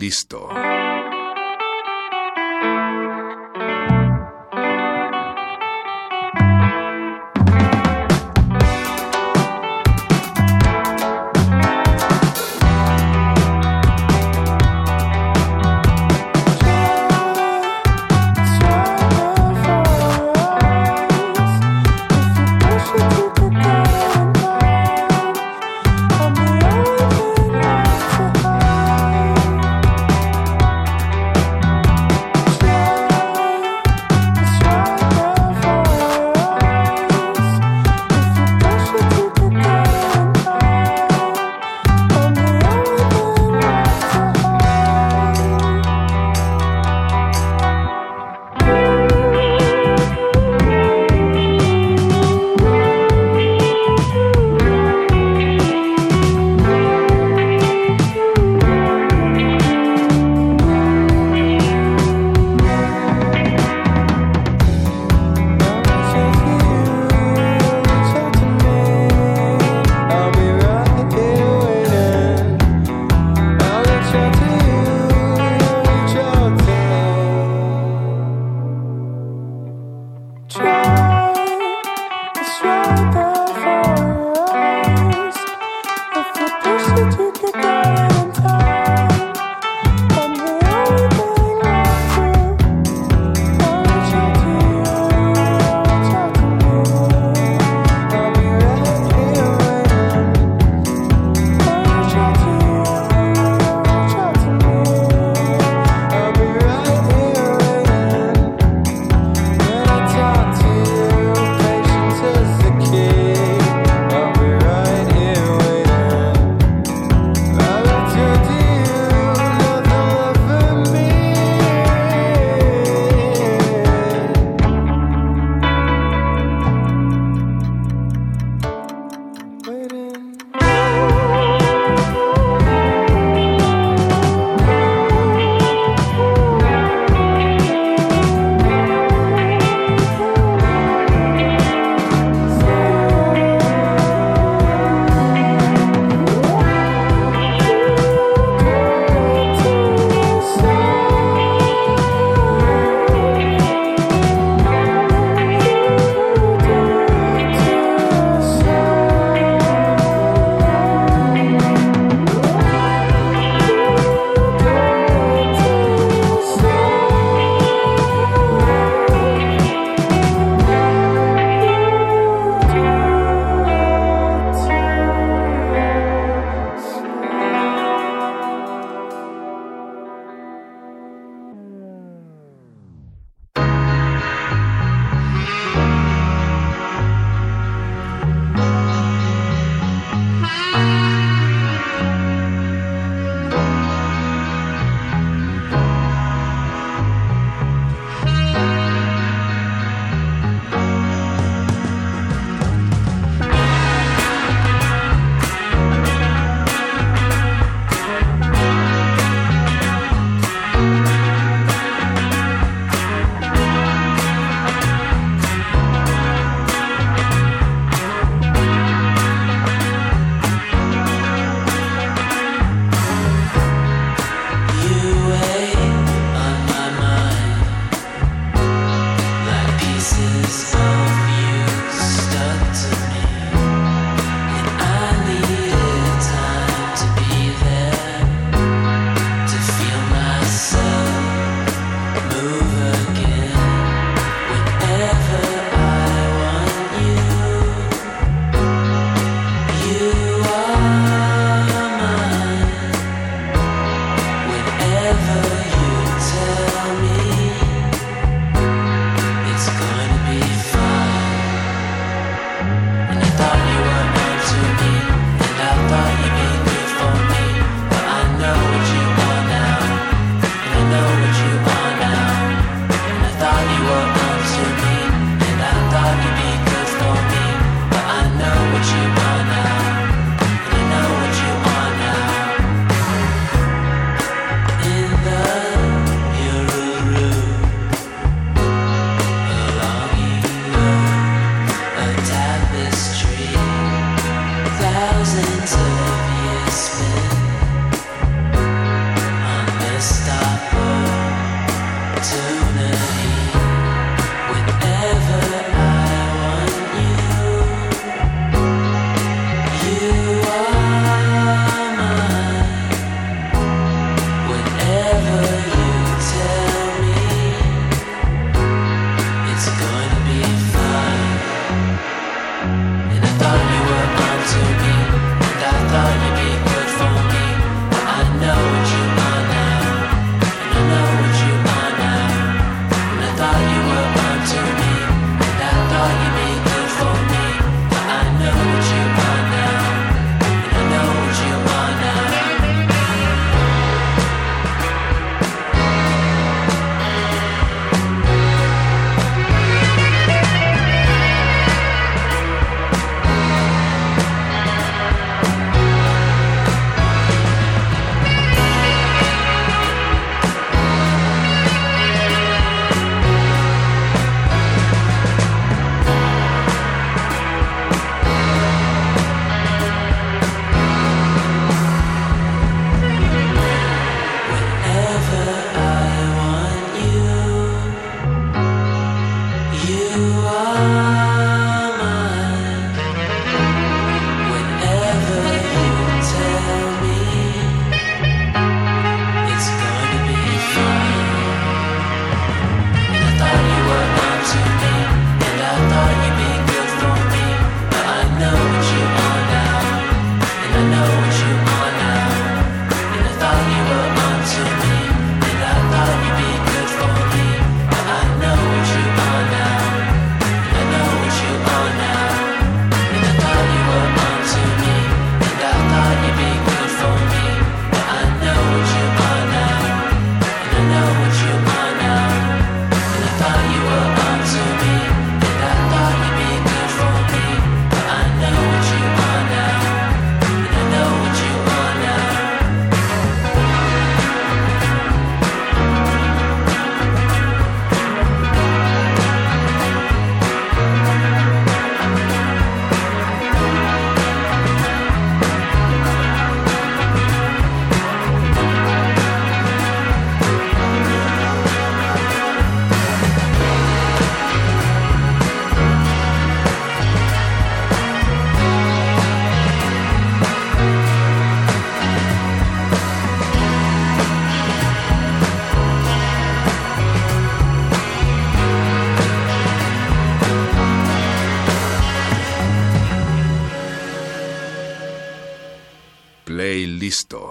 listo. Cristo.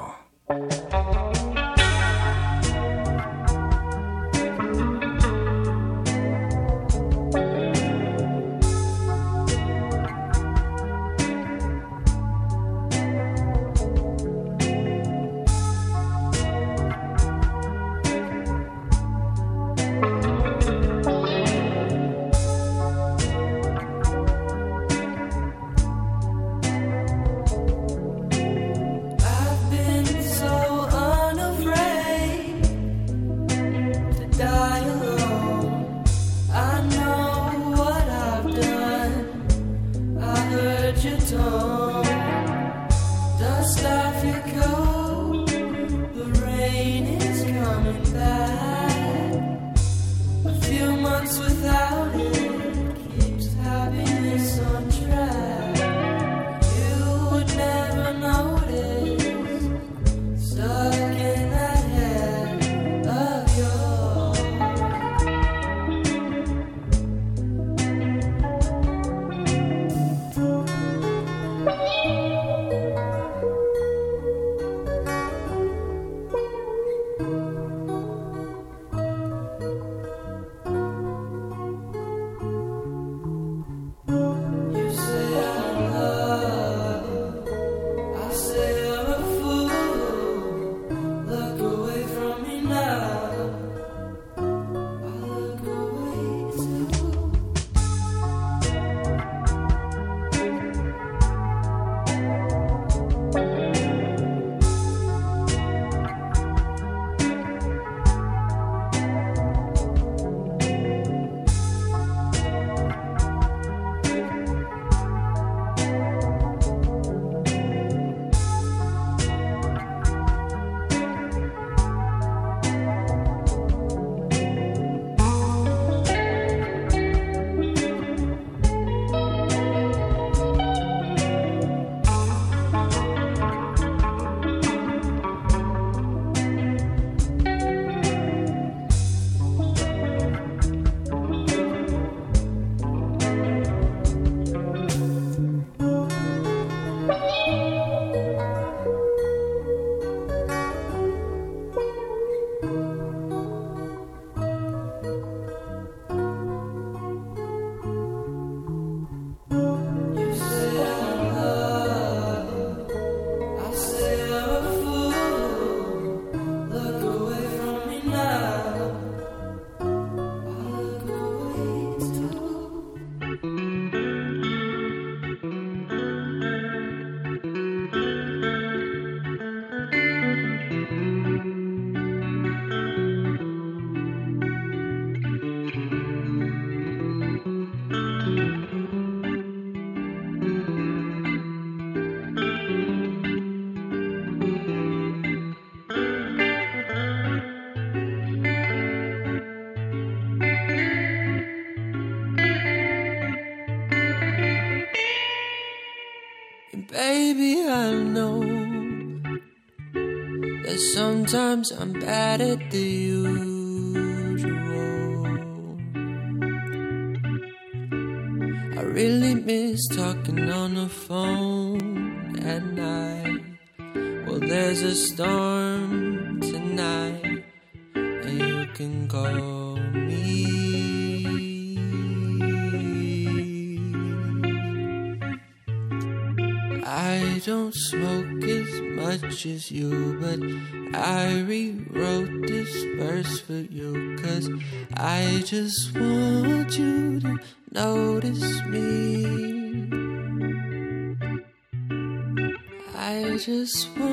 Sometimes I'm bad at the usual. I really miss talking on the phone at night. Well, there's a storm tonight, and you can call me. I don't smoke as much as you, but I I just want you to notice me. I just want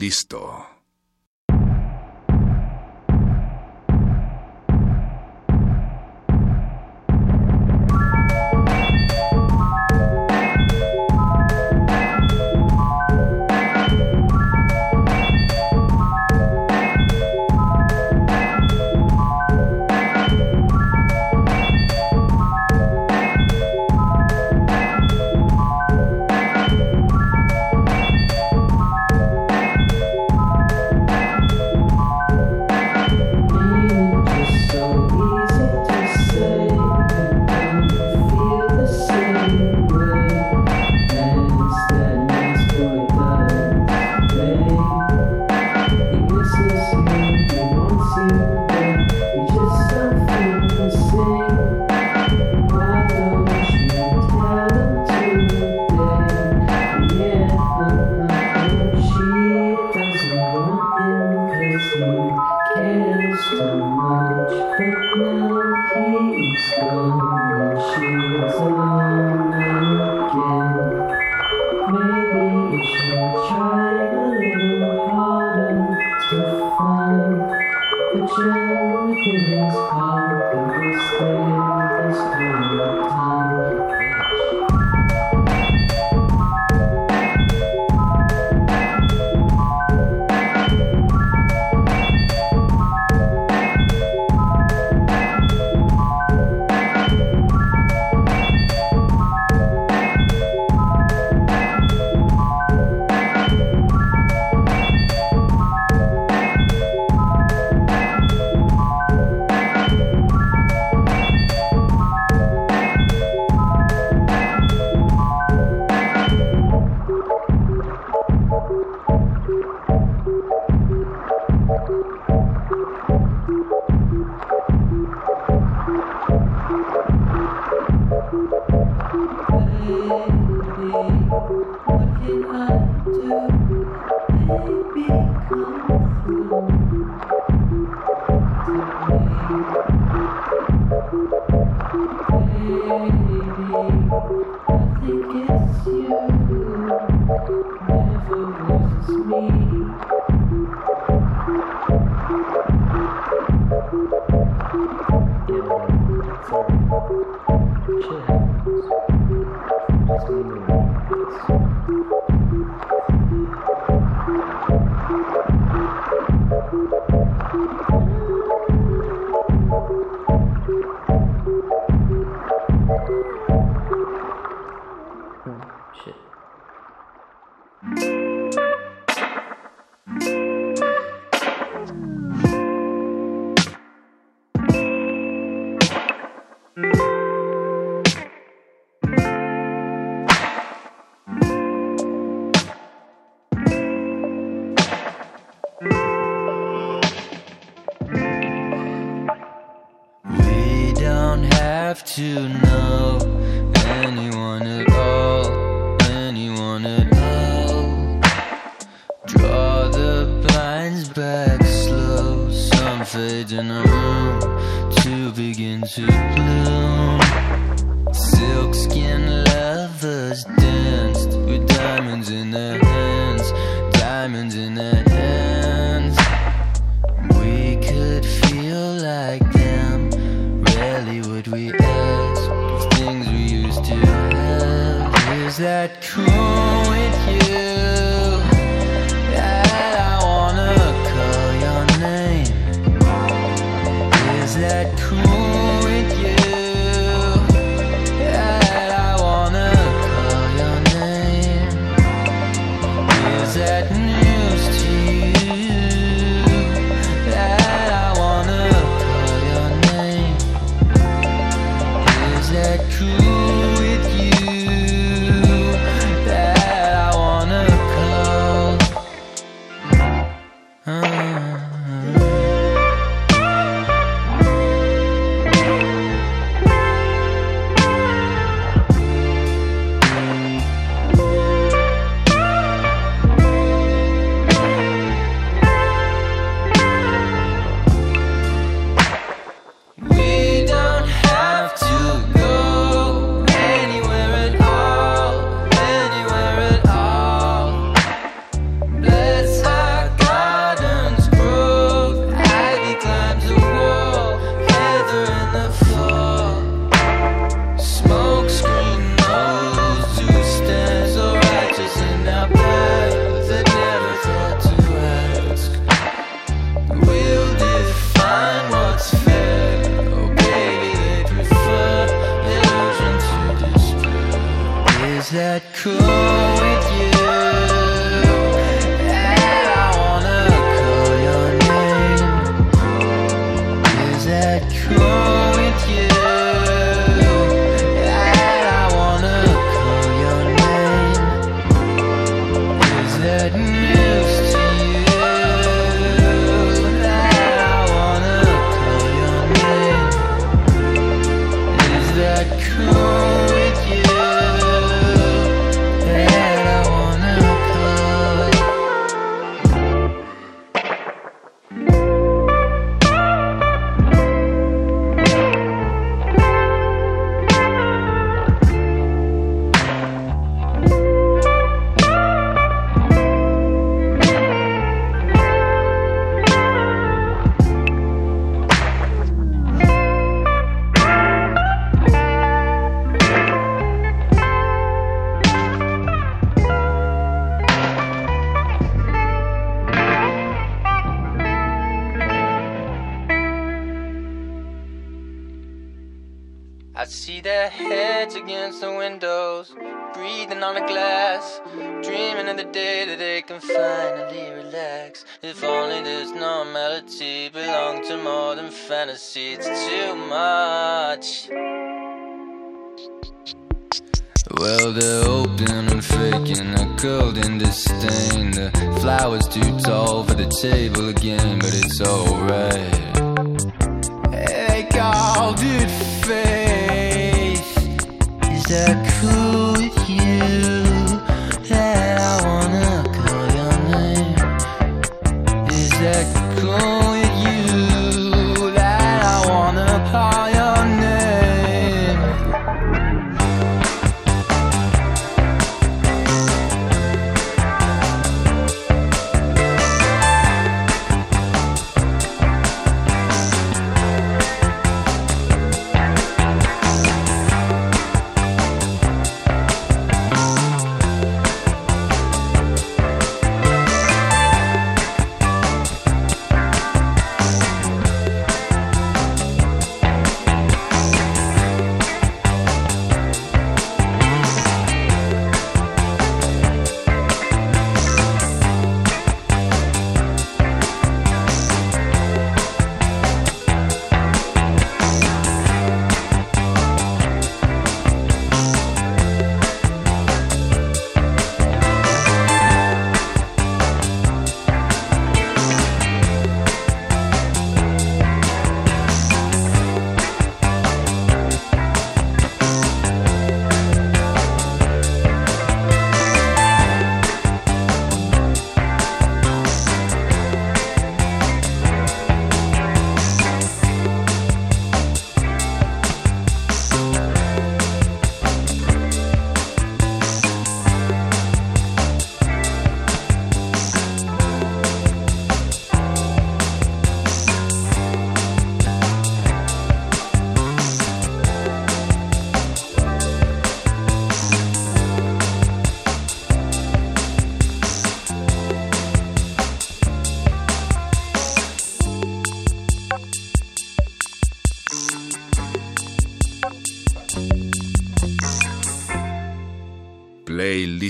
listo.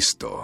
Play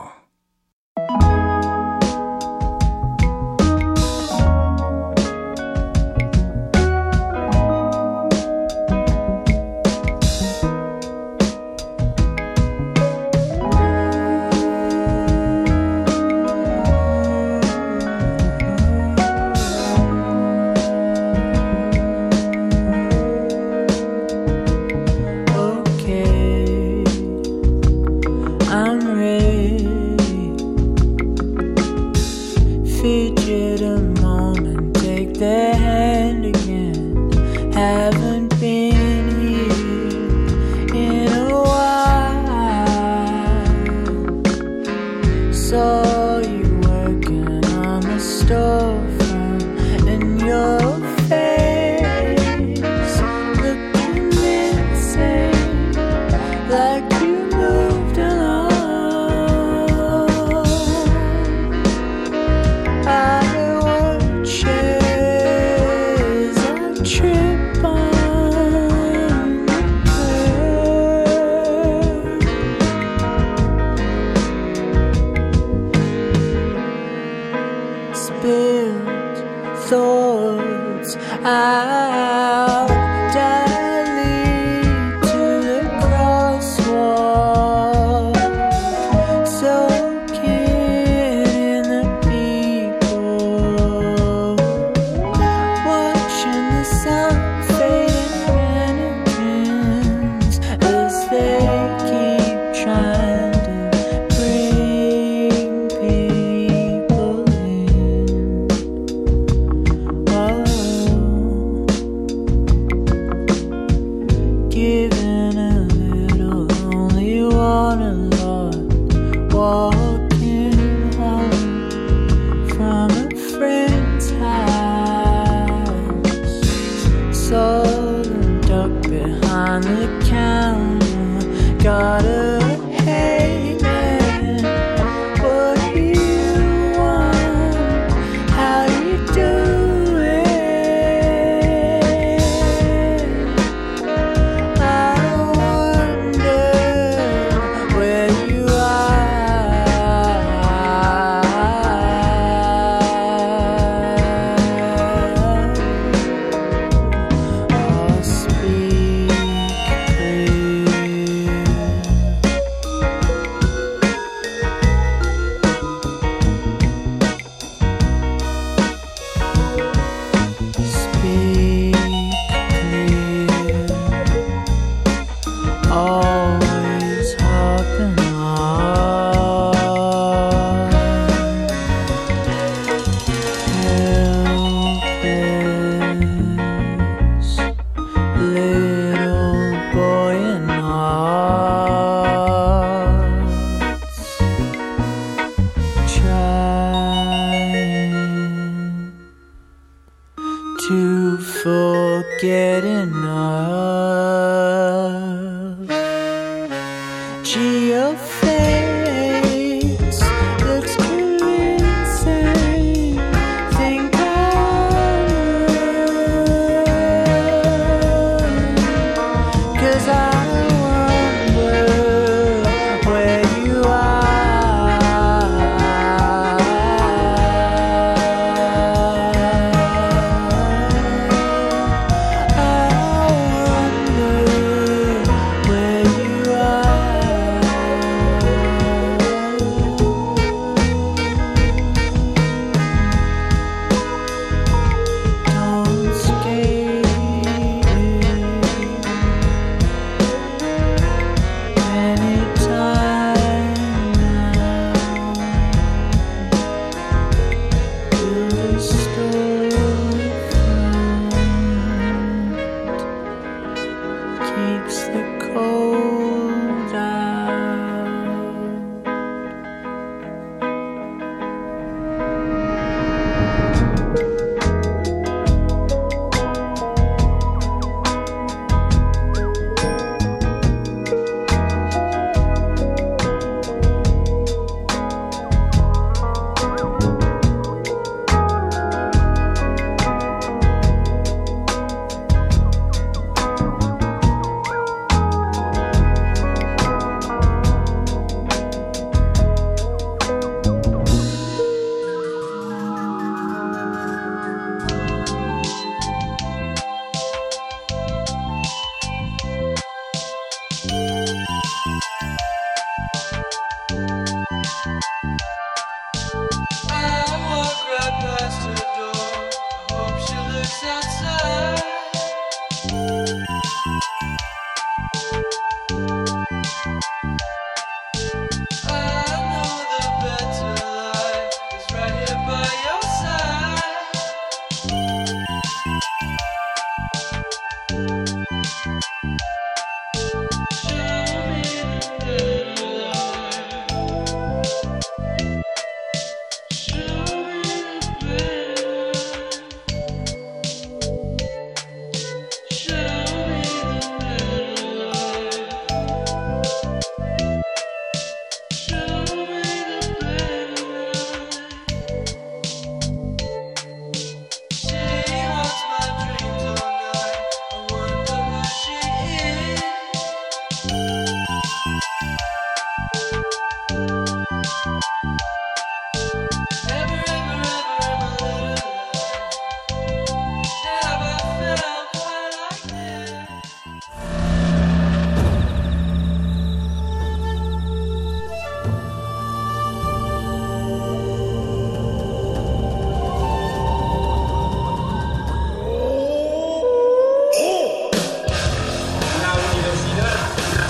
I